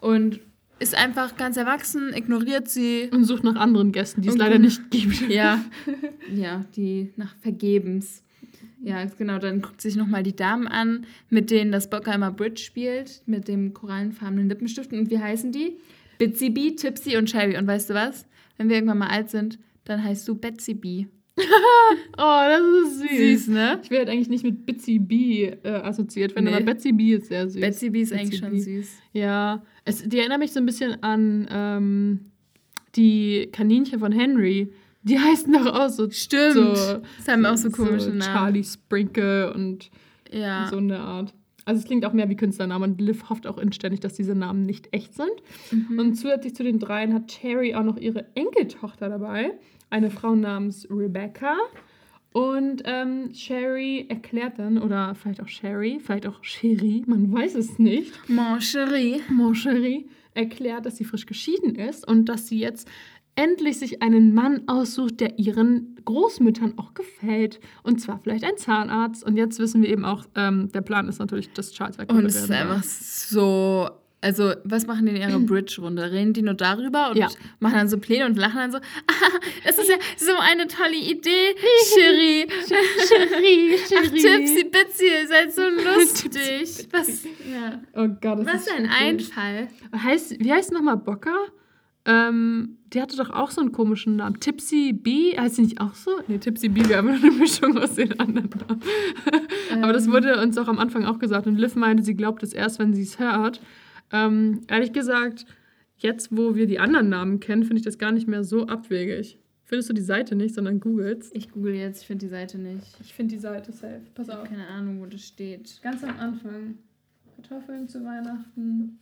Und ist einfach ganz erwachsen, ignoriert sie. Und sucht nach anderen Gästen, die es leider nicht gibt. [LAUGHS] Ja, [LAUGHS] ja, die nach vergebens. Ja, genau, dann guckt sich nochmal die Damen an, mit denen das Bockheimer Bridge spielt, mit dem korallenfarbenen Lippenstift. Und wie heißen die? Bitsy B, Tipsy und Cherry. Und weißt du was? Wenn wir irgendwann mal alt sind, dann heißt du Betsy B. [LAUGHS] Oh, das ist süß. Süß, ne? Ich werde eigentlich nicht mit Bitsy B äh, assoziiert werden, Nee. aber Betsy B ist sehr süß. Betsy B ist Betsy eigentlich schon B. süß. Ja, es, die erinnert mich so ein bisschen an ähm, die Kaninchen von Henry. Die heißen doch auch so. Stimmt. So, das haben auch so komische Namen. Charlie Sprinkle und Ja. so eine Art. Also es klingt auch mehr wie Künstlernamen und Liv hofft auch inständig, dass diese Namen nicht echt sind. Mhm. Und zusätzlich zu den dreien hat Cherry auch noch ihre Enkeltochter dabei, eine Frau namens Rebecca. Und ähm, Sherry erklärt dann, oder vielleicht auch Sherry, vielleicht auch Sherry, man weiß es nicht, Mon chéri. Mon Chéri erklärt, dass sie frisch geschieden ist und dass sie jetzt endlich sich einen Mann aussucht, der ihren Großmüttern auch gefällt. Und zwar vielleicht ein Zahnarzt. Und jetzt wissen wir eben auch, ähm, der Plan ist natürlich, dass Charles Und es ist einfach so. Also, was machen die in ihrer Bridge-Runde? Reden die nur darüber und Ja. machen dann so Pläne und lachen dann so, ah, das ist ja so eine tolle Idee, Cherie. Chéri, Ach, Tipsy Bitsy, ihr seid so [LAUGHS] lustig. Was, ja. Oh Gott, das Was ist ein. Einfall. Heißt, wie heißt nochmal Bocker? Ähm, die hatte doch auch so einen komischen Namen. Tipsy B, heißt sie nicht auch so? Nee, Tipsy B, wir haben eine Mischung aus den anderen Namen. [LAUGHS] Aber das wurde uns auch am Anfang auch gesagt. Und Liv meinte, sie glaubt es erst, wenn sie es hört. Ähm, ehrlich gesagt, jetzt, wo wir die anderen Namen kennen, finde ich das gar nicht mehr so abwegig. Findest du die Seite nicht, sondern googelst? Ich google jetzt, ich finde die Seite nicht. Ich finde die Seite safe. Pass auf. Keine Ahnung, wo das steht. Ganz am Anfang. Kartoffeln zu Weihnachten.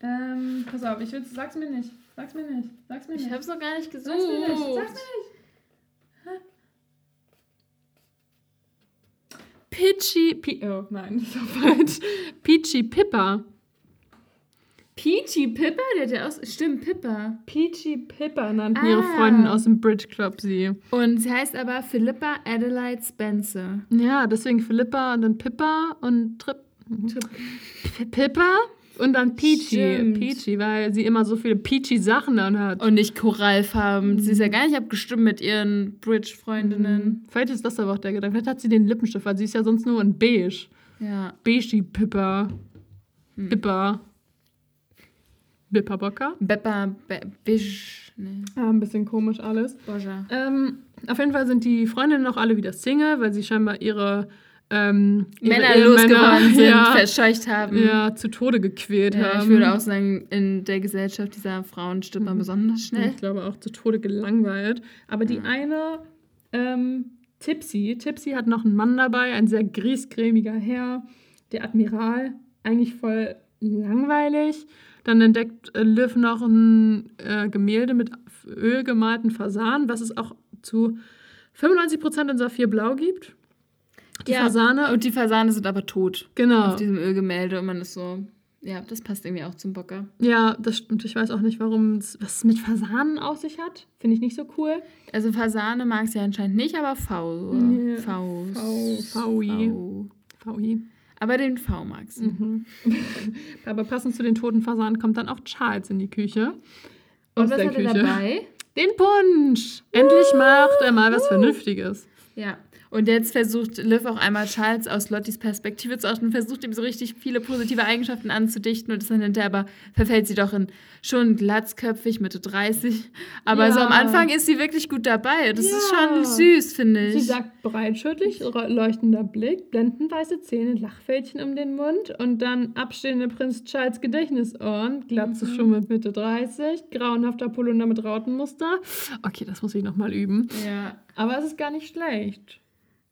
Ähm, pass auf, ich will, sag's mir nicht. Sag's mir nicht. Sag's mir nicht. Ich hab's noch gar nicht gesucht. Sag's mir nicht. Sag's mir nicht. Peachy, Pi oh nein, [LAUGHS] das ist falsch. Peachy Pippa. Peachy Pippa? Der hat ja aus. Stimmt, Pippa. Peachy Pippa nannten ihre Ah. Freundin aus dem Bridge Club sie. Und sie heißt aber Philippa Adelaide Spencer. Ja, deswegen Philippa und dann Pippa und Trip. P- Pippa und dann Peachy. Stimmt. Peachy, weil sie immer so viele Peachy Sachen anhat. Und nicht Korallfarben. Sie ist ja gar nicht abgestimmt mit ihren Bridge-Freundinnen. Vielleicht ist das aber auch der Gedanke. Vielleicht hat sie den Lippenstift, weil sie ist ja sonst nur in beige. Ja. Beigey Pippa. Pippa. Bipperbocker. Beppa, Be Bisch. Nee. Ja, ein bisschen komisch alles. Boja. Ähm, auf jeden Fall sind die Freundinnen auch alle wieder Single, weil sie scheinbar ihre, ähm, ihre Männer losgeworden [LAUGHS] sind, ja, verscheucht haben. ja, zu Tode gequält Ja, haben. ich würde auch sagen, in der Gesellschaft dieser Frauen stirbt man besonders schnell. Ich glaube auch zu Tode gelangweilt. Aber die eine, ähm, Tipsy, Tipsy hat noch einen Mann dabei, ein sehr griesgrämiger Herr, der Admiral, eigentlich voll langweilig. Dann entdeckt äh, Liv noch ein äh, Gemälde mit Öl gemalten Fasan, was es auch zu 95% in Saphir Blau gibt. Die Ja, Fasane. Und die Fasane sind aber tot genau. auf diesem Ölgemälde und man ist so, ja, das passt irgendwie auch zum Bocker. Ja, das stimmt. Ich weiß auch nicht, warum es was es mit Fasanen auf sich hat. Finde ich nicht so cool. Also Fasane mag sie anscheinend nicht, aber V. Nee, V. V- VI. V. Aber den V mag sie. Mhm. [LAUGHS] Aber passend zu den toten Fasanen kommt dann auch Charles in die Küche. Und was der hat er dabei? Den Punsch! Endlich macht er mal was Vernünftiges. Ja. Und jetzt versucht Liv auch einmal Charles aus Lottis Perspektive zu achten und versucht ihm so richtig viele positive Eigenschaften anzudichten und dann hinterher aber verfällt sie doch in schon glatzköpfig, Mitte 30. Aber Ja. so am Anfang ist sie wirklich gut dabei. Das ist Ja. schon süß, finde ich. Sie sagt breitschultrig, leuchtender Blick, blendendweiße Zähne, Lachfältchen um den Mund und dann abstehende Prinz Charles Gedächtnisohren, Glatze schon mit Mitte 30, grauenhafter Polunder mit Rautenmuster. Okay, das muss ich nochmal üben. ja. Aber es ist gar nicht schlecht.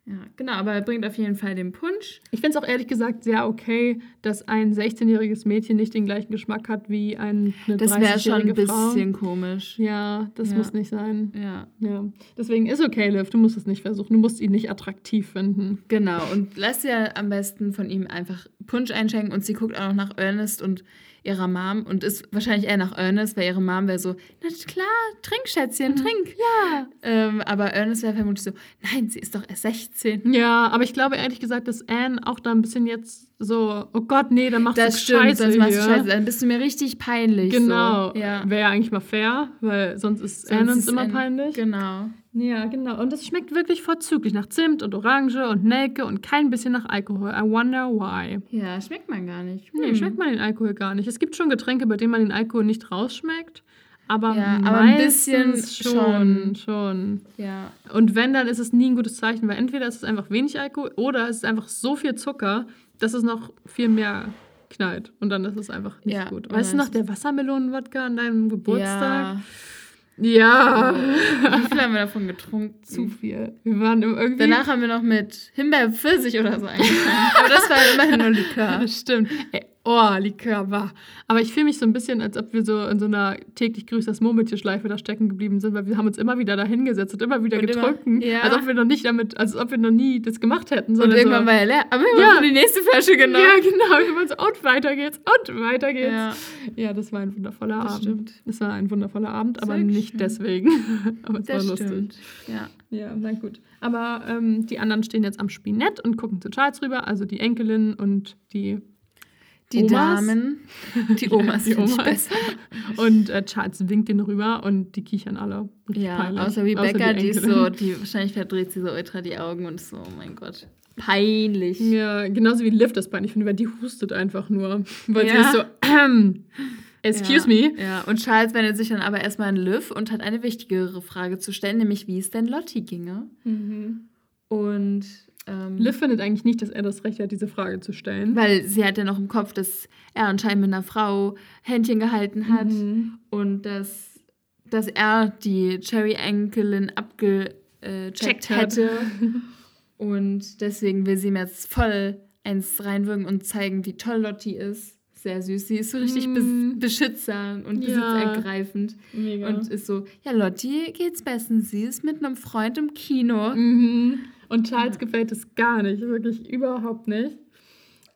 Ja, genau. Aber er bringt auf jeden Fall den Punsch. Ich finde es auch ehrlich gesagt sehr okay, dass ein 16-jähriges Mädchen nicht den gleichen Geschmack hat wie ein, eine Das wäre schon ein 30-jährige Frau. bisschen komisch. Ja, das Ja. muss nicht sein. Ja. Ja. Deswegen ist okay, Liv. Du musst es nicht versuchen. Du musst ihn nicht attraktiv finden. Genau, und lass dir am besten von ihm einfach Punsch einschenken und sie guckt auch noch nach Ernest und ihrer Mom und ist wahrscheinlich eher nach Ernest, weil ihre Mom wäre so, na klar, trink, Schätzchen, trink. Ja. Ähm, aber Ernest wäre vermutlich so, nein, sie ist doch erst 16. Ja, aber ich glaube ehrlich gesagt, dass Anne auch da ein bisschen jetzt so, oh Gott, nee, dann machst Das du stimmt, Scheiße sonst machst du. Scheiße, dann bist du mir richtig peinlich. Genau. So. Ja. Wäre ja eigentlich mal fair, weil sonst ist Sonst Anne uns ist immer Anne- peinlich. Genau. Ja, genau. Und es schmeckt wirklich vorzüglich nach Zimt und Orange und Nelke und kein bisschen nach Alkohol. I wonder why. Ja, schmeckt man gar nicht. Nee, Hm. schmeckt man den Alkohol gar nicht. Es gibt schon Getränke, bei denen man den Alkohol nicht rausschmeckt. Aber, Ja, aber ein bisschen meistens schon, schon. Ja. Und wenn, dann ist es nie ein gutes Zeichen, weil entweder ist es einfach wenig Alkohol oder es ist einfach so viel Zucker, dass es noch viel mehr knallt. Und dann ist es einfach nicht Ja, gut. Weißt du noch, der Wassermelonen-Wodka an deinem Geburtstag? Ja. Ja. Wie viel haben wir davon getrunken? Zu viel. Wir waren irgendwie. Danach haben wir noch mit Himbeer-Pfirsich oder so eingefangen. Aber das war immerhin nur Likör. [LAUGHS] Stimmt. Ey, oh, Likör war. Aber ich fühle mich so ein bisschen, als ob wir so in so einer täglich grüßt das Murmeltierschleife da stecken geblieben sind, weil wir haben uns immer wieder da hingesetzt und immer wieder Und immer- getrunken. ja. Als ob wir noch nicht damit, als ob wir noch nie das gemacht hätten. Und sondern irgendwann so, war er leer. Aber wir Ja. haben die nächste Flasche genommen. Ja, genau. Wir waren so, und weiter geht's, und weiter geht's. Ja. Ja, das war ein wundervoller Das Abend. stimmt. Das war ein wundervoller Abend, aber Sehr nicht schön. deswegen. [LAUGHS] aber es Das war lustig. stimmt. Ja. Ja, na gut. Aber ähm, die anderen stehen jetzt am Spinett und gucken zu Charles rüber, also die Enkelin und die Die Omas? Damen. Die Omas, [LAUGHS] die die Omas. Besser. Und äh, Charles winkt den rüber und die kichern alle. Richtig Ja, peinlich. außer Rebecca, die, ist Enkelin. so, die wahrscheinlich verdreht sie so ultra die Augen und ist so, oh mein Gott. Peinlich. Ja, genauso wie Liv das peinlich finde, weil die hustet einfach nur. Weil sie Ja. ist so, ähm, [CLEARS THROAT] excuse ja, me. Ja, und Charles wendet sich dann aber erstmal an Liv und hat eine wichtigere Frage zu stellen, nämlich wie es denn Lottie ginge. Und ähm, Liv findet eigentlich nicht, dass er das Recht hat, diese Frage zu stellen. weil sie hat ja noch im Kopf, dass er anscheinend mit einer Frau Händchen gehalten hat Mhm. und dass, dass er die Cherry-Enkelin abgecheckt Checkt hat. hätte. [LAUGHS] und deswegen will sie ihm jetzt voll eins reinwirken und zeigen, wie toll Lottie ist. sehr süß. Sie ist so richtig Mm. bes beschützern und Ja. besitzergreifend. Mega. Und ist so, ja, Lotti geht's bestens. Sie ist mit einem Freund im Kino. Mhm. Und Charles gefällt es gar nicht, wirklich überhaupt nicht.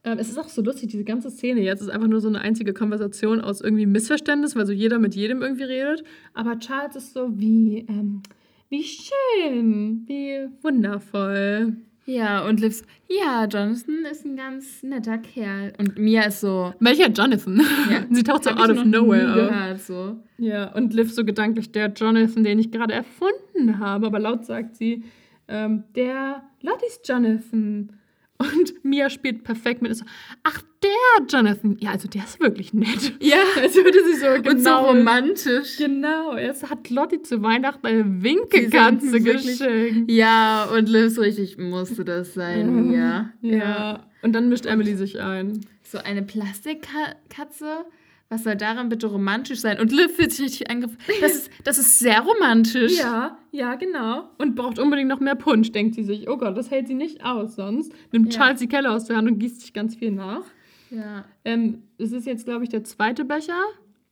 Ähm, es ist auch so lustig, diese ganze Szene jetzt ist einfach nur so eine einzige Konversation aus irgendwie Missverständnis, weil so jeder mit jedem irgendwie redet. Aber Charles ist so wie, ähm, wie schön, wie wundervoll. Ja, und Liv so, ja, Jonathan ist ein ganz netter Kerl. Und Mia ist so, Welcher Jonathan? Ja. [LAUGHS] Sie taucht so out of nowhere auf. gehört, so. Ja, und Liv so gedanklich, der Jonathan, den ich gerade erfunden habe. Aber laut sagt sie, ähm, der Lottie's Jonathan. Und Mia spielt perfekt mit. So, Ach, der Jonathan. Ja, also der ist wirklich nett. [LAUGHS] Ja, Als würde sie so und so genau. romantisch. Genau, jetzt hat Lottie zu Weihnachten eine Winkelkatze wirklich- geschenkt. Ja, und Liv richtig, musste das sein, Mia. Ja. Und dann mischt Emily sich ein. So eine Plastikkatze? Was soll daran bitte romantisch sein? Und Liv fühlt sich richtig angegriffen. Das ist, das ist sehr romantisch. Ja, ja, genau. Und braucht unbedingt noch mehr Punsch, denkt sie sich. Oh Gott, das hält sie nicht aus sonst. Nimmt Ja. Charles die Kelle aus der Hand und gießt sich ganz viel nach. Ja. Ähm, es ist jetzt, glaube ich, der zweite Becher.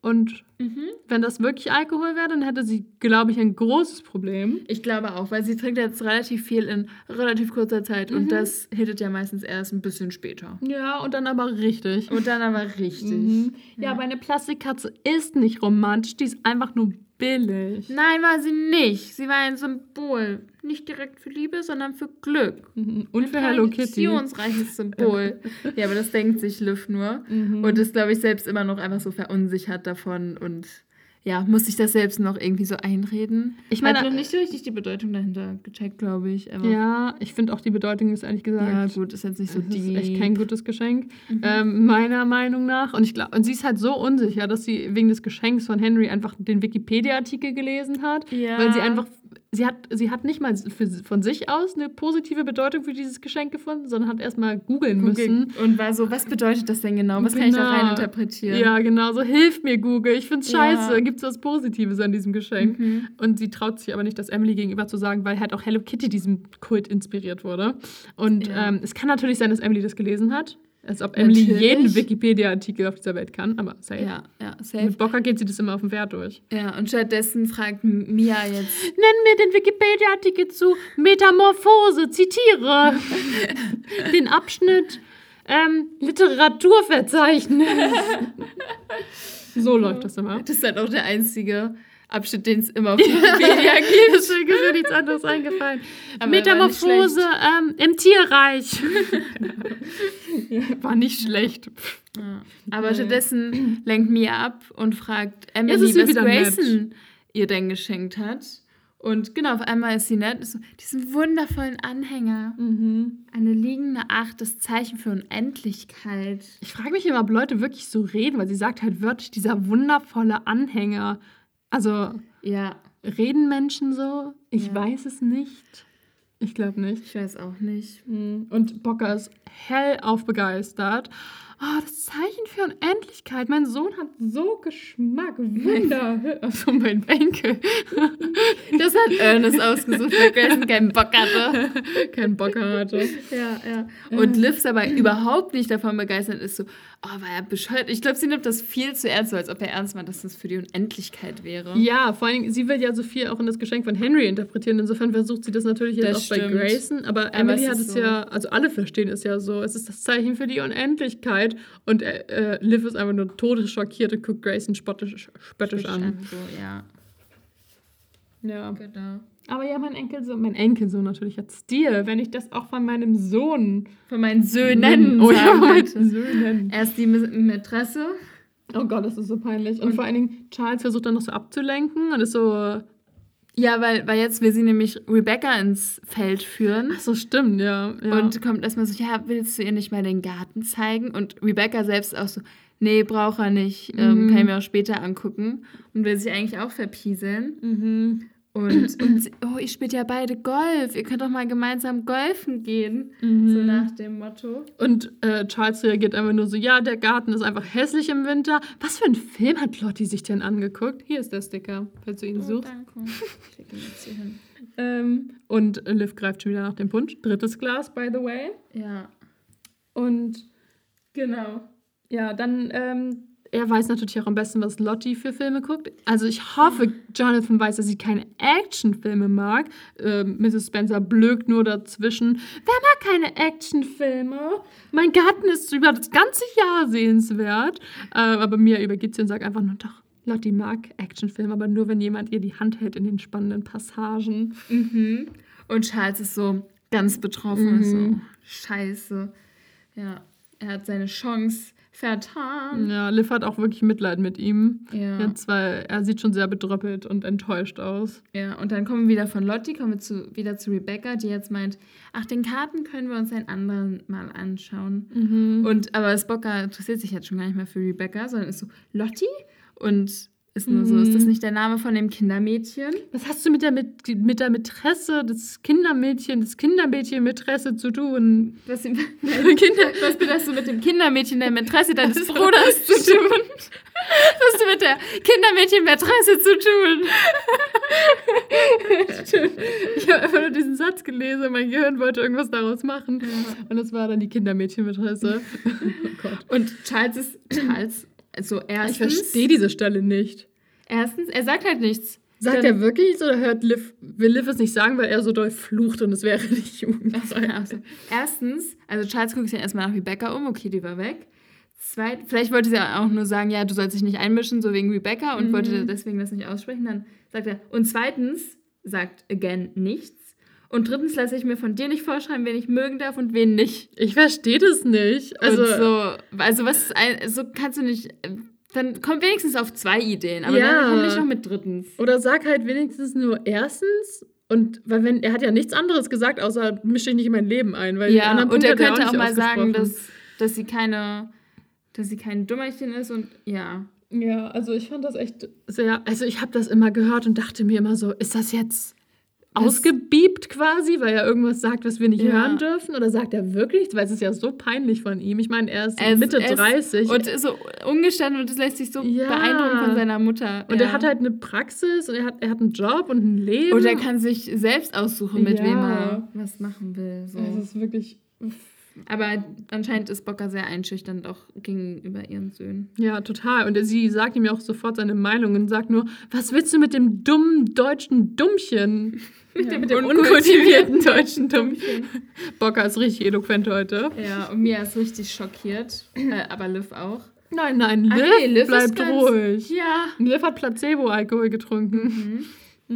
Und Mhm. wenn das wirklich Alkohol wäre, dann hätte sie, glaube ich, ein großes Problem. Ich glaube auch, weil sie trinkt jetzt relativ viel in relativ kurzer Zeit Mhm. und das hittet ja meistens erst ein bisschen später. Ja, und dann aber richtig. Und dann aber richtig. Mhm. Ja, aber eine Plastikkatze ist nicht romantisch, die ist einfach nur billig. Nein, war sie nicht. Sie war ein Symbol. Nicht direkt für Liebe, sondern für Glück. Mhm. Und Ein für Hello Kitty. traditionsreiches Symbol. [LAUGHS] ja, aber das denkt sich Liv nur. Mhm. Und ist, glaube ich, selbst immer noch einfach so verunsichert davon und ja, muss sich das selbst noch irgendwie so einreden. Ich meine, Hat noch nicht richtig die Bedeutung dahinter gecheckt, glaube ich. Aber Ja, ich finde auch die Bedeutung ist ehrlich gesagt. ja, gut, ist jetzt nicht so Das ist echt kein gutes Geschenk, ähm, meiner Meinung nach. Und ich glaube, und sie ist halt so unsicher, dass sie wegen des Geschenks von Henry einfach den Wikipedia-Artikel gelesen hat, Ja. weil sie einfach, sie hat, sie hat nicht mal für, von sich aus eine positive Bedeutung für dieses Geschenk gefunden, sondern hat erstmal googeln müssen. Und war so, was bedeutet das denn genau? Was kann ich da Genau. rein interpretieren? Ja, genau, so hilf mir Google, ich find's Ja. scheiße, gibt's was Positives an diesem Geschenk? Mhm. Und sie traut sich aber nicht, das Emily gegenüber zu sagen, weil halt auch Hello Kitty diesem Kult inspiriert wurde. Und Ja. ähm, es kann natürlich sein, dass Emily das gelesen hat. Als ob Emily Natürlich. jeden Wikipedia-Artikel auf dieser Welt kann, aber safe. Ja, ja, safe. Mit Bocker geht sie das immer auf dem Pferd durch. Ja, und stattdessen fragt Mia jetzt, [LAUGHS] Nenn mir den Wikipedia-Artikel zu Metamorphose, zitiere [LAUGHS] den Abschnitt ähm, Literaturverzeichnis. [LAUGHS] so läuft das immer. das ist halt auch der einzige Abschnitt, den es immer auf Wikipedia gibt. [LAUGHS] Deswegen ist mir nichts anderes eingefallen. Aber er Metamorphose ähm, im Tierreich. [LAUGHS] war nicht schlecht. Ja. Aber stattdessen lenkt Mia ab und fragt Emily, was Grayson ihr denn geschenkt hat. Und genau, auf einmal ist sie nett. So, diesen wundervollen Anhänger. Mhm. Eine liegende Acht, das Zeichen für Unendlichkeit. Ich frage mich immer, ob Leute wirklich so reden, weil sie sagt halt wörtlich dieser wundervolle Anhänger. Also Ja, reden Menschen so? Ich Ja. weiß es nicht. Ich glaube nicht. ich weiß auch nicht. Mhm. Und Bocker ist hellauf begeistert. Oh, das Zeichen für Unendlichkeit. Mein Sohn hat so Geschmack. Wunder. Also mein Enkel. Das hat Ernest ausgesucht, weil Grayson keinen Bock hatte. Kein Bocker hatte. Ja, ja. Und Liv ist aber überhaupt nicht davon begeistert, ist so, oh, war er bescheuert. Ich glaube, sie nimmt das viel zu ernst, so als ob er ernst meint, dass das für die Unendlichkeit wäre. Ja, vor allem, sie will ja so viel auch in das Geschenk von Henry interpretieren. Insofern versucht sie das natürlich jetzt Das auch bei stimmt. Grayson. Aber Aber Emily es hat es so. ja, also alle verstehen es ja so. Es ist das Zeichen für die Unendlichkeit. Und äh, Liv ist einfach nur todesschockiert und guckt Grayson spottisch, spöttisch an. So, ja, Ja. genau. Aber ja, mein Enkelsohn, mein Enkelsohn natürlich hat Stil, wenn ich das auch von meinem Sohn Von meinen Söhnen Oh ja, von meinen. Söhnen. Erst die Mätresse. Oh Gott, das ist so peinlich. Und, Und- vor allen Dingen, Charles versucht dann noch so abzulenken und ist so, Ja, weil, weil jetzt will sie nämlich Rebecca ins Feld führen. ach so, stimmt, ja. ja. Und kommt erstmal so, ja, willst du ihr nicht mal den Garten zeigen? Und Rebecca selbst auch so, nee, braucht er nicht, ähm, Mhm. kann ich mir auch später angucken. Und will sich eigentlich auch verpieseln. mhm. Und, [CLEARS THROAT] und oh, ihr spielt ja beide Golf, ihr könnt doch mal gemeinsam golfen gehen. Mhm. So nach dem Motto. Und äh, Charles reagiert einfach nur so, ja, der Garten ist einfach hässlich im Winter. Was für einen Film hat Lotti sich denn angeguckt? Hier ist der Sticker, falls du ihn Oh, suchst. danke. [LAUGHS] Ich ihn jetzt hier hin. Ähm, und Liv greift schon wieder nach dem Punsch. Drittes Glas, by the way. Ja, Und genau. Ja, dann, ähm, er weiß natürlich auch am besten, was Lottie für Filme guckt. Also ich hoffe, Jonathan weiß, dass sie keine Actionfilme mag. Ähm, Mrs. Spencer blökt nur dazwischen. Wer mag keine Actionfilme? Mein Garten ist über das ganze Jahr sehenswert. Äh, aber Mia übergeht sie und sagt einfach nur, doch, Lottie mag Actionfilme, aber nur, wenn jemand ihr die Hand hält in den spannenden Passagen. Mhm. Und Charles ist so ganz betroffen. Mhm. So, scheiße. Ja, er hat seine Chance vertan. Ja, Liv hat auch wirklich Mitleid mit ihm. Ja. Jetzt, weil er sieht schon sehr bedröppelt und enttäuscht aus. Ja, und dann kommen wir wieder von Lottie, kommen wir zu, wieder zu Rebecca, die jetzt meint, ach, den Karten können wir uns ein anderen Mal anschauen. Mhm. Und aber Spocker interessiert sich jetzt schon gar nicht mehr für Rebecca, sondern ist so, Lottie? Und ist nur so, ist das nicht der Name von dem Kindermädchen? Was hast du mit der, mit, mit der Mätresse des Kindermädchen, des Kindermädchen-Mätresse zu tun? Was, [LAUGHS] Kinder, was hast du mit dem Kindermädchen der Mätresse deines Bruders zu tun? Was hast du mit der Kindermädchen-Mätresse zu tun? Ich habe einfach nur diesen Satz gelesen und mein Gehirn wollte irgendwas daraus machen. Und das war dann die Kindermädchen-Mätresse. oh Gott. Und Charles ist, Charles, also Ich erstens, verstehe diese Stelle nicht. erstens, er sagt halt nichts. Sagt Dann- er wirklich nichts oder hört Liv, will Liv es nicht sagen, weil er so doll flucht und es wäre [LAUGHS] nicht jugendfrei? Also, erstens, also Charles guckt sich erstmal nach Rebecca um, okay, die war weg. Zweit, vielleicht wollte sie auch nur sagen, ja, du sollst dich nicht einmischen, so wegen Rebecca und Mhm. wollte deswegen das nicht aussprechen. Dann sagt er, und zweitens, sagt again nichts. Und drittens lasse ich mir von dir nicht vorschreiben, wen ich mögen darf und wen nicht. Ich verstehe das nicht. Also, so, also was ist ein, so kannst du nicht, dann komm wenigstens auf zwei Ideen, aber Ja. dann komm nicht noch mit drittens. Oder sag halt wenigstens nur erstens. Und weil wenn er hat ja nichts anderes gesagt, außer misch dich nicht in mein Leben ein. Weil Ja, anderen und er er könnte auch, nicht mal sagen, dass, dass sie keine, dass sie kein Dummerchen ist und ja. Ja, also ich fand das echt sehr. Also ich habe das immer gehört und dachte mir immer so, ist das jetzt ausgebiebt quasi, weil er irgendwas sagt, was wir nicht Ja. hören dürfen? Oder sagt er wirklich? Weil es ist ja so peinlich von ihm. Ich meine, er ist ist- Mitte ist- 30. Und ist so ungestanden und das lässt sich so Ja. beeindrucken von seiner Mutter. Und ja. er hat halt eine Praxis und er hat, er hat einen Job und ein Leben. Und er kann sich selbst aussuchen, mit wem er was machen will. So. Das ist wirklich. Aber anscheinend ist Bocker sehr einschüchternd auch gegenüber ihren Söhnen. Ja, total. Und sie sagt ihm ja auch sofort seine Meinung und sagt nur, was willst du mit dem dummen deutschen Dummchen? Mit, Ja, dem, mit dem unkultivierten unkultivierten deutschen Dummchen. Bocker ist richtig eloquent heute. Ja, und Mia ist richtig schockiert. Äh, aber Liv auch. Nein, nein, Ah, Liv, nee, Liv bleibt ruhig. Ja. Liv hat Placebo-Alkohol getrunken. Mhm.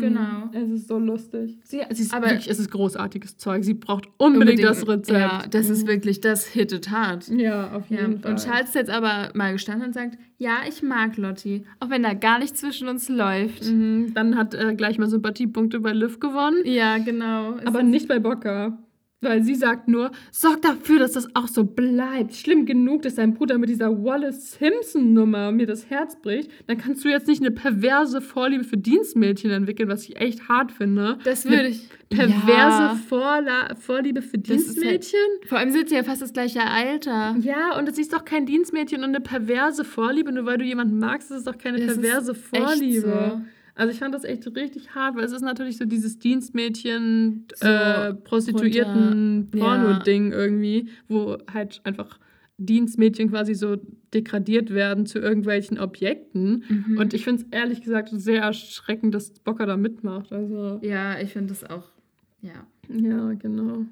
Genau. Es ist so lustig. Sie, sie ist Aber- wirklich, es ist großartiges Zeug. Sie braucht unbedingt, das Rezept. Ja, das ist wirklich, das hittet hart. Ja, auf Ja, jeden Fall. und Charles ist jetzt aber mal gestanden und sagt, ja, ich mag Lottie, auch wenn da gar nichts zwischen uns läuft. Mhm, dann hat er gleich mal Sympathiepunkte bei Liv gewonnen. Ja, genau. Es Aber nicht bei Bocker. Weil sie sagt nur, sorg dafür, dass das auch so bleibt. Schlimm genug, dass dein Bruder mit dieser Wallace Simpson-Nummer mir das Herz bricht. Dann kannst du jetzt nicht eine perverse Vorliebe für Dienstmädchen entwickeln, was ich echt hart finde. Das würde ich. Perverse Ja. Vorla Vorliebe für halt- Dienstmädchen? Vor allem sind sie ja fast das gleiche Alter. Ja, und das ist doch kein Dienstmädchen und eine perverse Vorliebe, nur weil du jemanden magst, ist es doch keine Das ist perverse Vorliebe. So. Also ich fand das echt richtig hart, weil es ist natürlich so dieses Dienstmädchen, So äh, Prostituierten, runter- ja. Porno-Ding irgendwie, wo halt einfach Dienstmädchen quasi so degradiert werden zu irgendwelchen Objekten. Mhm. Und ich finde es ehrlich gesagt sehr erschreckend, dass Bocker da mitmacht. Also Ja, ich finde das auch. Ja. ja, genau.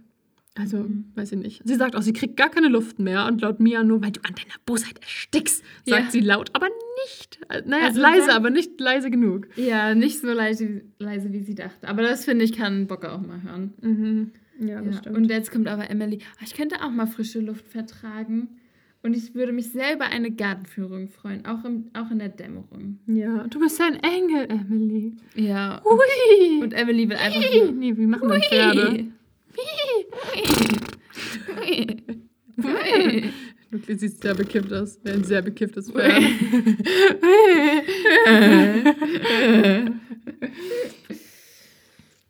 Also, Mhm. weiß ich nicht. Sie sagt auch, sie kriegt gar keine Luft mehr und laut Mia nur, weil du an deiner Bosheit erstickst, sagt Ja. sie laut, aber nicht. äh, Naja, Also leise, aber nicht leise genug. Ja, nicht so leise, leise wie sie dachte. Aber das finde ich, kann Bocker auch mal hören. Mhm. Ja, das Ja. stimmt. Und jetzt kommt aber Emily. "Ah, Ich könnte auch mal frische Luft vertragen. Und ich würde mich sehr über eine Gartenführung freuen, auch, im, auch in der Dämmerung. ja, du bist ein Engel, Emily. Ja. Hui. Und Emily will einfach Hui. nur. Nee, wie machen denn Pferde? Du siehst sehr bekifft aus. Ein sehr bekifftes Pferd.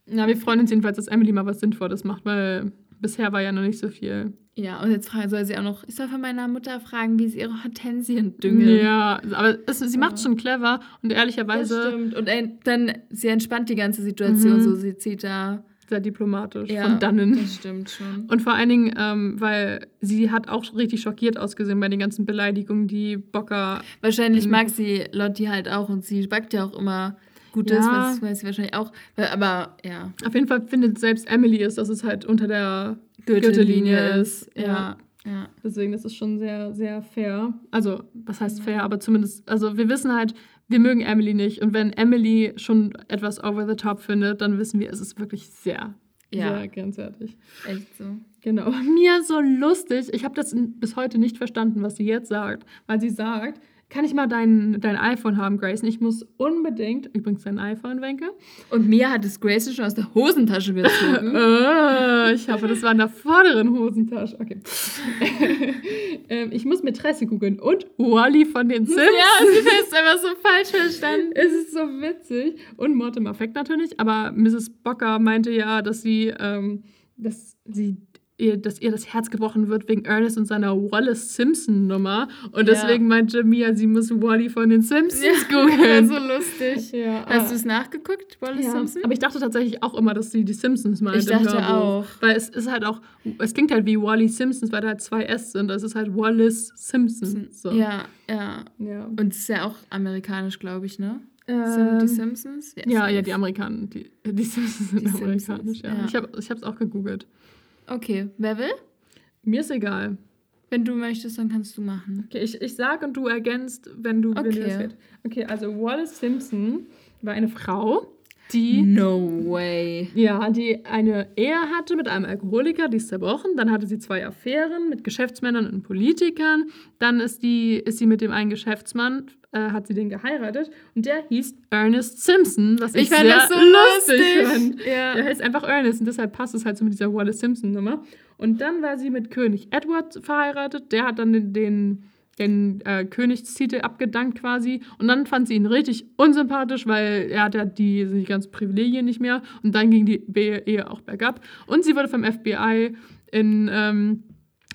Na, wir freuen uns jedenfalls, dass Emily mal was Sinnvolles macht, weil bisher war ja noch nicht so viel. Ja, und jetzt soll sie auch noch. Ich soll von meiner Mutter fragen, wie sie ihre Hortensien düngen. Ja, aber es, sie macht schon clever und Das ehrlicherweise. stimmt. Und äh, dann, sie entspannt die ganze Situation Mhm. so. Sie zieht da sehr diplomatisch Ja, von dannen. Das stimmt schon. Und vor allen Dingen, ähm, weil sie hat auch richtig schockiert ausgesehen bei den ganzen Beleidigungen, die Bocker. Wahrscheinlich mag sie Lotti halt auch und sie backt ja auch immer Gutes, Ja. was weiß sie wahrscheinlich auch. Aber ja, Auf jeden Fall findet selbst Emily es, dass es halt unter der Gürtellinie Gürtellinie ist. ist. Ja, ja. Deswegen das ist schon sehr, sehr fair. Also, was heißt fair, aber zumindest, also wir wissen halt, wir mögen Emily nicht. Und wenn Emily schon etwas over the top findet, dann wissen wir, es ist wirklich sehr, Ja. sehr grenzwertig. Echt so. Genau. [LAUGHS] Mir so lustig. Ich habe das bis heute nicht verstanden, was sie jetzt sagt. Weil sie sagt, kann ich mal dein, dein iPhone haben, Grayson? Ich muss unbedingt, übrigens dein iPhone, Wenke. Und Mia hat es Grayson schon aus der Hosentasche gezogen. Äh, [LAUGHS] ich hoffe, das war in der vorderen Hosentasche. Okay. [LAUGHS] ähm, ich muss Mätresse googeln. Und Wally von den Sims. ja, sie es einfach so falsch verstanden. [LAUGHS] Es ist so witzig. Und Mortimer Fact natürlich. Aber Mrs. Bocker meinte ja, dass sie, ähm, dass sie ihr, dass ihr das Herz gebrochen wird wegen Ernest und seiner Wallace Simpson Nummer. Und Ja. deswegen meinte Mia, sie muss Wally von den Simpsons Ja, [LAUGHS] googeln. so lustig. ja, Hast ah. du es nachgeguckt, Wallace Ja, Simpson? aber ich dachte tatsächlich auch immer, dass sie die Simpsons meint. Ich dachte Hörbuch. auch. Weil es ist halt auch, es klingt halt wie Wally Simpsons, weil da halt zwei S sind. Es ist halt Wallace Simpson. So. Ja, ja. ja. Und es ist ja auch amerikanisch, glaube ich, ne? Sind Ähm, die Simpsons? ja, safe. ja, die Amerikaner, die, die Simpsons sind Die Simpsons, amerikanisch, ja. ja. Ich habe es auch gegoogelt. Okay, wer will? Mir ist egal. Wenn du möchtest, dann kannst du machen. Okay, ich, ich sag und du ergänzt, wenn du, Okay. geht. Okay, also Wallace Simpson war eine Frau, die No way. Ja, die eine Ehe hatte mit einem Alkoholiker, die ist zerbrochen. Dann hatte sie zwei Affären mit Geschäftsmännern und Politikern. Dann ist, die, ist sie mit dem einen Geschäftsmann, äh, hat sie den geheiratet. Und der hieß Ernest Simpson, was ich, Ich fand sehr das so lustig lustig. fand. Ja. Der heißt einfach Ernest und deshalb passt es halt so mit dieser Wallace Simpson-Nummer. Und dann war sie mit König Edward verheiratet. Der hat dann den, den, den äh, Königstitel abgedankt quasi. Und dann fand sie ihn richtig unsympathisch, weil er hat ja die, die ganzen Privilegien nicht mehr. Und dann ging die Ehe auch bergab. Und sie wurde vom FBI in, ähm,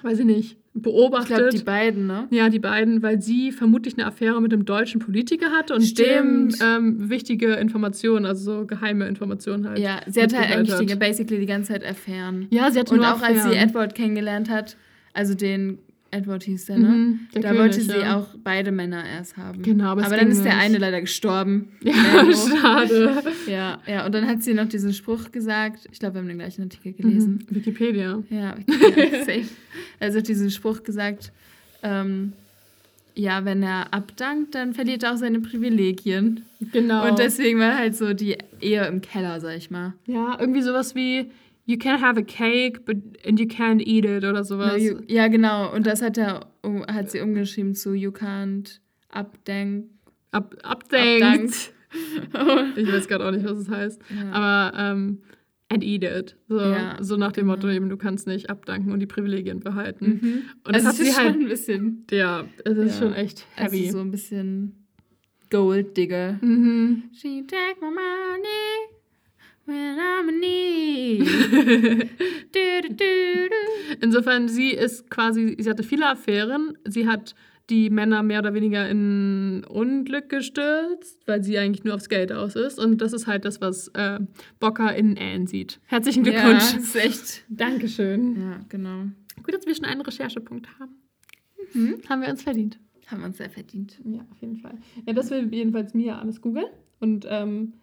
weiß ich nicht, Ich beobachtet. glaube, die beiden, ne? Ja, die beiden, weil sie vermutlich eine Affäre mit einem deutschen Politiker hatte und Stimmt. dem ähm, wichtige Informationen, also so geheime Informationen halt. Ja, sie hat halt eigentlich die, basically die ganze Zeit erfahren. Ja, sie hatte Und nur auch als sie Affären. Edward kennengelernt hat, also den Edward hieß der, ne? Mhm, der da König, wollte sie ja. auch beide Männer erst haben. Genau, aber aber dann ist der nicht. eine leider gestorben. Ja, schade. [LAUGHS] ja, ja, und dann hat sie noch diesen Spruch gesagt. Ich glaube, wir haben den gleichen Artikel gelesen. Mhm. Wikipedia. Ja, ja [LAUGHS] safe. Also hat diesen Spruch gesagt, ähm, ja, wenn er abdankt, dann verliert er auch seine Privilegien. Genau. Und deswegen war halt so die Ehe im Keller, sag ich mal. ja, irgendwie sowas wie You can't have a cake, but and you can't eat it oder No, sowas. you, ja, genau. Und das hat, er, hat sie umgeschrieben zu You can't abdank. Ab, abdenkt. [LAUGHS] Ich weiß gerade auch nicht, was es heißt. Ja. Aber ähm, and eat it. So, Ja, so nach dem Motto genau. eben, du kannst nicht abdanken und die Privilegien behalten. Mhm. Und das also hat sie schon halt. ein bisschen, Ja, es ist Ja. schon echt also heavy. so ein bisschen Gold Digger. Mhm. She take my money when I'm in need. [LAUGHS] du, du, du. Insofern, sie ist quasi, sie hatte viele Affären. Sie hat die Männer mehr oder weniger in Unglück gestürzt, weil sie eigentlich nur aufs Geld aus ist. Und das ist halt das, was äh, Bocker in Anne sieht. Herzlichen Ja, Glückwunsch. ist echt. [LAUGHS] Dankeschön. Ja, genau. Gut, dass wir schon einen Recherchepunkt haben. Mhm. Haben wir uns verdient. Haben wir uns sehr verdient. Ja, auf jeden Fall. Ja, das will jedenfalls Mia alles googeln. Und ähm,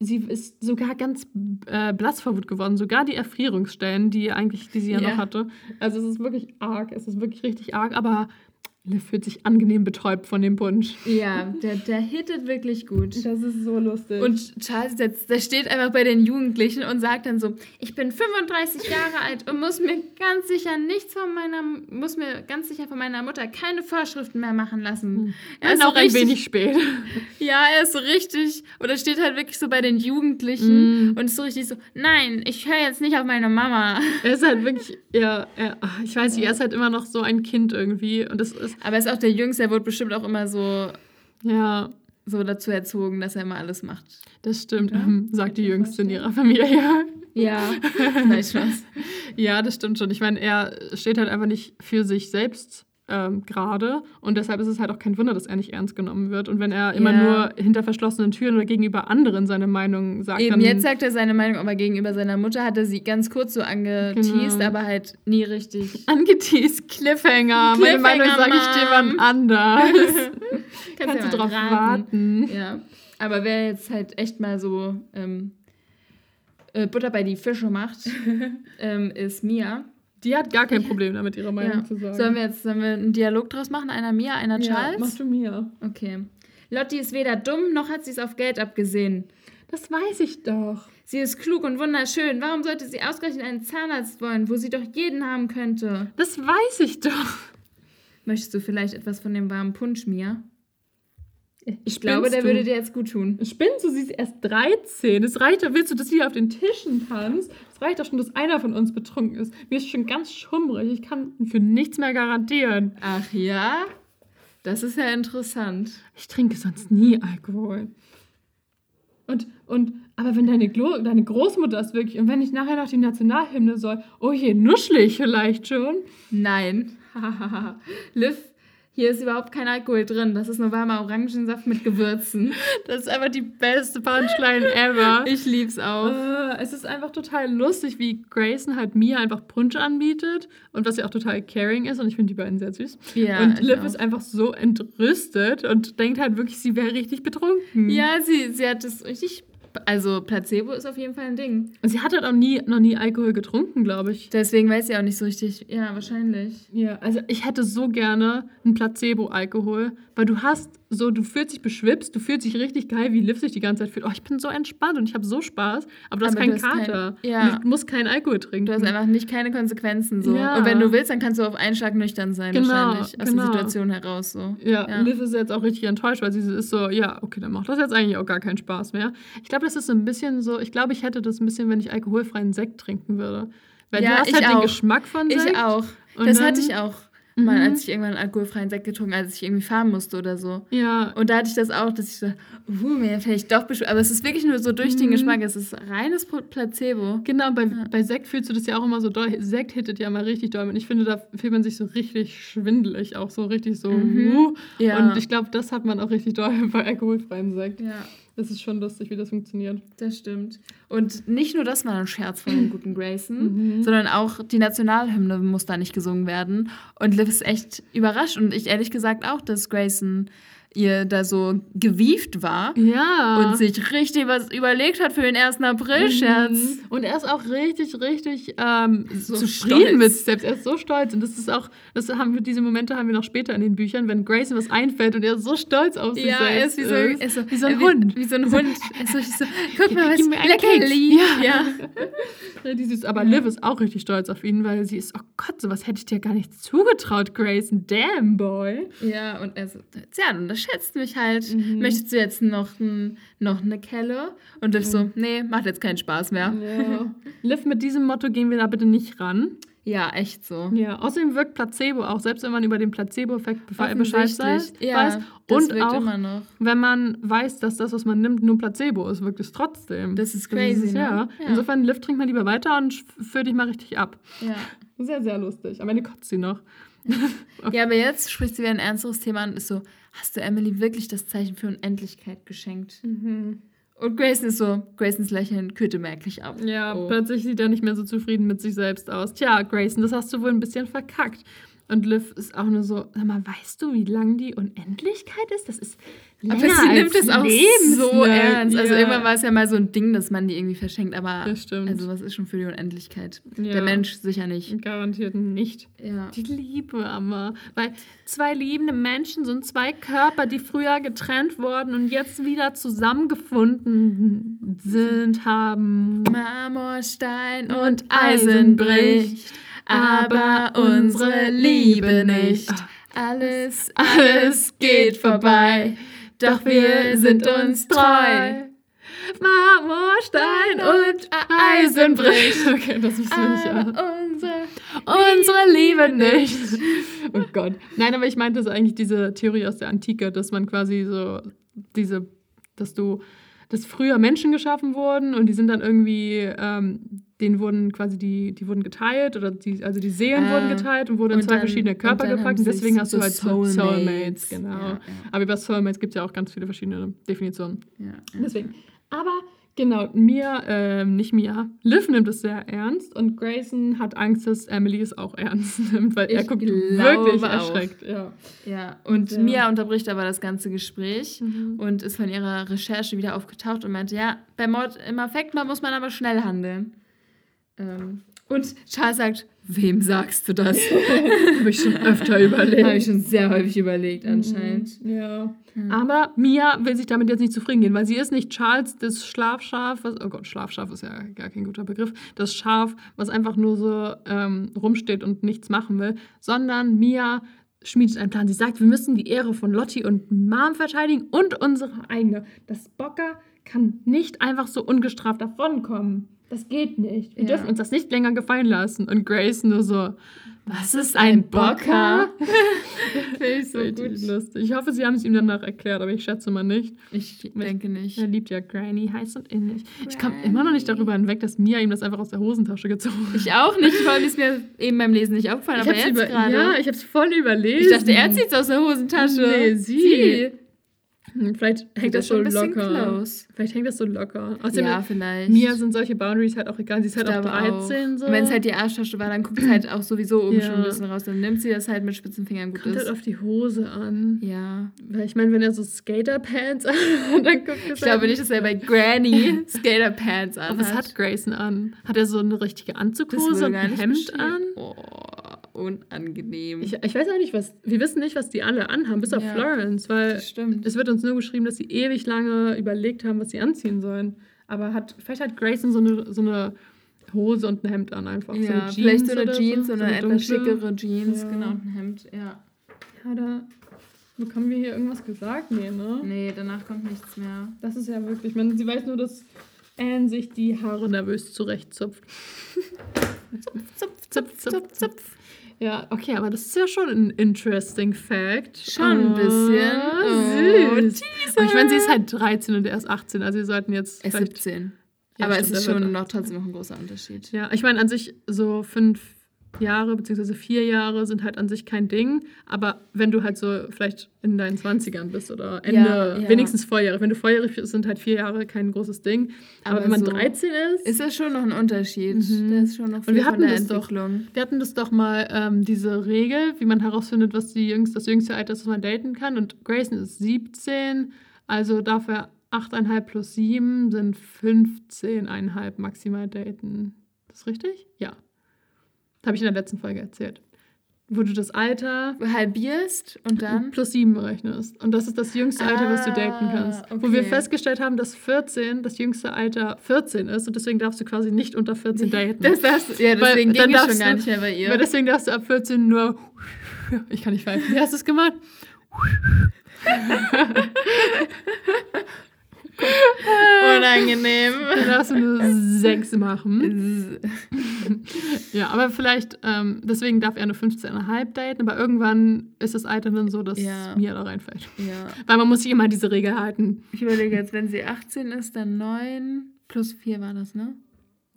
sie ist sogar ganz äh, blass vor Wut geworden. Sogar die Erfrierungsstellen, die eigentlich, die sie ja, Ja. noch hatte. Also es ist wirklich arg. Es ist wirklich richtig arg. Aber Liv fühlt sich angenehm betäubt von dem Punsch. Ja, der, der hittet wirklich gut. Das ist so lustig. Und Charles, der, der steht einfach bei den Jugendlichen und sagt dann so, ich bin 35 Jahre alt und muss mir ganz sicher nichts von meiner, muss mir ganz sicher von meiner Mutter keine Vorschriften mehr machen lassen. Er er ist so auch ein richtig, wenig spät. [LAUGHS] Ja, er ist so richtig, oder steht halt wirklich so bei den Jugendlichen Mm. und ist so richtig so, nein, ich höre jetzt nicht auf meine Mama. Er ist halt wirklich, ja, er, ich weiß nicht, er ist halt immer noch so ein Kind irgendwie. Und das ist, Aber er ist auch der Jüngste, er wurde bestimmt auch immer so, ja, so dazu erzogen, dass er immer alles macht. das stimmt, ähm, [LAUGHS] sagt die Jüngste in ihrer Familie. Ja, weiß [LAUGHS] was. Ja, das stimmt schon. Ich meine, er steht halt einfach nicht für sich selbst ähm, gerade. Und deshalb ist es halt auch kein Wunder, dass er nicht ernst genommen wird. Und wenn er immer Ja. nur hinter verschlossenen Türen oder gegenüber anderen seine Meinung sagt, Eben, dann jetzt sagt er seine Meinung, aber gegenüber seiner Mutter hat er sie ganz kurz so angeteased, Genau. aber halt nie richtig. [LAUGHS] angeteased Cliffhanger. Meine Meinung Cliffhanger, sage ich dir wann anders. [LAUGHS] Kannst Kannst du drauf raten. warten. Ja, aber wer jetzt halt echt mal so ähm, äh, Butter bei die Fische macht, [LAUGHS] ähm, ist Mia. Die hat gar kein Problem damit, ihre Meinung Ja. zu sagen. Sollen wir jetzt sollen wir einen Dialog draus machen? Einer Mia, einer ja, Charles? mach du mir. Okay. Lotti ist weder dumm, noch hat sie es auf Geld abgesehen. Das weiß ich doch. Sie ist klug und wunderschön. Warum sollte sie ausgerechnet einen Zahnarzt wollen, wo sie doch jeden haben könnte? Das weiß ich doch. Möchtest du vielleicht etwas von dem warmen Punsch, Mia? Ich Spinnst glaube, der du? würde dir jetzt gut tun. Spinnst du, sie ist erst 13. Es reicht doch, willst du, dass sie auf den Tischen tanzt? Es reicht doch schon, dass einer von uns betrunken ist. Mir ist schon ganz schummrig. Ich kann für nichts mehr garantieren. Ach ja? Das ist ja interessant. Ich trinke sonst nie Alkohol. Und, und, aber wenn deine, Glo deine Großmutter ist wirklich, und wenn ich nachher noch die Nationalhymne soll, oh je, ich vielleicht schon. Nein. [LAUGHS] Liv, hier ist überhaupt kein Alkohol drin. Das ist nur warmer Orangensaft mit Gewürzen. [LAUGHS] Das ist einfach die beste Punchline ever. Ich lieb's auch. Äh, es ist einfach total lustig, wie Grayson halt Mia einfach Punsch anbietet und was ja auch total caring ist und ich finde die beiden sehr süß. Ja, und Liv auch. ist einfach so entrüstet und denkt halt wirklich, sie wäre richtig betrunken. Ja, sie, sie hat das richtig. Also, Placebo ist auf jeden Fall ein Ding. Und sie hat halt auch nie, noch nie Alkohol getrunken, glaube ich. Deswegen weiß sie auch nicht so richtig. Ja, wahrscheinlich. Ja, also ich hätte so gerne einen Placebo-Alkohol, weil du hast so, du fühlst dich beschwipst, du fühlst dich richtig geil, wie Liv sich die ganze Zeit fühlt. Oh, ich bin so entspannt und ich habe so Spaß, aber du hast Aber keinen du hast kein- Kater. ja. Und Du musst keinen Alkohol trinken. Du hast einfach nicht keine Konsequenzen so. Ja. Und wenn du willst, dann kannst du auf einen Schlag nüchtern sein, Genau, wahrscheinlich. Aus genau. der Situation heraus so. Ja, Ja. Liv ist jetzt auch richtig enttäuscht, weil sie ist so, ja, okay, dann macht das jetzt eigentlich auch gar keinen Spaß mehr. Ich glaube, das ist so ein bisschen so, ich glaube, ich hätte das ein bisschen, wenn ich alkoholfreien Sekt trinken würde. Weil Ja, du hast halt den auch. Geschmack von Sekt. Ich auch. Und das hatte ich auch mal, Mhm. als ich irgendwann alkoholfreien Sekt getrunken als ich irgendwie fahren musste oder so. Ja, Und da hatte ich das auch, dass ich so, uh, mir vielleicht doch beschw- Aber es ist wirklich nur so durch den Mhm. Geschmack. Es ist reines Placebo. genau, bei, bei Sekt fühlst du das ja auch immer so doll. Sekt hittet ja mal richtig doll. Und ich finde, da fühlt man sich so richtig schwindelig, auch so richtig so. Mhm. uh. Ja. Und ich glaube, das hat man auch richtig doll [LAUGHS] bei alkoholfreiem Sekt. Ja, Das ist schon lustig, wie das funktioniert. das stimmt. Und nicht nur das war ein Scherz von dem [LAUGHS] guten Grayson, Mhm. sondern auch die Nationalhymne muss da nicht gesungen werden. Und Liv ist echt überrascht. Und ich ehrlich gesagt auch, dass Grayson ihr da so gewieft war. Ja. Und sich richtig was überlegt hat für den 1. April-Scherz. Mhm. Und er ist auch richtig, richtig ähm, So zufrieden stolz. mit sich selbst. Er ist so stolz. Und das ist auch, das haben wir, diese Momente haben wir noch später in den Büchern, wenn Grayson was einfällt und er so stolz auf sich Ja, selbst er ist wie so, ist so, wie so ein Hund. Wie so ein Hund. Ist so, so, guck mal, was Leckerli. Ja. Richtig [LAUGHS] süß. Aber Liv ist auch richtig stolz auf ihn, weil sie ist, oh Gott, sowas hätte ich dir gar nicht zugetraut, Grayson. Damn, boy. Ja, und er so, ja, du unterschätzt mich halt. Mhm. Möchtest du jetzt noch, ein, noch eine Kelle? Und Liv so, nee, macht jetzt keinen Spaß mehr. Ja. [LAUGHS] Liv, mit diesem Motto gehen wir da bitte nicht ran. Ja, echt so. Ja, außerdem wirkt Placebo auch, selbst wenn man über den Placebo-Effekt Bescheid weiß. Ja, weiß. das Und auch, immer noch. wenn man weiß, dass das, was man nimmt, nur Placebo ist, wirkt es trotzdem. Das ist crazy, es, ne? ja. Ja. Insofern, Liv, trink mal lieber weiter und führ dich mal richtig ab. Ja. Sehr, sehr lustig. Am Ende kotzt sie noch. ja, [LAUGHS] aber jetzt spricht sie wieder ein ernsteres Thema an und ist so, hast du Emily wirklich das Zeichen für Unendlichkeit geschenkt? Und Grayson ist so, Graysons Lächeln kühlte merklich ab. Ja, Oh. plötzlich sieht er nicht mehr so zufrieden mit sich selbst aus. Tja, Grayson, das hast du wohl ein bisschen verkackt. Und Liv ist auch nur so, sag mal, weißt du, wie lang die Unendlichkeit ist? Das ist länger Aber sie nimmt es auch so lebenslang. ernst. Also Ja. irgendwann war es ja mal so ein Ding, dass man die irgendwie verschenkt, aber Das stimmt. also was ist schon für die Unendlichkeit? Ja. Der Mensch sicher nicht. Garantiert nicht. Ja. Die Liebe, aber. Weil zwei liebende Menschen sind zwei Körper, die früher getrennt wurden und jetzt wieder zusammengefunden sind, haben. Marmorstein und Eisen bricht, aber unsere Liebe nicht. Alles, alles geht vorbei, doch wir sind uns treu. Marmorstein und Eisen bricht. Okay, das ist nicht Aber unsere Unsere Liebe nicht. Oh Gott. Nein, aber ich meinte so eigentlich diese Theorie aus der Antike, dass man quasi so diese, dass du, dass früher Menschen geschaffen wurden und die sind dann irgendwie, ähm, denen wurden quasi die, die wurden geteilt oder die, also die Seelen Ah. wurden geteilt und wurden in Und zwei dann- verschiedene und Körper dann gepackt und deswegen hast so du halt so Soulmates. Soulmates, genau. Ja, ja. Aber über Soulmates gibt es ja auch ganz viele verschiedene Definitionen. Ja. Deswegen. Aber genau, Mia, ähm, nicht Mia, Liv nimmt es sehr ernst und Grayson hat Angst, dass Emily es auch ernst [LAUGHS] nimmt, weil er Ich guckt glaube wirklich auch. erschreckt. Ja. Ja, und Ja. Mia unterbricht aber das ganze Gespräch Mhm. und ist von ihrer Recherche wieder aufgetaucht und meinte, ja, bei Mord im Affektmord muss man aber schnell handeln. Ähm, und Charles sagt, wem sagst du das? [LAUGHS] Habe ich schon öfter überlegt. Habe ich schon sehr häufig überlegt anscheinend. Mhm. Ja. Aber Mia will sich damit jetzt nicht zufrieden geben, weil sie ist nicht Charles, das Schlafschaf, was, oh Gott, Schlafschaf ist ja gar kein guter Begriff, das Schaf, was einfach nur so ähm, rumsteht und nichts machen will, sondern Mia schmiedet einen Plan. Sie sagt, wir müssen die Ehre von Lotti und Mom verteidigen und unsere eigene. Das Bocker kann nicht einfach so ungestraft davonkommen. Das geht nicht. Wir Ja. dürfen uns das nicht länger gefallen lassen. Und Grace nur so, was ist ein Bocker? [LAUGHS] [LAUGHS] Finde ich so gut. lustig. Ich hoffe, sie haben es ihm danach erklärt, aber ich schätze mal nicht. Ich denke nicht. Er liebt ja Granny heiß und innig. Ich komme immer noch nicht darüber hinweg, dass Mia ihm das einfach aus der Hosentasche gezogen hat. Ich auch nicht, vor allem ist mir eben beim Lesen nicht aufgefallen, aber jetzt gerade. Ja, ich habe es voll überlesen. ich dachte, er zieht es aus der Hosentasche. Nee, sie. Hm, Vielleicht hängt Das das so locker. close. Vielleicht hängt das so locker. Außerdem, Ja, vielleicht. Mia sind solche Boundaries halt auch egal. Sie ist halt auch glaube 13 so. Und wenn es halt die Arschtasche war, dann guckt es halt auch sowieso oben Ja. schon ein bisschen raus. Dann nimmt sie das halt mit spitzen Fingern gut Kommt halt ist. auf die Hose an. Ja. Weil ich meine, wenn er so Skaterpants [LAUGHS] an hat, dann guckt es Ich glaube halt- nicht, dass er bei Granny [LAUGHS] Skaterpants Aber an was hat Grayson an? Hat er so eine richtige Anzughose und ein Hemd beschrieben. an? Oh, unangenehm. Ich, ich weiß auch nicht, was. Wir wissen nicht, was die alle anhaben, bis auf Ja. Florence, weil stimmt. es wird uns nur geschrieben, dass sie ewig lange überlegt haben, was sie anziehen sollen. Aber hat, vielleicht hat Grayson so eine, so eine Hose und ein Hemd an einfach. so ja, eine vielleicht so eine oder Jeans, so, so eine, etwas schickere Jeans, Ja. genau, und ein Hemd, ja. Ja, da bekommen wir hier irgendwas gesagt? Nee, ne? Nee, danach kommt nichts mehr. Das ist ja wirklich. Man, sie weiß nur, dass Anne sich die Haare nervös zurechtzupft. [LAUGHS] Zupf, zupf, zupf, zupf. Ja, okay, aber das ist ja schon ein interesting Fact. Schon ein bisschen. Oh, Oh, süß. Aber ich meine, sie ist halt 13 und er ist 18, also wir sollten jetzt. Er ist vielleicht- 17. Ja, Aber stimmt, es ist schon noch trotzdem noch ein großer Unterschied. Ja, ich meine, an sich so fünf Jahre beziehungsweise vier Jahre sind halt an sich kein Ding. Aber wenn du halt so vielleicht in deinen 20ern bist oder Ende, Ja, ja. wenigstens Volljahre. Wenn du volljährig bist, sind halt vier Jahre kein großes Ding. Aber, Aber wenn man so 13 ist. Ist das schon noch ein Unterschied? Mhm. Da ist schon noch Und viel wir von hatten der das doch. Wir hatten das doch mal, ähm, diese Regel, wie man herausfindet, was die jüngste, das jüngste Alter ist, das man daten kann. Und Grayson ist 17, also darf er 8,5 plus 7 sind 15,5 maximal daten. Das ist richtig? Ja. Habe ich in der letzten Folge erzählt. Wo du das Alter halbierst und dann. plus 7 berechnest. Und das ist das jüngste Alter, was du daten Ah, kannst. Wo wir okay. festgestellt haben, dass 14 das jüngste Alter 14 ist. Und deswegen darfst du quasi nicht unter 14 daten. Das darfst, ja, Weil deswegen dann ging ich schon gar nicht mehr bei ihr. Weil deswegen darfst du ab 14 nur. [LAUGHS] Ich kann nicht pfeifen. Wie hast du es gemacht? [LAUGHS] Unangenehm. [LAUGHS] Dann darfst du nur sechs machen. [LAUGHS] Ja, aber vielleicht, ähm, deswegen darf er nur 15,5 daten, aber irgendwann ist das Alter dann so, dass Ja. Mia da reinfällt. ja. Weil man muss sich immer diese Regel halten. Ich überlege jetzt, wenn sie 18 ist, dann 9 plus 4 war das, ne?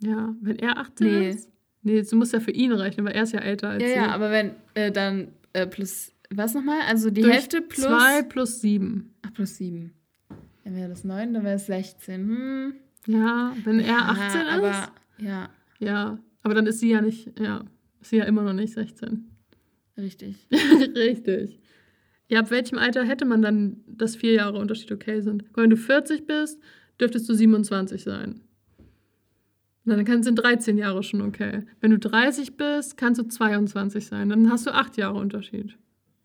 Ja, wenn er 18 Nee. ist. Nee, du musst ja für ihn rechnen, weil er ist ja älter als Ja, sie. ja, aber wenn äh, dann äh, plus, was nochmal? Also die Durch Hälfte plus. 2 plus 7. Ach, plus 7. Dann wäre das 9, dann wäre es 16. Hm. Ja, wenn er 18 ja, ist. aber ja, ja, aber dann ist sie ja nicht, ja, ist sie ja immer noch nicht 16. richtig. [LAUGHS] Richtig. Ja, ab welchem Alter hätte man dann, dass vier Jahre Unterschied okay sind? Wenn du 40 bist, dürftest du 27 sein. Na, Dann kann- sind 13 Jahre schon okay. Wenn du 30 bist, kannst du 22 sein. Dann hast du acht Jahre Unterschied.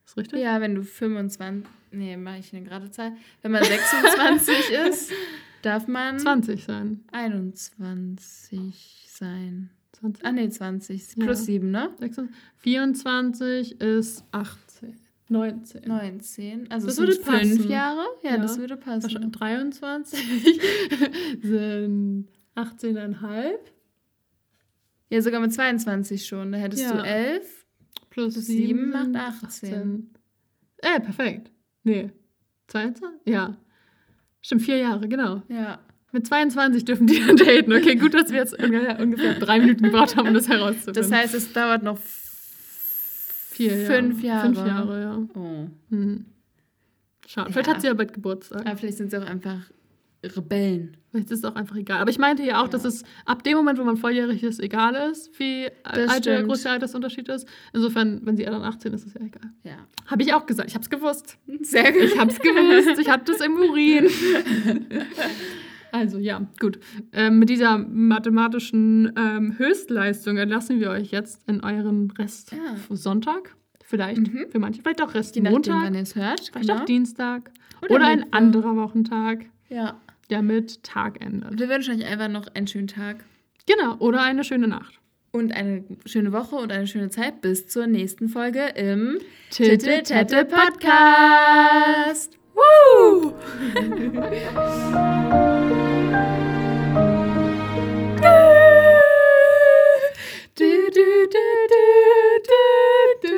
Ist richtig? Ja, wenn du 25, nee, mache ich eine gerade Zahl. Wenn man 26 [LAUGHS] ist, darf man 20 sein. 21 sein. 20, Ah, nee, 20. Ja. Plus 7, ne? 26, 24 ist 18. 19. 19. Also Das das würde passen. Jahre? Ja, Ja. das würde passen. Wahrscheinlich 23 [LAUGHS] sind 18,5 Ja, sogar mit 22 schon. Da hättest Ja. du 11. plus Plus 7 sieben macht sind 18. Äh, perfekt. Nee. 22? Ja. Stimmt, vier Jahre, genau. Ja. Mit 22 dürfen die dann daten. Okay, gut, dass wir jetzt ungefähr, drei Minuten gebraucht haben, um das herauszufinden. Das heißt, es dauert noch Vier Jahre. fünf Jahre. Fünf Jahre, ja. Oh. Mhm. Schade. Vielleicht Ja. hat sie ja bald Geburtstag. Aber vielleicht sind sie auch einfach Rebellen. Vielleicht ist es auch einfach egal. Aber ich meinte ja auch, dass Ja. es ab dem Moment, wo man volljährig ist, egal ist, wie alt der große Altersunterschied ist. Insofern, wenn sie dann 18 ist, ist es ja egal. Ja. Habe ich auch gesagt. Ich habe es gewusst. Sehr gut. Ich habe es gewusst. Ich habe das im Urin. [LAUGHS] Also ja, gut. Ähm, mit dieser mathematischen ähm, Höchstleistung entlassen wir euch jetzt in euren Rest Ja. Sonntag. Vielleicht Mhm. für manche, vielleicht auch Rest Je nachdem, Montag, wann ihr es hört. vielleicht genau. auch Dienstag. Oder Oder, ein anderer Wochentag, Ja damit Tag endet. Wir wünschen euch einfach noch einen schönen Tag. Genau, oder eine schöne Nacht. Und eine schöne Woche und eine schöne Zeit. Bis zur nächsten Folge im Tittle Tette Podcast. Woo! [LAUGHS] du.